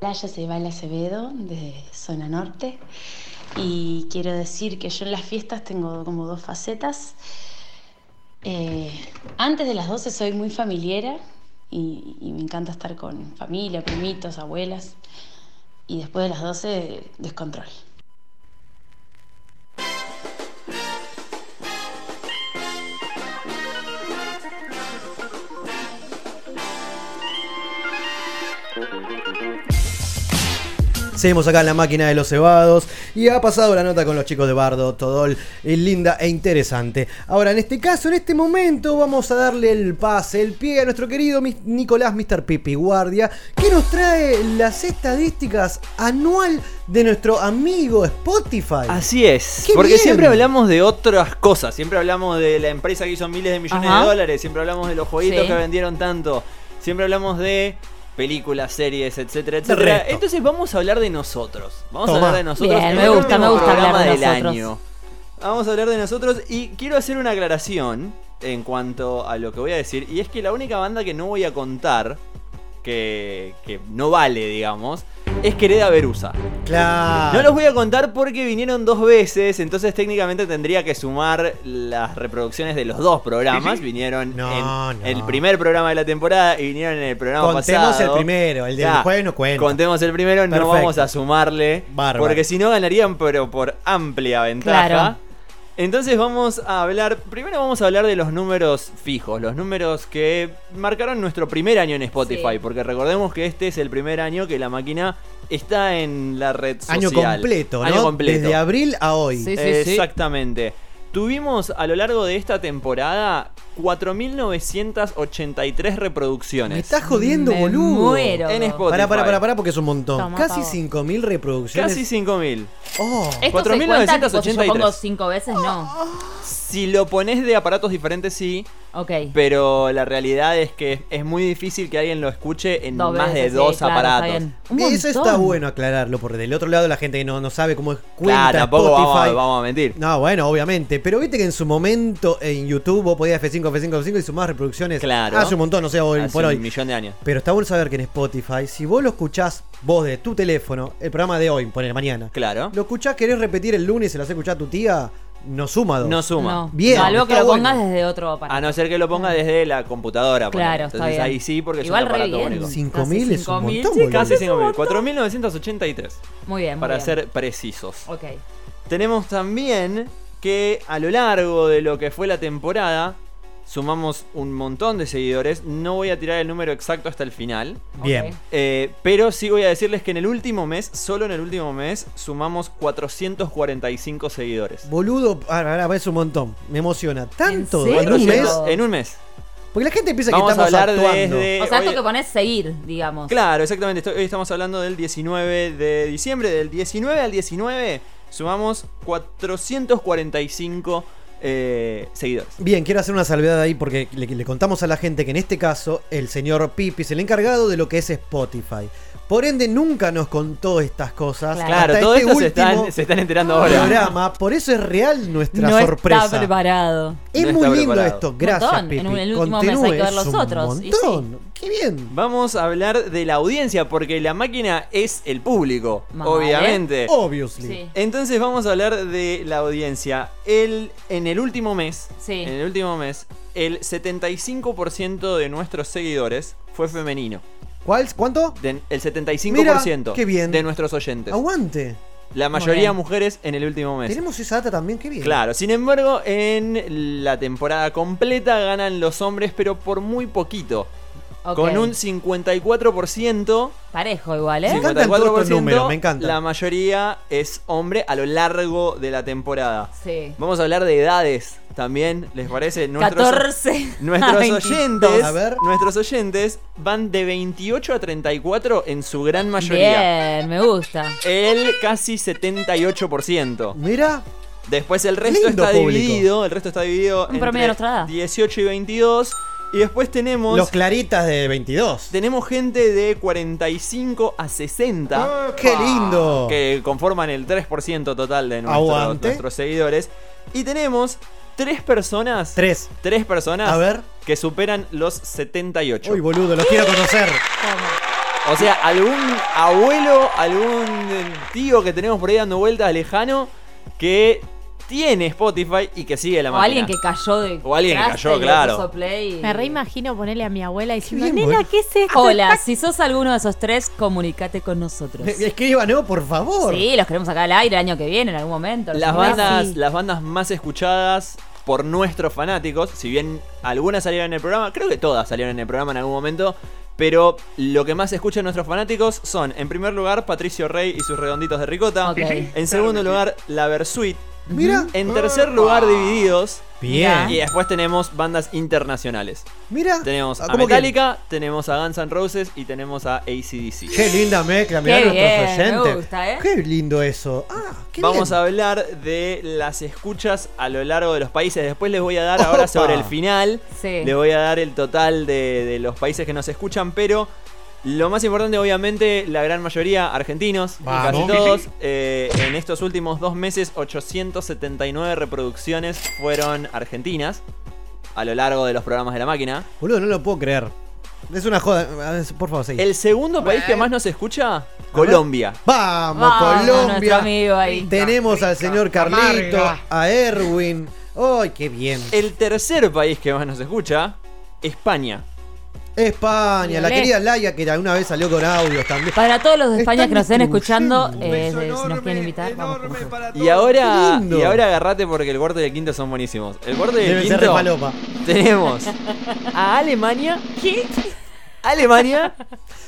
Playa Ceibal Acevedo de Zona Norte y quiero decir que yo en las fiestas tengo como dos facetas. Eh, antes de las 12 soy muy familiera y, y me encanta estar con familia, primitos, abuelas y después de las 12 descontrol. Seguimos acá en la máquina de los cebados y ha pasado la nota con los chicos de Bardo, Todol, eh, linda e interesante. Ahora, en este caso, en este momento, vamos a darle el pase, el pie a nuestro querido Nicolás Mr. Pipi Guardia, que nos trae las estadísticas anual de nuestro amigo Spotify. Así es, ¡Qué porque bien! siempre hablamos de otras cosas, siempre hablamos de la empresa que hizo miles de millones Ajá. de dólares, siempre hablamos de los jueguitos Sí. que vendieron tanto, siempre hablamos de películas, series, etcétera, etcétera. Entonces vamos a hablar de nosotros. Vamos Toma. a hablar de nosotros. Bien, en me gusta, me gusta hablar de del nosotros. año. Vamos a hablar de nosotros y quiero hacer una aclaración en cuanto a lo que voy a decir. Y es que la única banda que no voy a contar, que, que no vale, digamos, es Quereda Verusa. Claro. No los voy a contar porque vinieron dos veces, entonces técnicamente tendría que sumar las reproducciones de los dos programas. Vinieron No, en no. el primer programa de la temporada y vinieron en el programa Contemos pasado. el primero, el del Ya, jueves no cuenta. Contemos el primero, no vamos a sumarle. Bárbaro. Porque si no ganarían, pero por amplia ventaja. Claro. Entonces vamos a hablar, primero vamos a hablar de los números fijos, los números que marcaron nuestro primer año en Spotify, Sí. porque recordemos que este es el primer año que la máquina está en la red social. Año completo, ¿no? Año completo. Desde abril a hoy. Sí, sí, sí. Exactamente. Tuvimos a lo largo de esta temporada 4.983 reproducciones. Me estás jodiendo, Me boludo. muero. En Spotify. Pará, pará, pará, pará, porque es un montón. Toma, Casi pavo. 5.000 reproducciones. Casi 5.000. Oh. Esto se cuenta tipo, si yo 4.983. pongo cinco veces, no. Si lo pones de aparatos diferentes, sí. Ok. Pero la realidad es que es muy difícil que alguien lo escuche en Dos más veces, de sí, dos claro, aparatos. está bien. Un Eso montón. está bueno aclararlo, porque del otro lado la gente que no, no sabe cómo es cuenta Claro, tampoco Spotify. vamos, a- vamos a mentir. No, bueno, obviamente. Pero viste que en su momento en YouTube vos podías F5, F5, F5 y sumar reproducciones. Claro. Hace un montón, no sé, hoy Hace por hoy. millón de años. Pero está bueno saber que en Spotify, si vos lo escuchás vos de tu teléfono, el programa de hoy, poner mañana, Claro. lo escuchás, querés repetir el lunes y se lo hace escuchar a tu tía, no suma dos. No suma. No. Bien, Salvo que está lo bueno. pongas desde otro aparato. A no ser que lo ponga desde la computadora. Claro, está Entonces bien. ahí sí, porque Igual es un aparato único. 5.000 es un 5.000, montón, sí. Casi 5.000. 4.983. Muy bien, muy Para bien. ser precisos. Ok. Tenemos también que a lo largo de lo que fue la temporada sumamos un montón de seguidores. No voy a tirar el número exacto hasta el final. Bien. Eh, pero sí voy a decirles que en el último mes, solo en el último mes, sumamos 445 seguidores. Boludo, ahora, ahora es un montón. Me emociona. ¿Tanto? ¿En un mes? 400 en un mes. Porque la gente piensa Vamos que a hablar actuando. desde- O sea, hoy- esto que pones seguir, digamos. Claro, exactamente. Hoy estamos hablando del 19 de diciembre. Del 19 al 19 sumamos 445 eh, seguidores. Bien, quiero hacer una salvedad ahí porque le, le contamos a la gente que en este caso el señor Pipi es el encargado de lo que es Spotify. Por ende, nunca nos contó estas cosas. Claro, hasta todo este esto se último están, se están enterando ahora. programa. Por eso es real nuestra no sorpresa. está preparado. Es No muy está lindo preparado. esto. Gracias, Montón. Pipi. En un- el último mes hay que ver los otros, y montón. Qué bien. Vamos a hablar de la audiencia porque la máquina es el público, obviamente. Obviously. Sí. Entonces vamos a hablar de la audiencia. El, en el último mes, Sí. en el último mes, el 75% de nuestros seguidores fue femenino. ¿Cuál? ¿Cuánto? De- el 75% Mira, qué bien. de nuestros oyentes. Aguante. La mayoría bien. mujeres en el último mes. Tenemos esa data también, qué bien. Claro, sin embargo, en la temporada completa ganan los hombres, pero por muy poquito. Con un 54%. Parejo igual, ¿eh? Me encantan todos estos 54%, números, me encantan. La mayoría es hombre a lo largo de la temporada. Sí. Vamos a hablar de edades también, ¿les parece? 14 a nuestros 22. oyentes, A ver. nuestros oyentes van de 28 a 34 en su gran mayoría. Bien, me gusta. El casi 78%. Mira. Después el resto Lindo está público. dividido, el resto está dividido Un promedio de nuestra edad. 18 y 22 y después tenemos Los claritas de 22. tenemos gente de 45 a 60 ¡Qué lindo! que conforman el 3% total de nuestros, seguidores y tenemos tres personas, Tres. tres personas A ver. que superan los 78. Uy, boludo, los quiero conocer. O sea, algún abuelo, algún tío que tenemos por ahí dando vueltas lejano que tiene Spotify y que sigue la O máquina. alguien que cayó de. O alguien que cayó, claro. puso play y- Me reimagino ponerle a mi abuela diciendo, nena. ¿qué es esto? Hola, si sos alguno de esos tres, comunicate con nosotros. Escriba, no, por favor. Sí, los queremos acá al aire el año que viene, en algún momento. Las bandas, las bandas más escuchadas por nuestros fanáticos, si bien algunas salieron en el programa, creo que todas salieron en el programa en algún momento, pero lo que más escuchan nuestros fanáticos son, en primer lugar, Patricio Rey y sus redonditos de ricota. Ok. En segundo lugar, La Versuit. Mira. En tercer lugar, Divididos. Bien. Y después tenemos bandas internacionales. Mira. Tenemos Ah, a ¿cómo Metallica, tenemos a Guns N' Roses y tenemos a ACDC. Qué linda mezcla, mirá Qué nuestros bien, me oyentes. gusta, ¿eh? Qué lindo eso. Ah, qué Vamos bien. a hablar de las escuchas a lo largo de los países. Después les voy a dar ahora sobre el final. Sí. Les voy a dar el total de, de los países que nos escuchan, pero lo más importante, obviamente, la gran mayoría argentinos, y Vamos. casi todos. eh, en estos últimos dos meses, 879 reproducciones fueron argentinas a lo largo de los programas de la máquina. Boludo, no lo puedo creer. Es una joda. A ver, Por favor, seguí. El segundo país que más nos escucha, Colombia. Vamos, Vamos, nuestro Colombia. amigo ahí. Tenemos al señor Carlito, amarga. a Erwin. ¡Ay, qué bien! El tercer país que más nos escucha, España. España, la querida Laia, que alguna vez salió con audios también. Para todos los de España Están que nos estén escuchando, eh, de- si nos quieren invitar, vamos. Y ahora, Qué y ahora agarrate porque el cuarto y el quinto son buenísimos. El cuarto y el Deben ser quinto re palopa. tenemos a Alemania, Alemania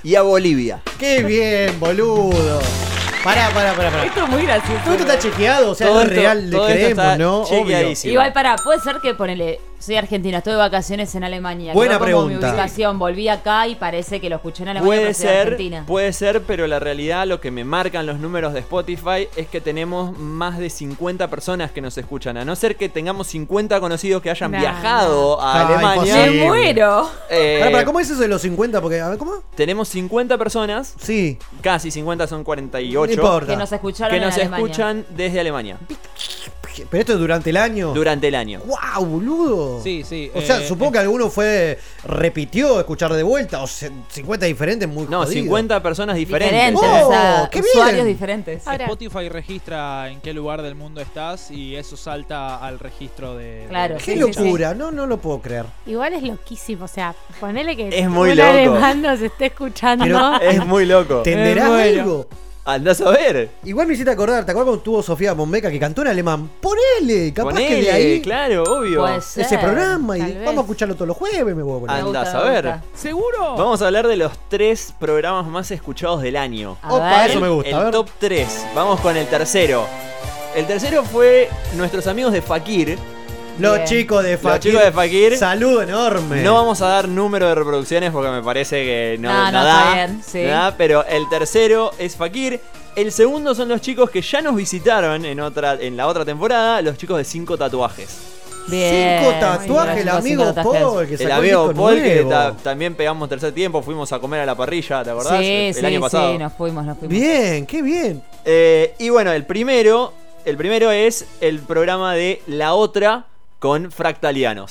y a Bolivia. ¡Qué bien, boludo! Pará, pará, pará, pará. Esto es muy gracioso. Todo esto está chequeado, o sea, Todo es esto- real, le todo esto creemos, ¿no? Obvio. chequeadísimo. Igual, para, puede ser que ponele. Soy argentina, estuve de vacaciones en Alemania. Buena como mi pregunta. ubicación, volví acá y parece que lo escuché en Alemania. Puede pero soy de ser, Argentina. puede ser, pero la realidad, lo que me marcan los números de Spotify es que tenemos más de 50 personas que nos escuchan. A no ser que tengamos 50 conocidos que hayan Nah, viajado a Ah, Alemania. imposible. ¡Me muero! eh, Pará, pará, ¿cómo es eso de los 50? Porque, a ver, ¿cómo? tenemos 50 personas, Sí, casi 50 son 48, no importa. Que nos escucharon que en nos Alemania. escuchan desde Alemania Pero esto es durante el año. durante el año. ¡Wow, boludo! Sí, sí. O sea, eh, supongo que alguno fue. repitió escuchar de vuelta. O se- 50 diferentes, muy No, jodido. 50 personas diferentes. Diferentes, Oh, o sea, qué usuarios bien. diferentes. Ahora- Spotify registra en qué lugar del mundo estás y eso salta al registro de. Claro, de- ¡Qué Sí, sí, sí. locura! No, no lo puedo creer. Igual es loquísimo, o sea, ponele que Es muy un loco. alemán nos esté escuchando. Pero- Es muy loco. ¿Tenderá bueno. algo? Andás a ver. Igual me hiciste acordar, ¿te acuerdas cuando tuvo Sofía Bombeca que cantó en alemán? Ponele, capaz que de ahí claro, obvio. Puede ser. ese programa y tal vez. vamos a escucharlo todos los jueves, me voy a poner. Andás a ver. ¿Seguro? Vamos a hablar de los tres programas más escuchados del año. A Opa, ver. eso me gusta. a El ver. top 3. Vamos con el tercero. El tercero fue nuestros amigos de Fakir. Los Bien. chicos de Los Fakir. chicos de Fakir. Saludo enorme. No vamos a dar número de reproducciones porque me parece que no, No, no, no está da, bien, sí. da, pero el tercero es Fakir. El segundo son los chicos que ya nos visitaron en otra en la otra temporada, los chicos de cinco tatuajes. Bien. Cinco tatuajes, el amigo. Paul, que El amigo Paul, que ta- también pegamos tercer tiempo, fuimos a comer a la parrilla, ¿te acordás? Sí, el sí, año pasado. sí, nos fuimos, nos fuimos. Bien, qué bien. Eh, y bueno, el primero, el primero es el programa de La Otra con Fractalianos,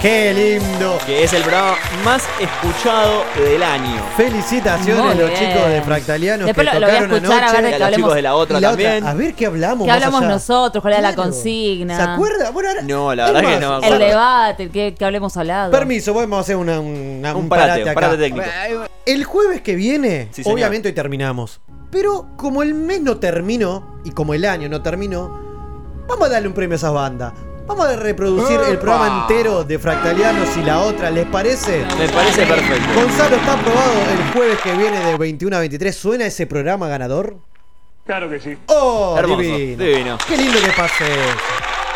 Qué lindo. que es el programa más escuchado del año. Felicitaciones Muy a los bien. chicos de Fractalianos Después que lo- lo voy a tocaron escuchar, a anoche. ver de Y a que los hablemos. chicos de La Otra Y la también. a ver qué hablamos. ¿Qué más hablamos allá. nosotros? ¿Cuál era la Claro. consigna? ¿Se acuerda? Bueno, ahora. No, la Es verdad que no me El debate, que, que hablemos al lado. Permiso, vamos a hacer una- una- Un un, parate, parate, un acá. parate técnico. El jueves que viene, Sí, señor. obviamente hoy terminamos. Pero como el mes no terminó y como el año no terminó, vamos a darle un premio a esas bandas. Vamos a reproducir el programa entero de Fractalianos y la otra, ¿les parece? Me parece perfecto. Gonzalo está aprobado el jueves que viene de 21 a 23. ¿Suena ese programa ganador? Claro que sí. ¡Oh, Hermoso, divino! divino. ¡Qué lindo que pase!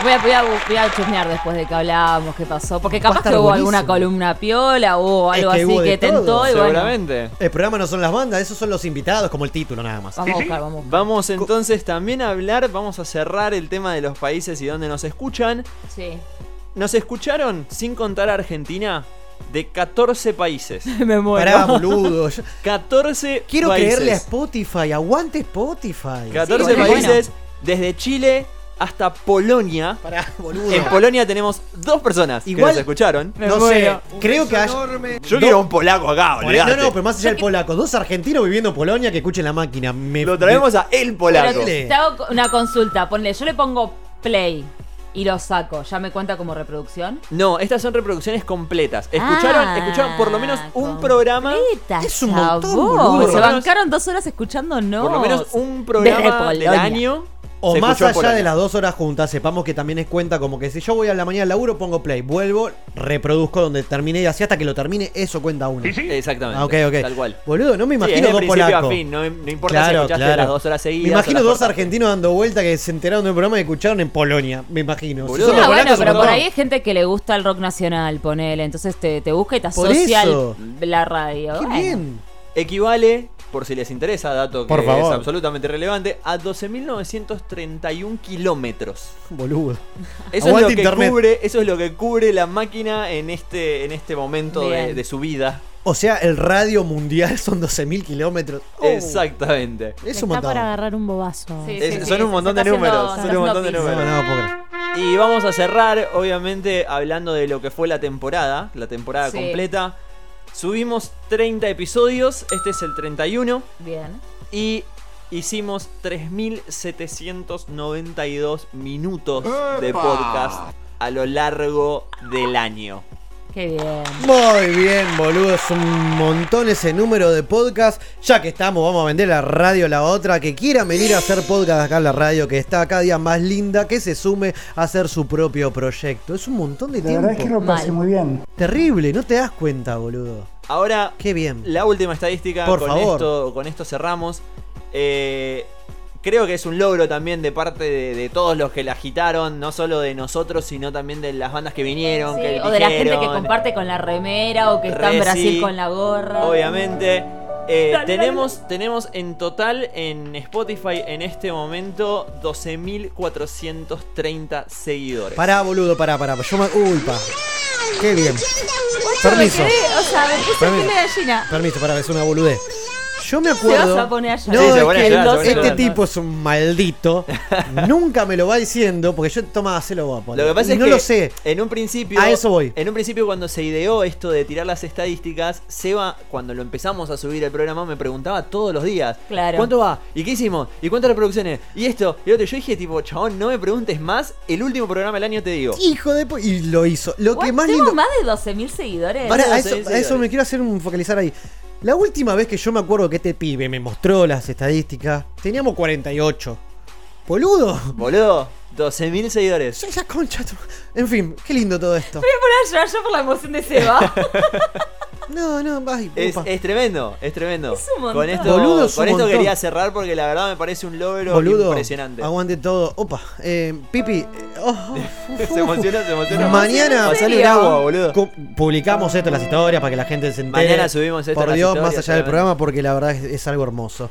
Voy a, voy, a, voy a chusmear después de que hablábamos, qué pasó. Porque capaz que hubo buenísimo. alguna columna piola o Es algo que así que tentó todo, y bueno. Seguramente. El programa no son las bandas, esos son los invitados, como el título nada más. Vamos a buscar, vamos a buscar. Vamos entonces también a hablar, vamos a cerrar el tema de los países y dónde nos escuchan. Sí. Nos escucharon, sin contar a Argentina, de 14 países. Me muero. Pará, boludo. Yo 14 quiero países. creerle a Spotify. Aguante Spotify. 14 Sí, bueno. países, desde Chile hasta Polonia. Pará, boludo. En Polonia tenemos dos personas que Igual- nos escucharon. No sé, creo que hay. Yo quiero un polaco acá, No, olvidate. no, pero más allá del polaco, dos argentinos viviendo en Polonia que escuchen la máquina. Me, Lo traemos a el polaco. Pero te hago una consulta. Ponle, yo le pongo play y lo saco. ¿Ya me cuenta como reproducción? No, estas son reproducciones completas. Escucharon, Ah, escucharon por lo menos un programa. Es un montón, boludo. Se bancaron dos horas escuchando, no. Por lo menos un programa del año. O se más allá de las dos horas juntas, sepamos que también es cuenta como que si yo voy a la mañana al laburo, pongo play, vuelvo, reproduzco donde terminé y así hasta que lo termine, eso cuenta uno. Exactamente. Ah, ok, ok. Tal cual. Boludo, no me Sí, imagino de dos polacos. no, no importa si escuchaste las dos horas seguidas. Me imagino dos cortaste. argentinos dando vuelta que se enteraron del programa y escucharon en Polonia. Me imagino. Si Boludo. los bueno, polacos, pero por ahí hay gente que le gusta el rock nacional, ponele. Entonces te, te busca y te asocia la radio. Qué Bueno. bien. Equivale, por si les interesa, dato que Por es absolutamente relevante, a 12.931 kilómetros. Boludo. Eso Aguante es, lo que internet. cubre, eso es lo que cubre la máquina en este, en este momento de, su vida. O sea, el radio mundial son 12.000 kilómetros. Oh, Exactamente. Es un Está montón. para agarrar un bobazo. Sí, Es- sí, son sí, un se montón está de números, haciendo- son está un haciendo montón de pis. No, números. no, puedo creer. Y vamos a cerrar, obviamente, hablando de lo que fue la temporada, la temporada Sí. completa. Subimos 30 episodios, este es el 31, Bien. y hicimos 3.792 minutos de podcast a lo largo del año. Qué bien. Muy bien, boludo. Es un montón ese número de podcast. Ya que estamos, vamos a vender la radio la otra. Que quiera venir a hacer podcast acá en la radio, que está cada día más linda, que se sume a hacer su propio proyecto. Es un montón de La tiempo. verdad es que lo pasé Mal. muy bien. Terrible, no te das cuenta, boludo. Ahora, Qué bien. la última estadística, Por con, favor. Esto, con esto cerramos. Eh, creo que es un logro también de parte de, de todos los que la agitaron, no solo de nosotros, sino también de las bandas que vinieron, Sí, que o de la gente que comparte con la remera o que está en Brasil con la gorra. Obviamente. Eh, Dale, tenemos, tenemos en total en Spotify en este momento 12.430 seguidores. Pará, boludo, pará, pará. Yo me... Uy, pa. Qué bien. Me Permiso. quedé- o sea, me puse Permiso. gallina. Permiso, pará, es una boludez. Yo me Se acuerdo. vas a poner allá. No, Sí, se es que allá, se este allá. tipo es un maldito. Nunca me lo va diciendo porque yo, toma, se lo voy a poner. Lo que pasa Y es no que lo sé. en un principio. A eso voy. En un principio, cuando se ideó esto de tirar las estadísticas, Seba, cuando lo empezamos a subir el programa, me preguntaba todos los días: Claro. ¿Cuánto va? ¿Y qué hicimos? ¿Y cuántas reproducciones? ¿Y esto? Y lo otro. Yo dije, tipo, chabón, no me preguntes más. El último programa del año te digo. Hijo de. Y lo hizo. Lo que más Tengo lindo. más de 12.000 seguidores. Pará, a eso, a eso me quiero hacer un focalizar ahí. La última vez que yo me acuerdo que este pibe me mostró las estadísticas, teníamos 48. Boludo. Boludo, 12.000 seguidores. Soy esa concha. tu- En fin, qué lindo todo esto. Voy a poner a llorar yo por la emoción de Seba. No, no, Es, upa. es tremendo, es tremendo. Es un montón. Con esto, Boludo, es un con esto montón. quería cerrar porque la verdad me parece un logro Boludo, impresionante. aguante todo. Opa, eh, Pipi. eh, oh, se emociona, se emociona. Mañana Pasale un agua, boludo. publicamos esto en las historias para que la gente se entere. Mañana subimos esto Por en las Dios, más allá del programa, porque la verdad es, es algo hermoso.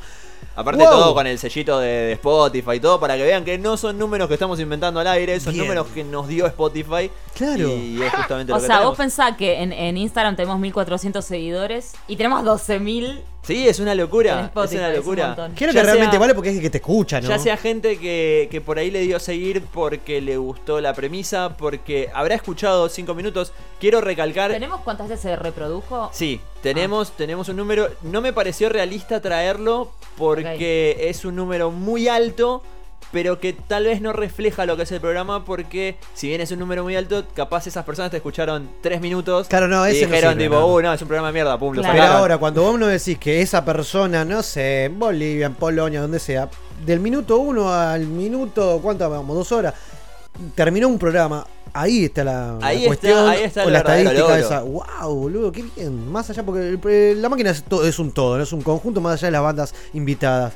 Aparte Wow. todo con el sellito de, de Spotify y todo, para que vean que no son números que estamos inventando al aire, son Bien. números que nos dio Spotify. Claro. Y es justamente O lo que sea, tenemos. vos pensás que en, en Instagram tenemos 1400 seguidores y tenemos 12000 Sí, es una locura. Spotify, es una es un locura. Creo Ya que realmente sea- vale porque es el que te escucha, ¿no? Ya sea gente que, que por ahí le dio a seguir porque le gustó la premisa, porque habrá escuchado cinco minutos. Quiero recalcar. ¿Tenemos cuántas veces se reprodujo? Sí, tenemos, tenemos un número. No me pareció realista traerlo porque es un número muy alto. Pero que tal vez no refleja lo que es el programa porque si bien es un número muy alto, capaz esas personas te escucharon tres minutos Claro, no, y ese no dijeron sirve, tipo, no. uh, no, es un programa de mierda, pum, lo Pero sacaron". ahora, cuando vos no decís que esa persona, no sé, en Bolivia, en Polonia, donde sea, del minuto uno al minuto, ¿cuánto vamos? Dos horas, terminó un programa. Ahí está la, la Ahí está- cuestión. ahí está el o la estadística logro. esa. ¡Wow, boludo! ¡Qué bien! Más allá, porque el- el- la máquina es, to- es un todo, no es un conjunto, más allá de las bandas invitadas.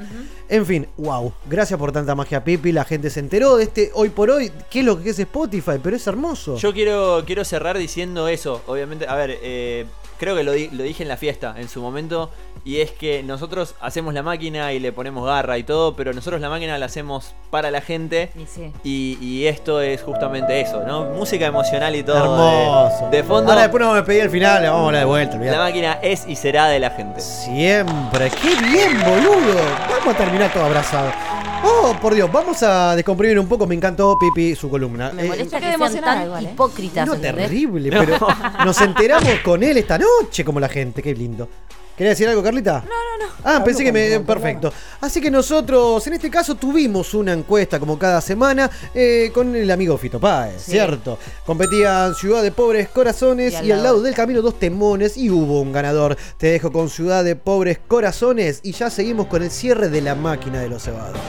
En fin, wow. Gracias por tanta magia, Pipi. La gente se enteró de este hoy por hoy. ¿Qué es lo que es Spotify? Pero es hermoso. Yo quiero, quiero cerrar diciendo eso. Obviamente, a ver, eh, creo que lo, di- lo dije en la fiesta en su momento. Y es que nosotros hacemos la máquina y le ponemos garra y todo, pero nosotros la máquina la hacemos para la gente. Y sí. Y, y esto es justamente eso, ¿no? Música emocional y todo. Hermoso. De, de fondo, Ahora después nos vamos a pedir al final, le vamos a hablar de vuelta. la máquina es y será de la gente. Siempre. ¡Qué bien, boludo! Vamos a terminar todo abrazado. Oh, por Dios, vamos a descomprimir un poco. Me encantó Pipi su columna. Me Eh, molesta Yo que sean tan igual, ¿eh? hipócritas. no, terrible, pero nos enteramos con él esta noche, como la gente. Qué lindo. ¿Querías decir algo, Carlita? No, no, no. Ah, pensé que me. Perfecto. Así que nosotros, en este caso, tuvimos una encuesta como cada semana eh, con el amigo Fito Páez, Sí. ¿cierto? Competían Ciudad de Pobres Corazones y al, lado del camino dos temones y hubo un ganador. Te dejo con Ciudad de Pobres Corazones y ya seguimos con el cierre de la máquina de los cebados.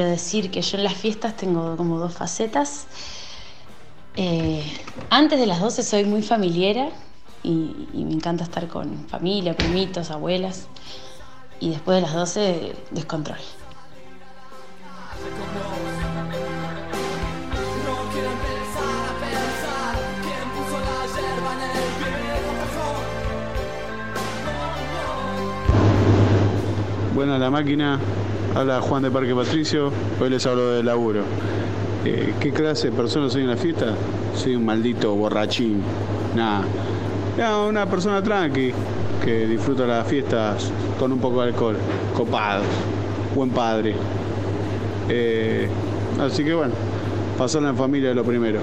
Quiero decir que yo en las fiestas tengo como dos facetas. Eh, antes de las 12 soy muy familiera y, y me encanta estar con familia, primitos, abuelas y después de las 12 descontrol. No quiero empezar a pensar quién puso la yerba en el viejo cajón. Buena la máquina, habla Juan de Parque Patricio, hoy les hablo de laburo. Eh, ¿Qué clase de persona soy en la fiesta? Soy un maldito borrachín. Nada. Una persona tranqui que disfruta las fiestas con un poco de alcohol. Copado. Buen padre. Eh, así que bueno, pasarla en familia es lo primero.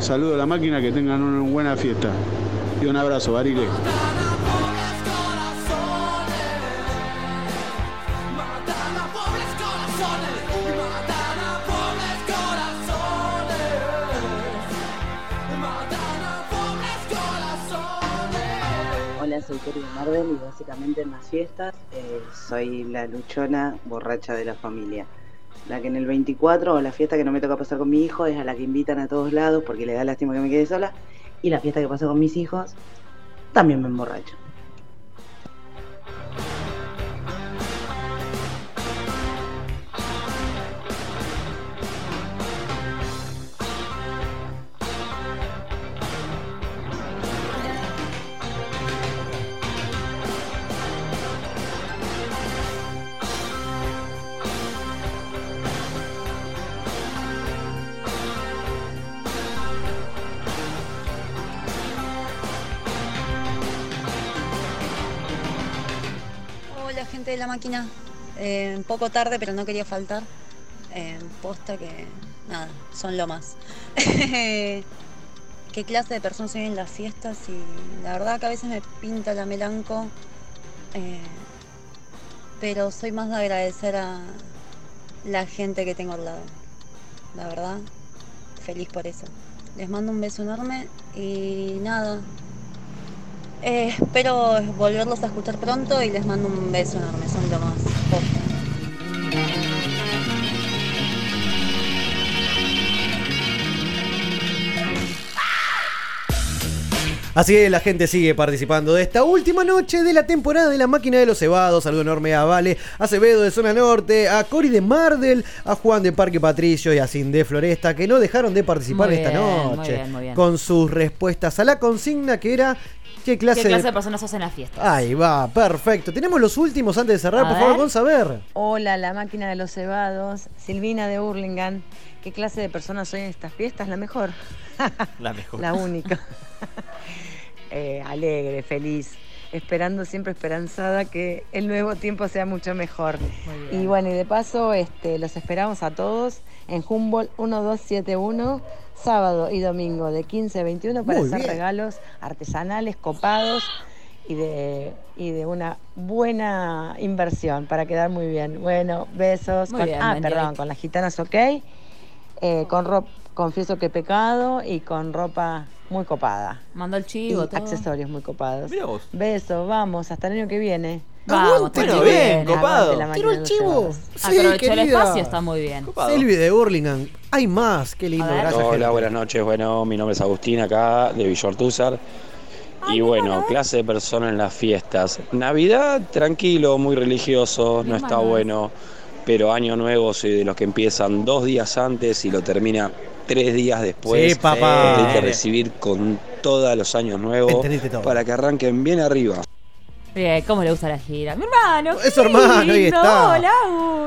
Saludo a la máquina, que tengan una buena fiesta. Y un abrazo, Barile. Soy de Marvel y básicamente en las fiestas eh, soy la luchona borracha de la familia. La que en el 24 o la fiesta que no me toca pasar con mi hijo es a la que invitan a todos lados porque le da lástima que me quede sola. Y la fiesta que paso con mis hijos también me emborracho. Eh, un poco tarde pero no quería faltar. Eh, posta que nada, son lo más. ¿Qué clase de personas soy en las fiestas? Y la verdad que a veces me pinta la melanco, eh, pero soy más de agradecer a la gente que tengo al lado. La verdad, feliz por eso. Les mando un beso enorme y nada, eh, espero volverlos a escuchar pronto y les mando un beso enorme, son lo más. Así que la gente sigue participando de esta última noche de la temporada de la máquina de los cebados. Saludo enorme a Vale Acevedo de Zona Norte, a Cori de Mardel, a Juan de Parque Patricio y a Cinde Floresta, que no dejaron de participar Muy esta bien, muy noche bien, muy bien. con sus respuestas a la consigna que era ¿qué clase, ¿Qué clase de de... personas sos en las fiestas? Ahí va, perfecto. Tenemos los últimos antes de cerrar, A por favor, ver. con saber. Hola, la máquina de los cebados. Silvina de Hurlingham. ¿Qué clase de persona soy en estas fiestas? La mejor. La mejor. La única. Eh, alegre, feliz. Esperando siempre esperanzada que el nuevo tiempo sea mucho mejor. Y bueno, y de paso, este, los esperamos a todos en Humboldt 1271, sábado y domingo de 15 a 21 para Muy hacer bien. regalos artesanales, copados y de, y de una buena inversión para quedar muy bien. Bueno, besos. Muy con- bien, ah, perdón, con las gitanas ok. eh, con ropa, confieso que he pecado y con ropa muy copada. Mandó el chivo, y todo. accesorios muy copados. Mirá vos. Besos, vamos, hasta el año que viene. Vamos, muy bien, bien. copado. Quiero el chivo. Sí, Aprovechó el espacio, está muy bien. Silvi de Hurlingham. Hay más, qué lindo. Gracias, Hola, gente. buenas noches. Bueno, mi nombre es Agustín acá de Villortúzar. Y bueno, clase de persona en las fiestas. Navidad, tranquilo, muy religioso, no está bueno. Pero Año Nuevo soy de los que empiezan dos días antes y lo termina tres días después. Sí, papá. Hay que recibir con todos los años nuevos Entendiste todo. para que arranquen bien arriba. Bien, ¿cómo le gusta la gira? Mi hermano. Es hermano, ahí está. Hola.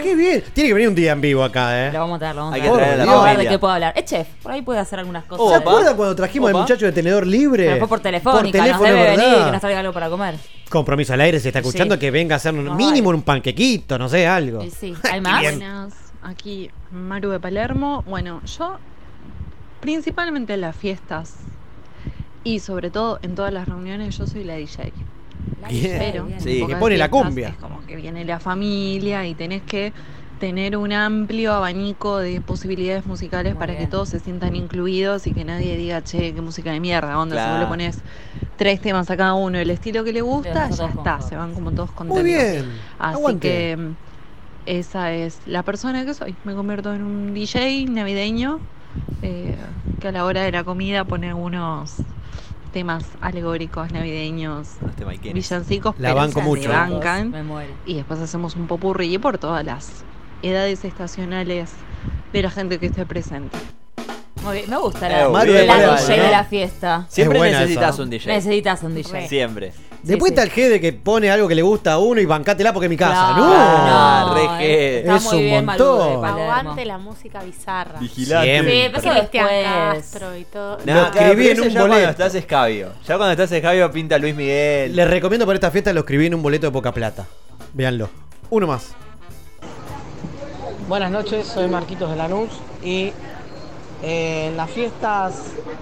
Qué bien. Tiene que venir un día en vivo acá, ¿eh? Lo vamos a traer, lo vamos a Hay que traer. traer a la Vamos a ver de qué puedo hablar. Es chef, por ahí puede hacer algunas cosas. ¿Se Opa. acuerdan cuando trajimos al muchacho de tenedor libre? Pero después por telefónica, Por teléfono, nos debe ¿verdad? venir, que nos traiga algo para comer. Compromiso al aire, se está escuchando Sí. que venga a hacer un mínimo un panquequito, no sé, algo. Y sí, ¿hay más? aquí Maru de Palermo. Bueno, yo principalmente en las fiestas y sobre todo en todas las reuniones yo soy la DJ. Bien. Pero bien. en Sí, que pone la cumbia. Es como que viene la familia y tenés que tener un amplio abanico de posibilidades musicales Muy para bien. que todos se sientan incluidos y que nadie diga, che, qué música de mierda, onda, si vos le pones tres temas a cada uno, el estilo que le gusta, Pero ya está, se van como todos Muy contentos. bien. Así Aguante. que mm, esa es la persona que soy. Me convierto en un DJ navideño eh, que a la hora de la comida pone algunos temas alegóricos navideños, villancicos, La pero banco se mucho. bancan. Me muero. Y después hacemos un popurrí por todas las edades estacionales de la gente que esté presente. Muy bien, me gusta Eh, la, Maru la DJ de ¿no? la fiesta. Siempre buena necesitas esa. un DJ. Necesitas un DJ. Siempre. Después sí. está el G de que pone algo que le gusta a uno y bancátela porque es mi casa. Claro, ¡No! Ah, re eh, G. Está Es muy un bien montón. Palermo. Aguante la música bizarra. Vigilante. Siempre. Sí, pero Cristian. Castro y todo. No, escribí en un ya cuando boleto. estás escabio. Ya cuando estás escabio pinta Luis Miguel. Les recomiendo para esta fiesta lo escribí en un boleto de poca plata. Véanlo. Uno más. Buenas noches, soy Marquitos de Lanús y Eh, en las fiestas,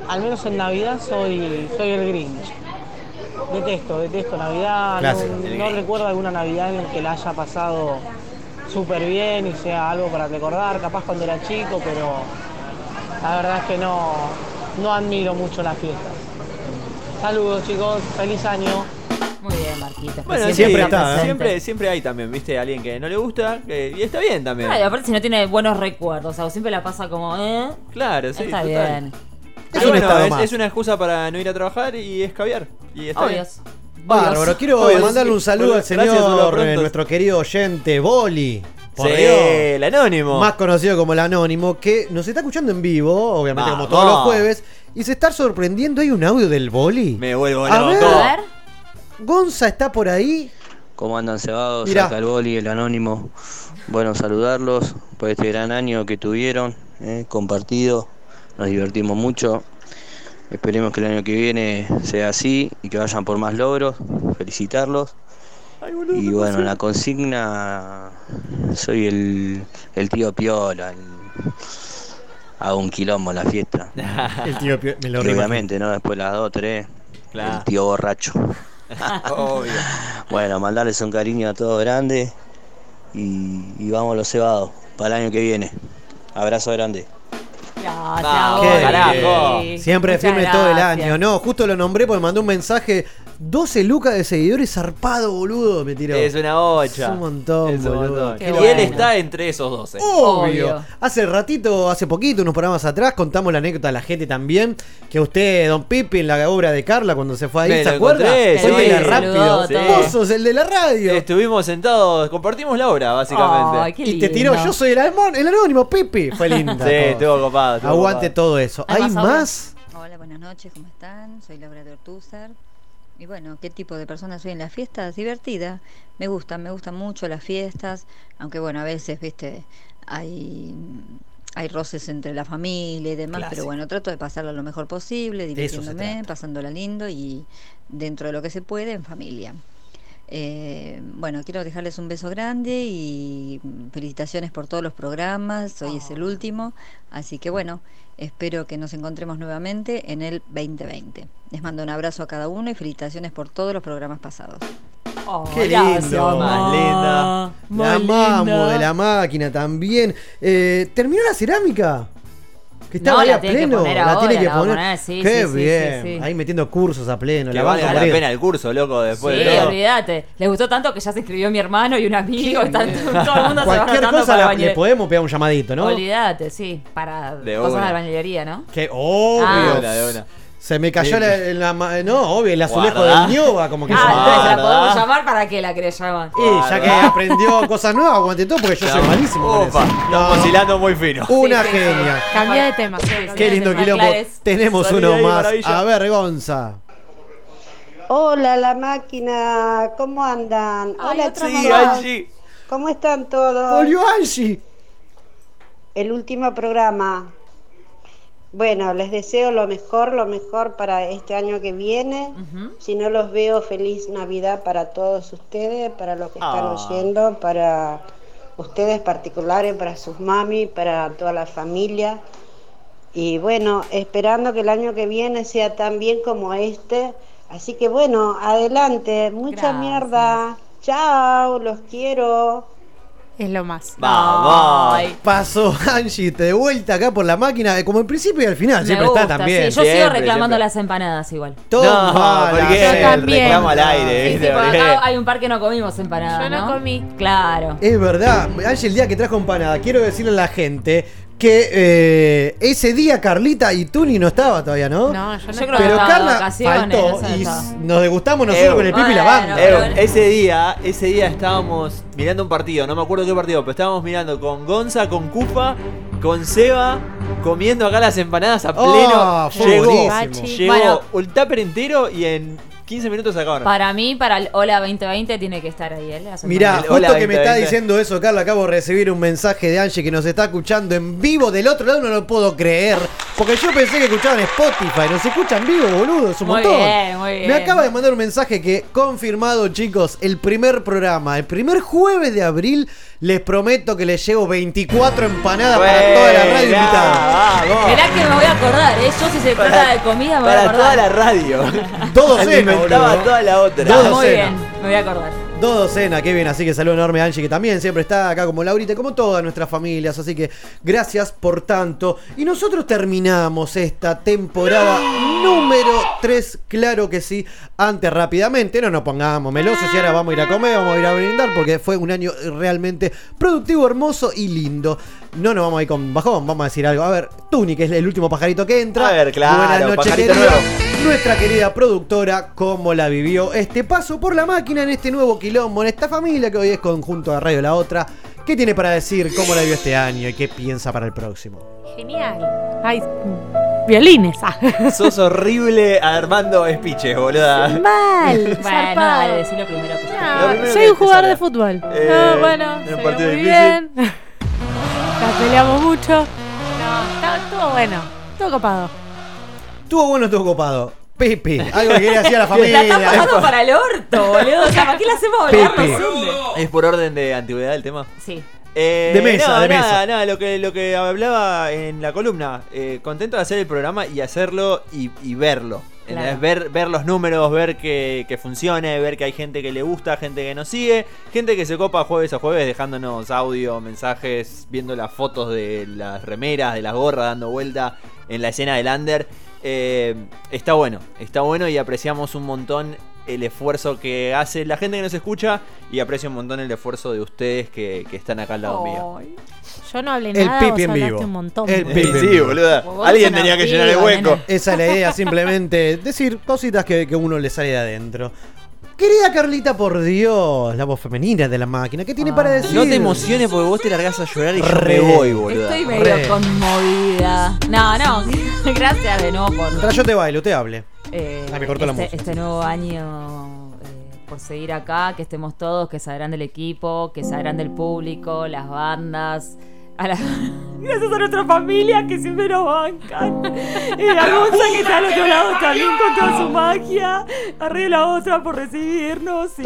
al menos en Navidad, soy, soy el Grinch. Detesto, detesto Navidad. Clásico. No, recuerdo alguna Navidad en la que la haya pasado súper bien y sea algo para recordar, capaz cuando era chico, pero la verdad es que no, no admiro mucho las fiestas. Saludos chicos, feliz año. Muy bien, Marquito. Bueno, siempre está ¿eh? Siempre, siempre hay también, viste, alguien que no le gusta que- y está bien también. Aparte si no tiene buenos recuerdos, o siempre la pasa como, ¿eh? Claro, sí. Está total. bien. Es un bueno, estado es, más. es una excusa para no ir a trabajar y escabiar. Y está bien. Bárbaro, quiero Obvio, mandarle un saludo al Gracias, señor, pronto. eh, nuestro querido oyente, Boli. Por Sí, Dios. el anónimo. Más conocido como el Anónimo, que nos está escuchando en vivo, obviamente como Vamos. todos los jueves, y se está sorprendiendo. Hay un audio del Boli. Me vuelvo A loco. ver. A ver. Gonza está por ahí. ¿Cómo andan cebados? Mirá. Acá el boli, el anónimo. Bueno, saludarlos por este gran año que tuvieron, eh, compartido. Nos divertimos mucho. Esperemos que el año que viene sea así y que vayan por más logros. Felicitarlos. y bueno, la consigna, soy el, el tío Piola. el- hago un quilombo en la fiesta. El tío Pio- me lo obviamente, ¿no? Después las dos, tres. Claro. El tío borracho. Obvio. Bueno, mandarles un cariño a todos grande y, y vamos los cebados para el año que viene. Abrazo grande. Gracias, carajo. Siempre Muchas firme todo el gracias. año. No, justo lo nombré porque mandó un mensaje. 12 lucas de seguidores zarpado, boludo. Me tiró. Es una bocha. Es un montón, Es un boludo. montón. Qué Y bueno. él está entre esos 12. Obvio. Obvio. Hace ratito, hace poquito, unos programas atrás, contamos la anécdota de la gente también. Que usted, Don Pipi, en la obra de Carla, cuando se fue ahí, Me ¿se lo acuerda? encontré, sí. Rápido. saludó, Sí. todo. Vos sos el de la radio. Estuvimos sentados, compartimos la obra, básicamente. Ay, qué y te tiró, lindo. yo soy el, el anónimo, Pipi. Fue linda. sí, todo. estuvo Aguante todo eso. ¿Hay ¿Hay más? Hola, buenas noches, ¿cómo están? Soy Laura Tortúzar. Y bueno, ¿qué tipo de persona soy en las fiestas? Divertida. Me gustan, me gustan mucho las fiestas, aunque bueno, a veces, viste, hay, hay roces entre la familia y demás, Clásico. pero bueno, trato de pasarlo lo mejor posible, divirtiéndome, pasándola lindo y dentro de lo que se puede en familia. Eh, bueno, quiero dejarles un beso grande y felicitaciones por todos los programas. Hoy es el último, así que bueno, espero que nos encontremos nuevamente en el 2020. Les mando un abrazo a cada uno y felicitaciones por todos los programas pasados. Oh, Qué lindo. ma. Más linda. La Más amamos linda. de la máquina también. Eh, ¿Terminó la cerámica? Que estaba No, ahí la a tiene que pleno. poner la tiene que la poner. poner, sí, Qué sí, bien. sí, sí. Ahí metiendo cursos a pleno. Que la vale la pena el curso, loco, después Sí, de olvídate. Les gustó tanto que ya se escribió mi hermano y un amigo. Bien. todo el mundo se va Cualquier cosa para la- le podemos pegar un llamadito, ¿no? Olvídate, sí. Para De cosas una. de bañilería, ¿no? Que obvio. Ah. De una, de una. Se me cayó Sí. la, la ma- No, obvio, el azulejo Guardá. del Ñoba, como que Ah, se entonces la podemos llamar para que la querés llamar. Y ya que aprendió cosas nuevas, aguante todo, porque yo soy malísimo. con Opa, eso. estamos oscilando muy fino. Una Sí, sí, sí. genia. Cambia de tema. Qué lindo quilombo. clares. Tenemos Salí uno ahí, más. maravilla. A ver, Gonza. Hola, la máquina, ¿cómo andan? Ay, Hola, otra chicos. mamá. Angie. ¿Cómo están todos? Volvió Angie. El último programa. Bueno, les deseo lo mejor, lo mejor para este año que viene. Si no los veo, feliz Navidad para todos ustedes, para los que están Ah. oyendo, para ustedes particulares, para sus mami, para toda la familia. Y bueno, esperando que el año que viene sea tan bien como este. Así que bueno, adelante, mucha Gracias. mierda. Chao, los quiero. Es lo más. Vamos. Pasó Angie de vuelta acá por la máquina, eh, como el principio y al final. me Siempre gusta, está también. sí. Yo sigo reclamando siempre. las empanadas igual. Toma No, porque Yo también. reclamo al aire, Sí, sí, Porque- acá hay un par que no comimos empanadas. Yo no comí. Claro. Es verdad, Angie, el día que trajo empanada, quiero decirle a la gente que eh, ese día Carlita y Tuni no estaba todavía, ¿no? No, yo no Yo creo Pero que estaba de Carla vacaciones, faltó no sé, y estaba. nos degustamos nosotros con el Pipi y la banda. ese día, ese día estábamos mirando un partido, no me acuerdo qué partido, pero estábamos mirando con Gonza, con Cupa, con Seba, comiendo acá las empanadas a Oh, pleno. fue llegó, buenísimo. llegó Bueno. un tupper entero y en 15 minutos acabaron. Para mí, para el Hola 2020 tiene que estar ahí. ¿eh? Las Mirá, justo Hola, que me está 2020. diciendo eso, Carla, acabo de recibir un mensaje de Angie que nos está escuchando en vivo del otro lado, no lo puedo creer. Porque yo pensé que escuchaban Spotify, nos escuchan vivo, boludo, es un Muy montón. bien, muy bien. Me acaba de mandar un mensaje que, confirmado, chicos, el primer programa, el primer jueves de abril, les prometo que les llevo 24 empanadas para toda la radio invitada. vamos. Mirá que me voy a acordar, ¿eh? Yo si se Para- trata de comida me voy a Para acordar. toda la radio. Le cenas, inventaba boludo. toda la otra. Dos Muy bien, me voy a acordar. Dos docenas, qué bien. Así que saludo enorme a Angie, que también siempre está acá como Laurita, como todas nuestras familias. Así que gracias por tanto. Y nosotros terminamos esta temporada número 3, claro que sí. Antes, rápidamente, no nos pongamos melosos y ahora vamos a ir a comer, vamos a ir a brindar, porque fue un año realmente productivo, hermoso y lindo. No nos vamos a ir con bajón, vamos a decir algo. A ver, Tuni, que es el último pajarito que entra. A ver, claro, Buenas noches, querida. nuevo. Nuestra querida productora, cómo la vivió este paso por la máquina en este nuevo quilombo, en esta familia que hoy es conjunto de Radio La Otra. ¿Qué tiene para decir? ¿Cómo la vivió este año? ¿Y qué piensa para el próximo? Genial. Ay, violines. ah. Sos horrible armando speeches, boluda. Mal. Bueno, dale, decí lo primero que No, Lo primero soy que un jugador salga. de fútbol. Eh, no, bueno, en un partido muy difícil. bien. La peleamos mucho. No, está- estuvo bueno. Estuvo copado. Estuvo bueno, estuvo copado. Pepe, algo que quería decir a la La están familia. pasando para el orto, boludo. O sea, ¿para qué la hacemos? Pepe. Hunde. ¿Es por orden de antigüedad el tema? Sí. Eh, De mesa, no, de nada, mesa. nada, lo que, lo que hablaba en la columna. eh, contento de hacer el programa y hacerlo y, y verlo. Claro. Ver, ver los números, ver que, que funcione, ver que hay gente que le gusta, gente que nos sigue, gente que se copa jueves a jueves dejándonos audio, mensajes, viendo las fotos de las remeras, de las gorras, dando vuelta en la escena del under. Eh, está bueno, está bueno y apreciamos un montón el esfuerzo que hace la gente que nos escucha y aprecio un montón el esfuerzo de ustedes que, que están acá al lado mío. Yo no hablé El nada, pipi vos en vivo. un montón. El Sí, pipi. en sí, vivo. boluda. Alguien tenía que llenar el hueco. nene. Esa es la idea, simplemente decir cositas que, que uno le sale de adentro. Querida Carlita, por Dios, la voz femenina de la máquina, ¿qué tiene para decir? No te emociones porque vos te largás a llorar y yo Re. me voy, boluda. Estoy medio Re. conmovida. No, no. Gracias de nuevo por. Mientras yo te bailo, te hable. eh, Ay, me cortó la este, música. este nuevo año eh, por seguir acá, que estemos todos, que se agrande el equipo, que se agrande el público, las bandas. A la- Gracias a nuestra familia que siempre nos bancan. Y a Gonza que está al otro lado también con toda su magia. A Río la otra por recibirnos. y-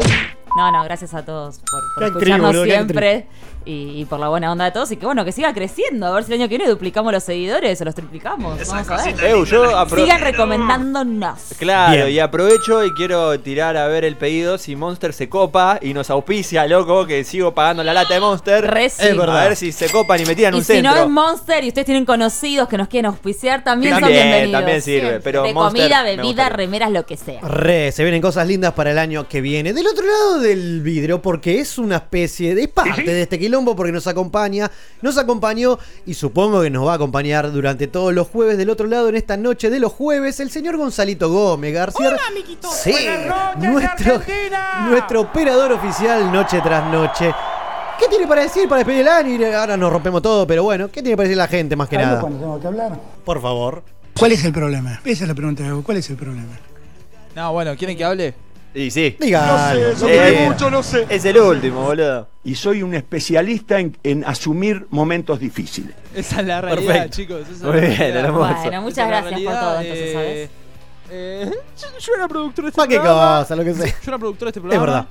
No, no, gracias a todos por, por escucharnos siempre. Y, y por la buena onda de todos. Y que bueno, que siga creciendo. A ver si el año que viene duplicamos los seguidores o los triplicamos. Vamos a ver. Eu, yo Sigan recomendándonos. Claro, Bien. y aprovecho y quiero tirar a ver el pedido si Monster se copa y nos auspicia, loco, que sigo pagando la lata de Monster. Re sí. Es verdad. A ver si se copan y me tiran Y un si centro. no es Monster y ustedes tienen conocidos que nos quieren auspiciar, también, son También, bienvenidos. también sirve, pero de Monster comida, bebida, remeras, lo que sea. Re, se vienen cosas lindas para el año que viene. Del otro lado del vidrio, porque es una especie de es parte de este quilombo, porque nos acompaña, nos acompañó y supongo que nos va a acompañar durante todos los jueves del otro lado en esta noche de los jueves, el señor Gonzalito Gómez García. Sí, nuestro, nuestro operador oficial noche tras noche. ¿Qué tiene para decir para despedir el año? Ahora nos rompemos todo, pero bueno, ¿qué tiene para decir la gente más que Hablo nada? cuando tengo que hablar. Por favor. ¿Cuál es el problema? Esa es la pregunta que hago. ¿Cuál es el problema? No, bueno, ¿quieren que hable? Y sí. Diga lo que hay quiera. mucho, no sé. Es el último, boludo. Y soy un especialista en, en asumir momentos difíciles. Esa es la realidad, Perfecto. chicos. esa es Muy la bien, realidad. hermoso. Bueno, es muchas gracias por todo, entonces, eh, ¿sabes? eh, yo, yo era productor de este Cualquier programa. cosa, lo que sea. Yo era productor de este Es programa. verdad.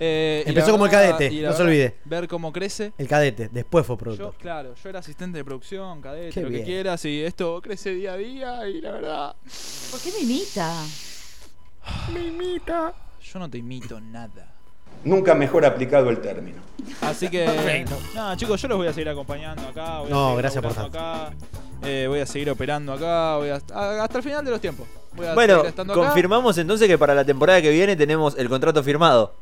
Eh, Empezó como el cadete, no se olvide. Ver cómo crece. El cadete, después fue Yo, productor. claro, yo era asistente de producción, cadete, Qué lo bien. que quieras, y esto crece día a día, y la verdad. ¿Por qué me imita? Me imita. Yo no te imito nada. Nunca mejor aplicado el término. Así que. No, chicos, yo los voy a seguir acompañando acá. Voy a No, gracias por laburando acá, eh, voy a seguir operando acá. Voy a, a- hasta el final de los tiempos. Voy a Bueno, acá. confirmamos entonces que para la temporada que viene tenemos el contrato firmado.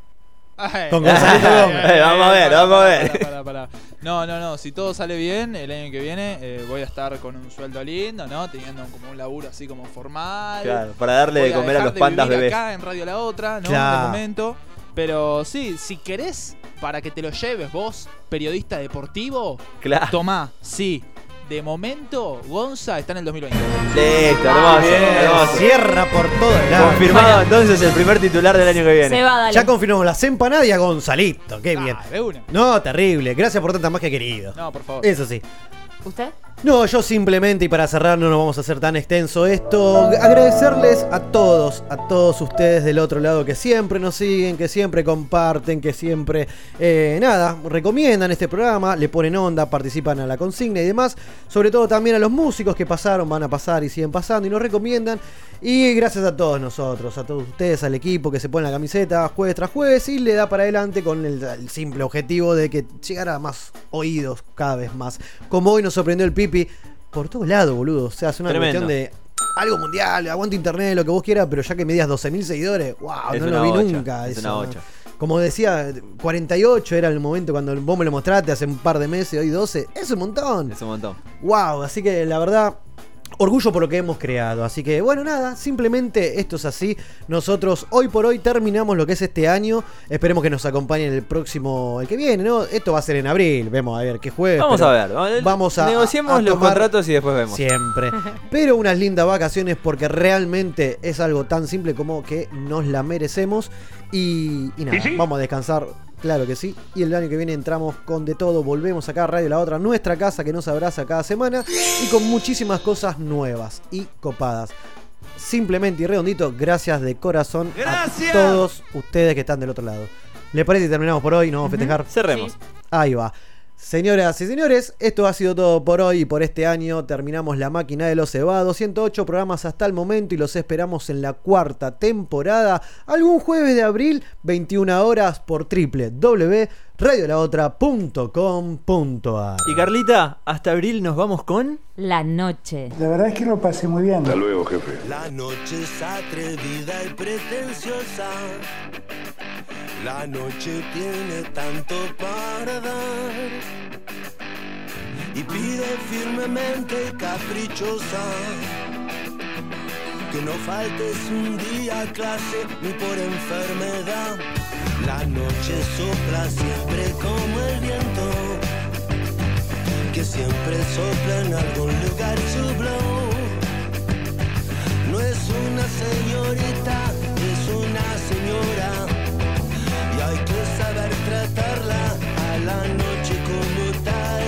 Ay, Con Gonzalito Gómez. ay, ay, Vamos a ver, vamos a ver. No, no, no. Si todo sale bien, el año que viene eh, voy a estar con un sueldo lindo, ¿no? Teniendo como un laburo así como formal. Claro, para darle de Voy comer a dejar los de pandas vivir bebés. acá en Radio La Otra, ¿no? Claro. De momento. Pero sí, si querés, para que te lo lleves vos, periodista deportivo, Claro. tomá, sí. De momento, Gonza está en el 2020. Listo, hermoso, hermoso. Cierra por todos lados. Confirmado entonces el primer titular del año que viene. Se va, dale. Ya confirmamos las empanadas y a Gonzalito. Qué bien. Ah, de una. No, terrible. Gracias por tanta más que querido. No, por favor. Eso sí. ¿Usted? No, yo simplemente, y para cerrar, no nos vamos a hacer tan extenso esto, agradecerles a todos, a todos ustedes del otro lado que siempre nos siguen, que siempre comparten, que siempre, eh, nada, recomiendan este programa, le ponen onda, participan a la consigna y demás. Sobre todo también a los músicos que pasaron, van a pasar y siguen pasando y nos recomiendan. Y gracias a todos nosotros, a todos ustedes, al equipo que se pone la camiseta jueves tras jueves y le da para adelante con el, el simple objetivo de que llegara a más oídos cada vez más. Como hoy nos sorprendió el Pipi por todos lados, boludo. O sea, es una Tremendo. cuestión de algo mundial, aguante internet, lo que vos quieras, pero ya que medías 12.000 seguidores, wow, Es no lo vi bocha, nunca. es una. Como decía, 48 era el momento cuando vos me lo mostraste hace un par de meses, hoy 12. Es un montón. Es un montón. Wow, así que la verdad, orgullo por lo que hemos creado. Así que bueno, nada, simplemente esto es así. Nosotros hoy por hoy terminamos lo que es este año. Esperemos que nos acompañen el próximo, el que viene, ¿no? Esto va a ser en abril. Vemos a ver qué jueves. Vamos a ver. Vamos, a. Negociemos a los contratos y después vemos. Siempre. Pero unas lindas vacaciones porque realmente es algo tan simple como que nos la merecemos. Y, y nada, ¿Y sí? vamos a descansar. Claro que sí. Y el año que viene entramos con de todo. Volvemos acá a Radio La Otra, nuestra casa que nos abraza cada semana. Y con muchísimas cosas nuevas y copadas. Simplemente y redondito, gracias de corazón Gracias. a todos ustedes que están del otro lado. ¿Le parece y terminamos por hoy? ¿Nos vamos a festejar? Cerremos. Ahí va. Señoras y señores, esto ha sido todo por hoy y por este año. Terminamos la máquina de los cebados. 108 programas hasta el momento y los esperamos en la cuarta temporada. Algún jueves de abril, 21 horas por www.radiolaotra.com.ar. Y Carlita, hasta abril nos vamos con. La noche. La verdad es que lo pasé muy bien. Hasta luego, jefe. La noche es atrevida y pretenciosa. La noche tiene tanto para dar. Y pide firmemente caprichosa. Que no faltes un día a clase ni por enfermedad. La noche sopla siempre como el viento. Que siempre sopla en algún lugar su blow. No es una señorita, es una señora. Tratarla a la noche como tal.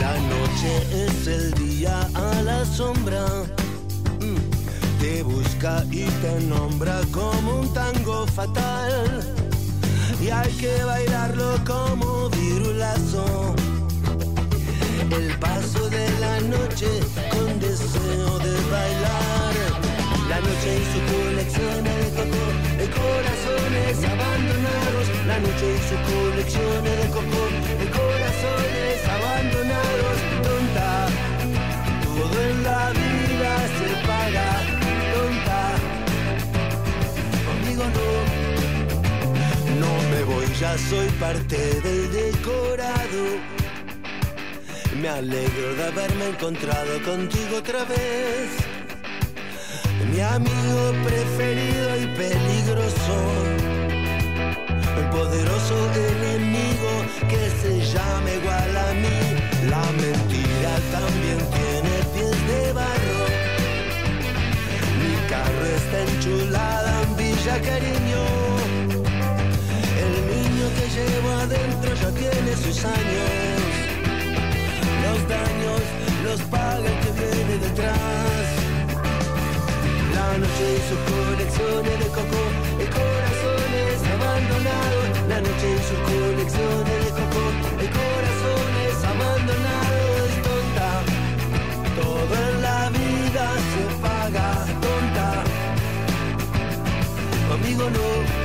La noche es el día a la sombra. Mm. Te busca y te nombra como un tango fatal. Y hay que bailarlo como virulazo. El paso de la noche con deseo de bailar. La noche y su colección de coco, de corazones abandonados. La noche y su colección de coco, de corazones abandonados. Tonta, todo en la vida se paga. Tonta, conmigo no. No me voy, ya soy parte del decorado. Me alegro de haberme encontrado contigo otra vez. Mi amigo preferido y peligroso. El poderoso enemigo que se llama igual a mí. La mentira también tiene pies de barro. Mi carro está enchulada en Villa Cariño. El niño que llevo adentro ya tiene sus años los daños los paga el que viene detrás. La noche hizo conexiones de coco, el corazón es abandonado. La noche hizo conexiones de coco, el corazón es abandonado. Es tonta, todo en la vida se paga, tonta. Conmigo no.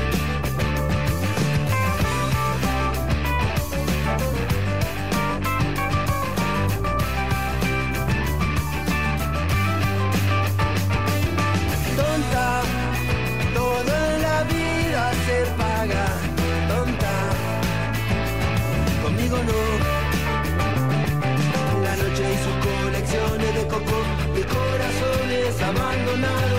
abandonado.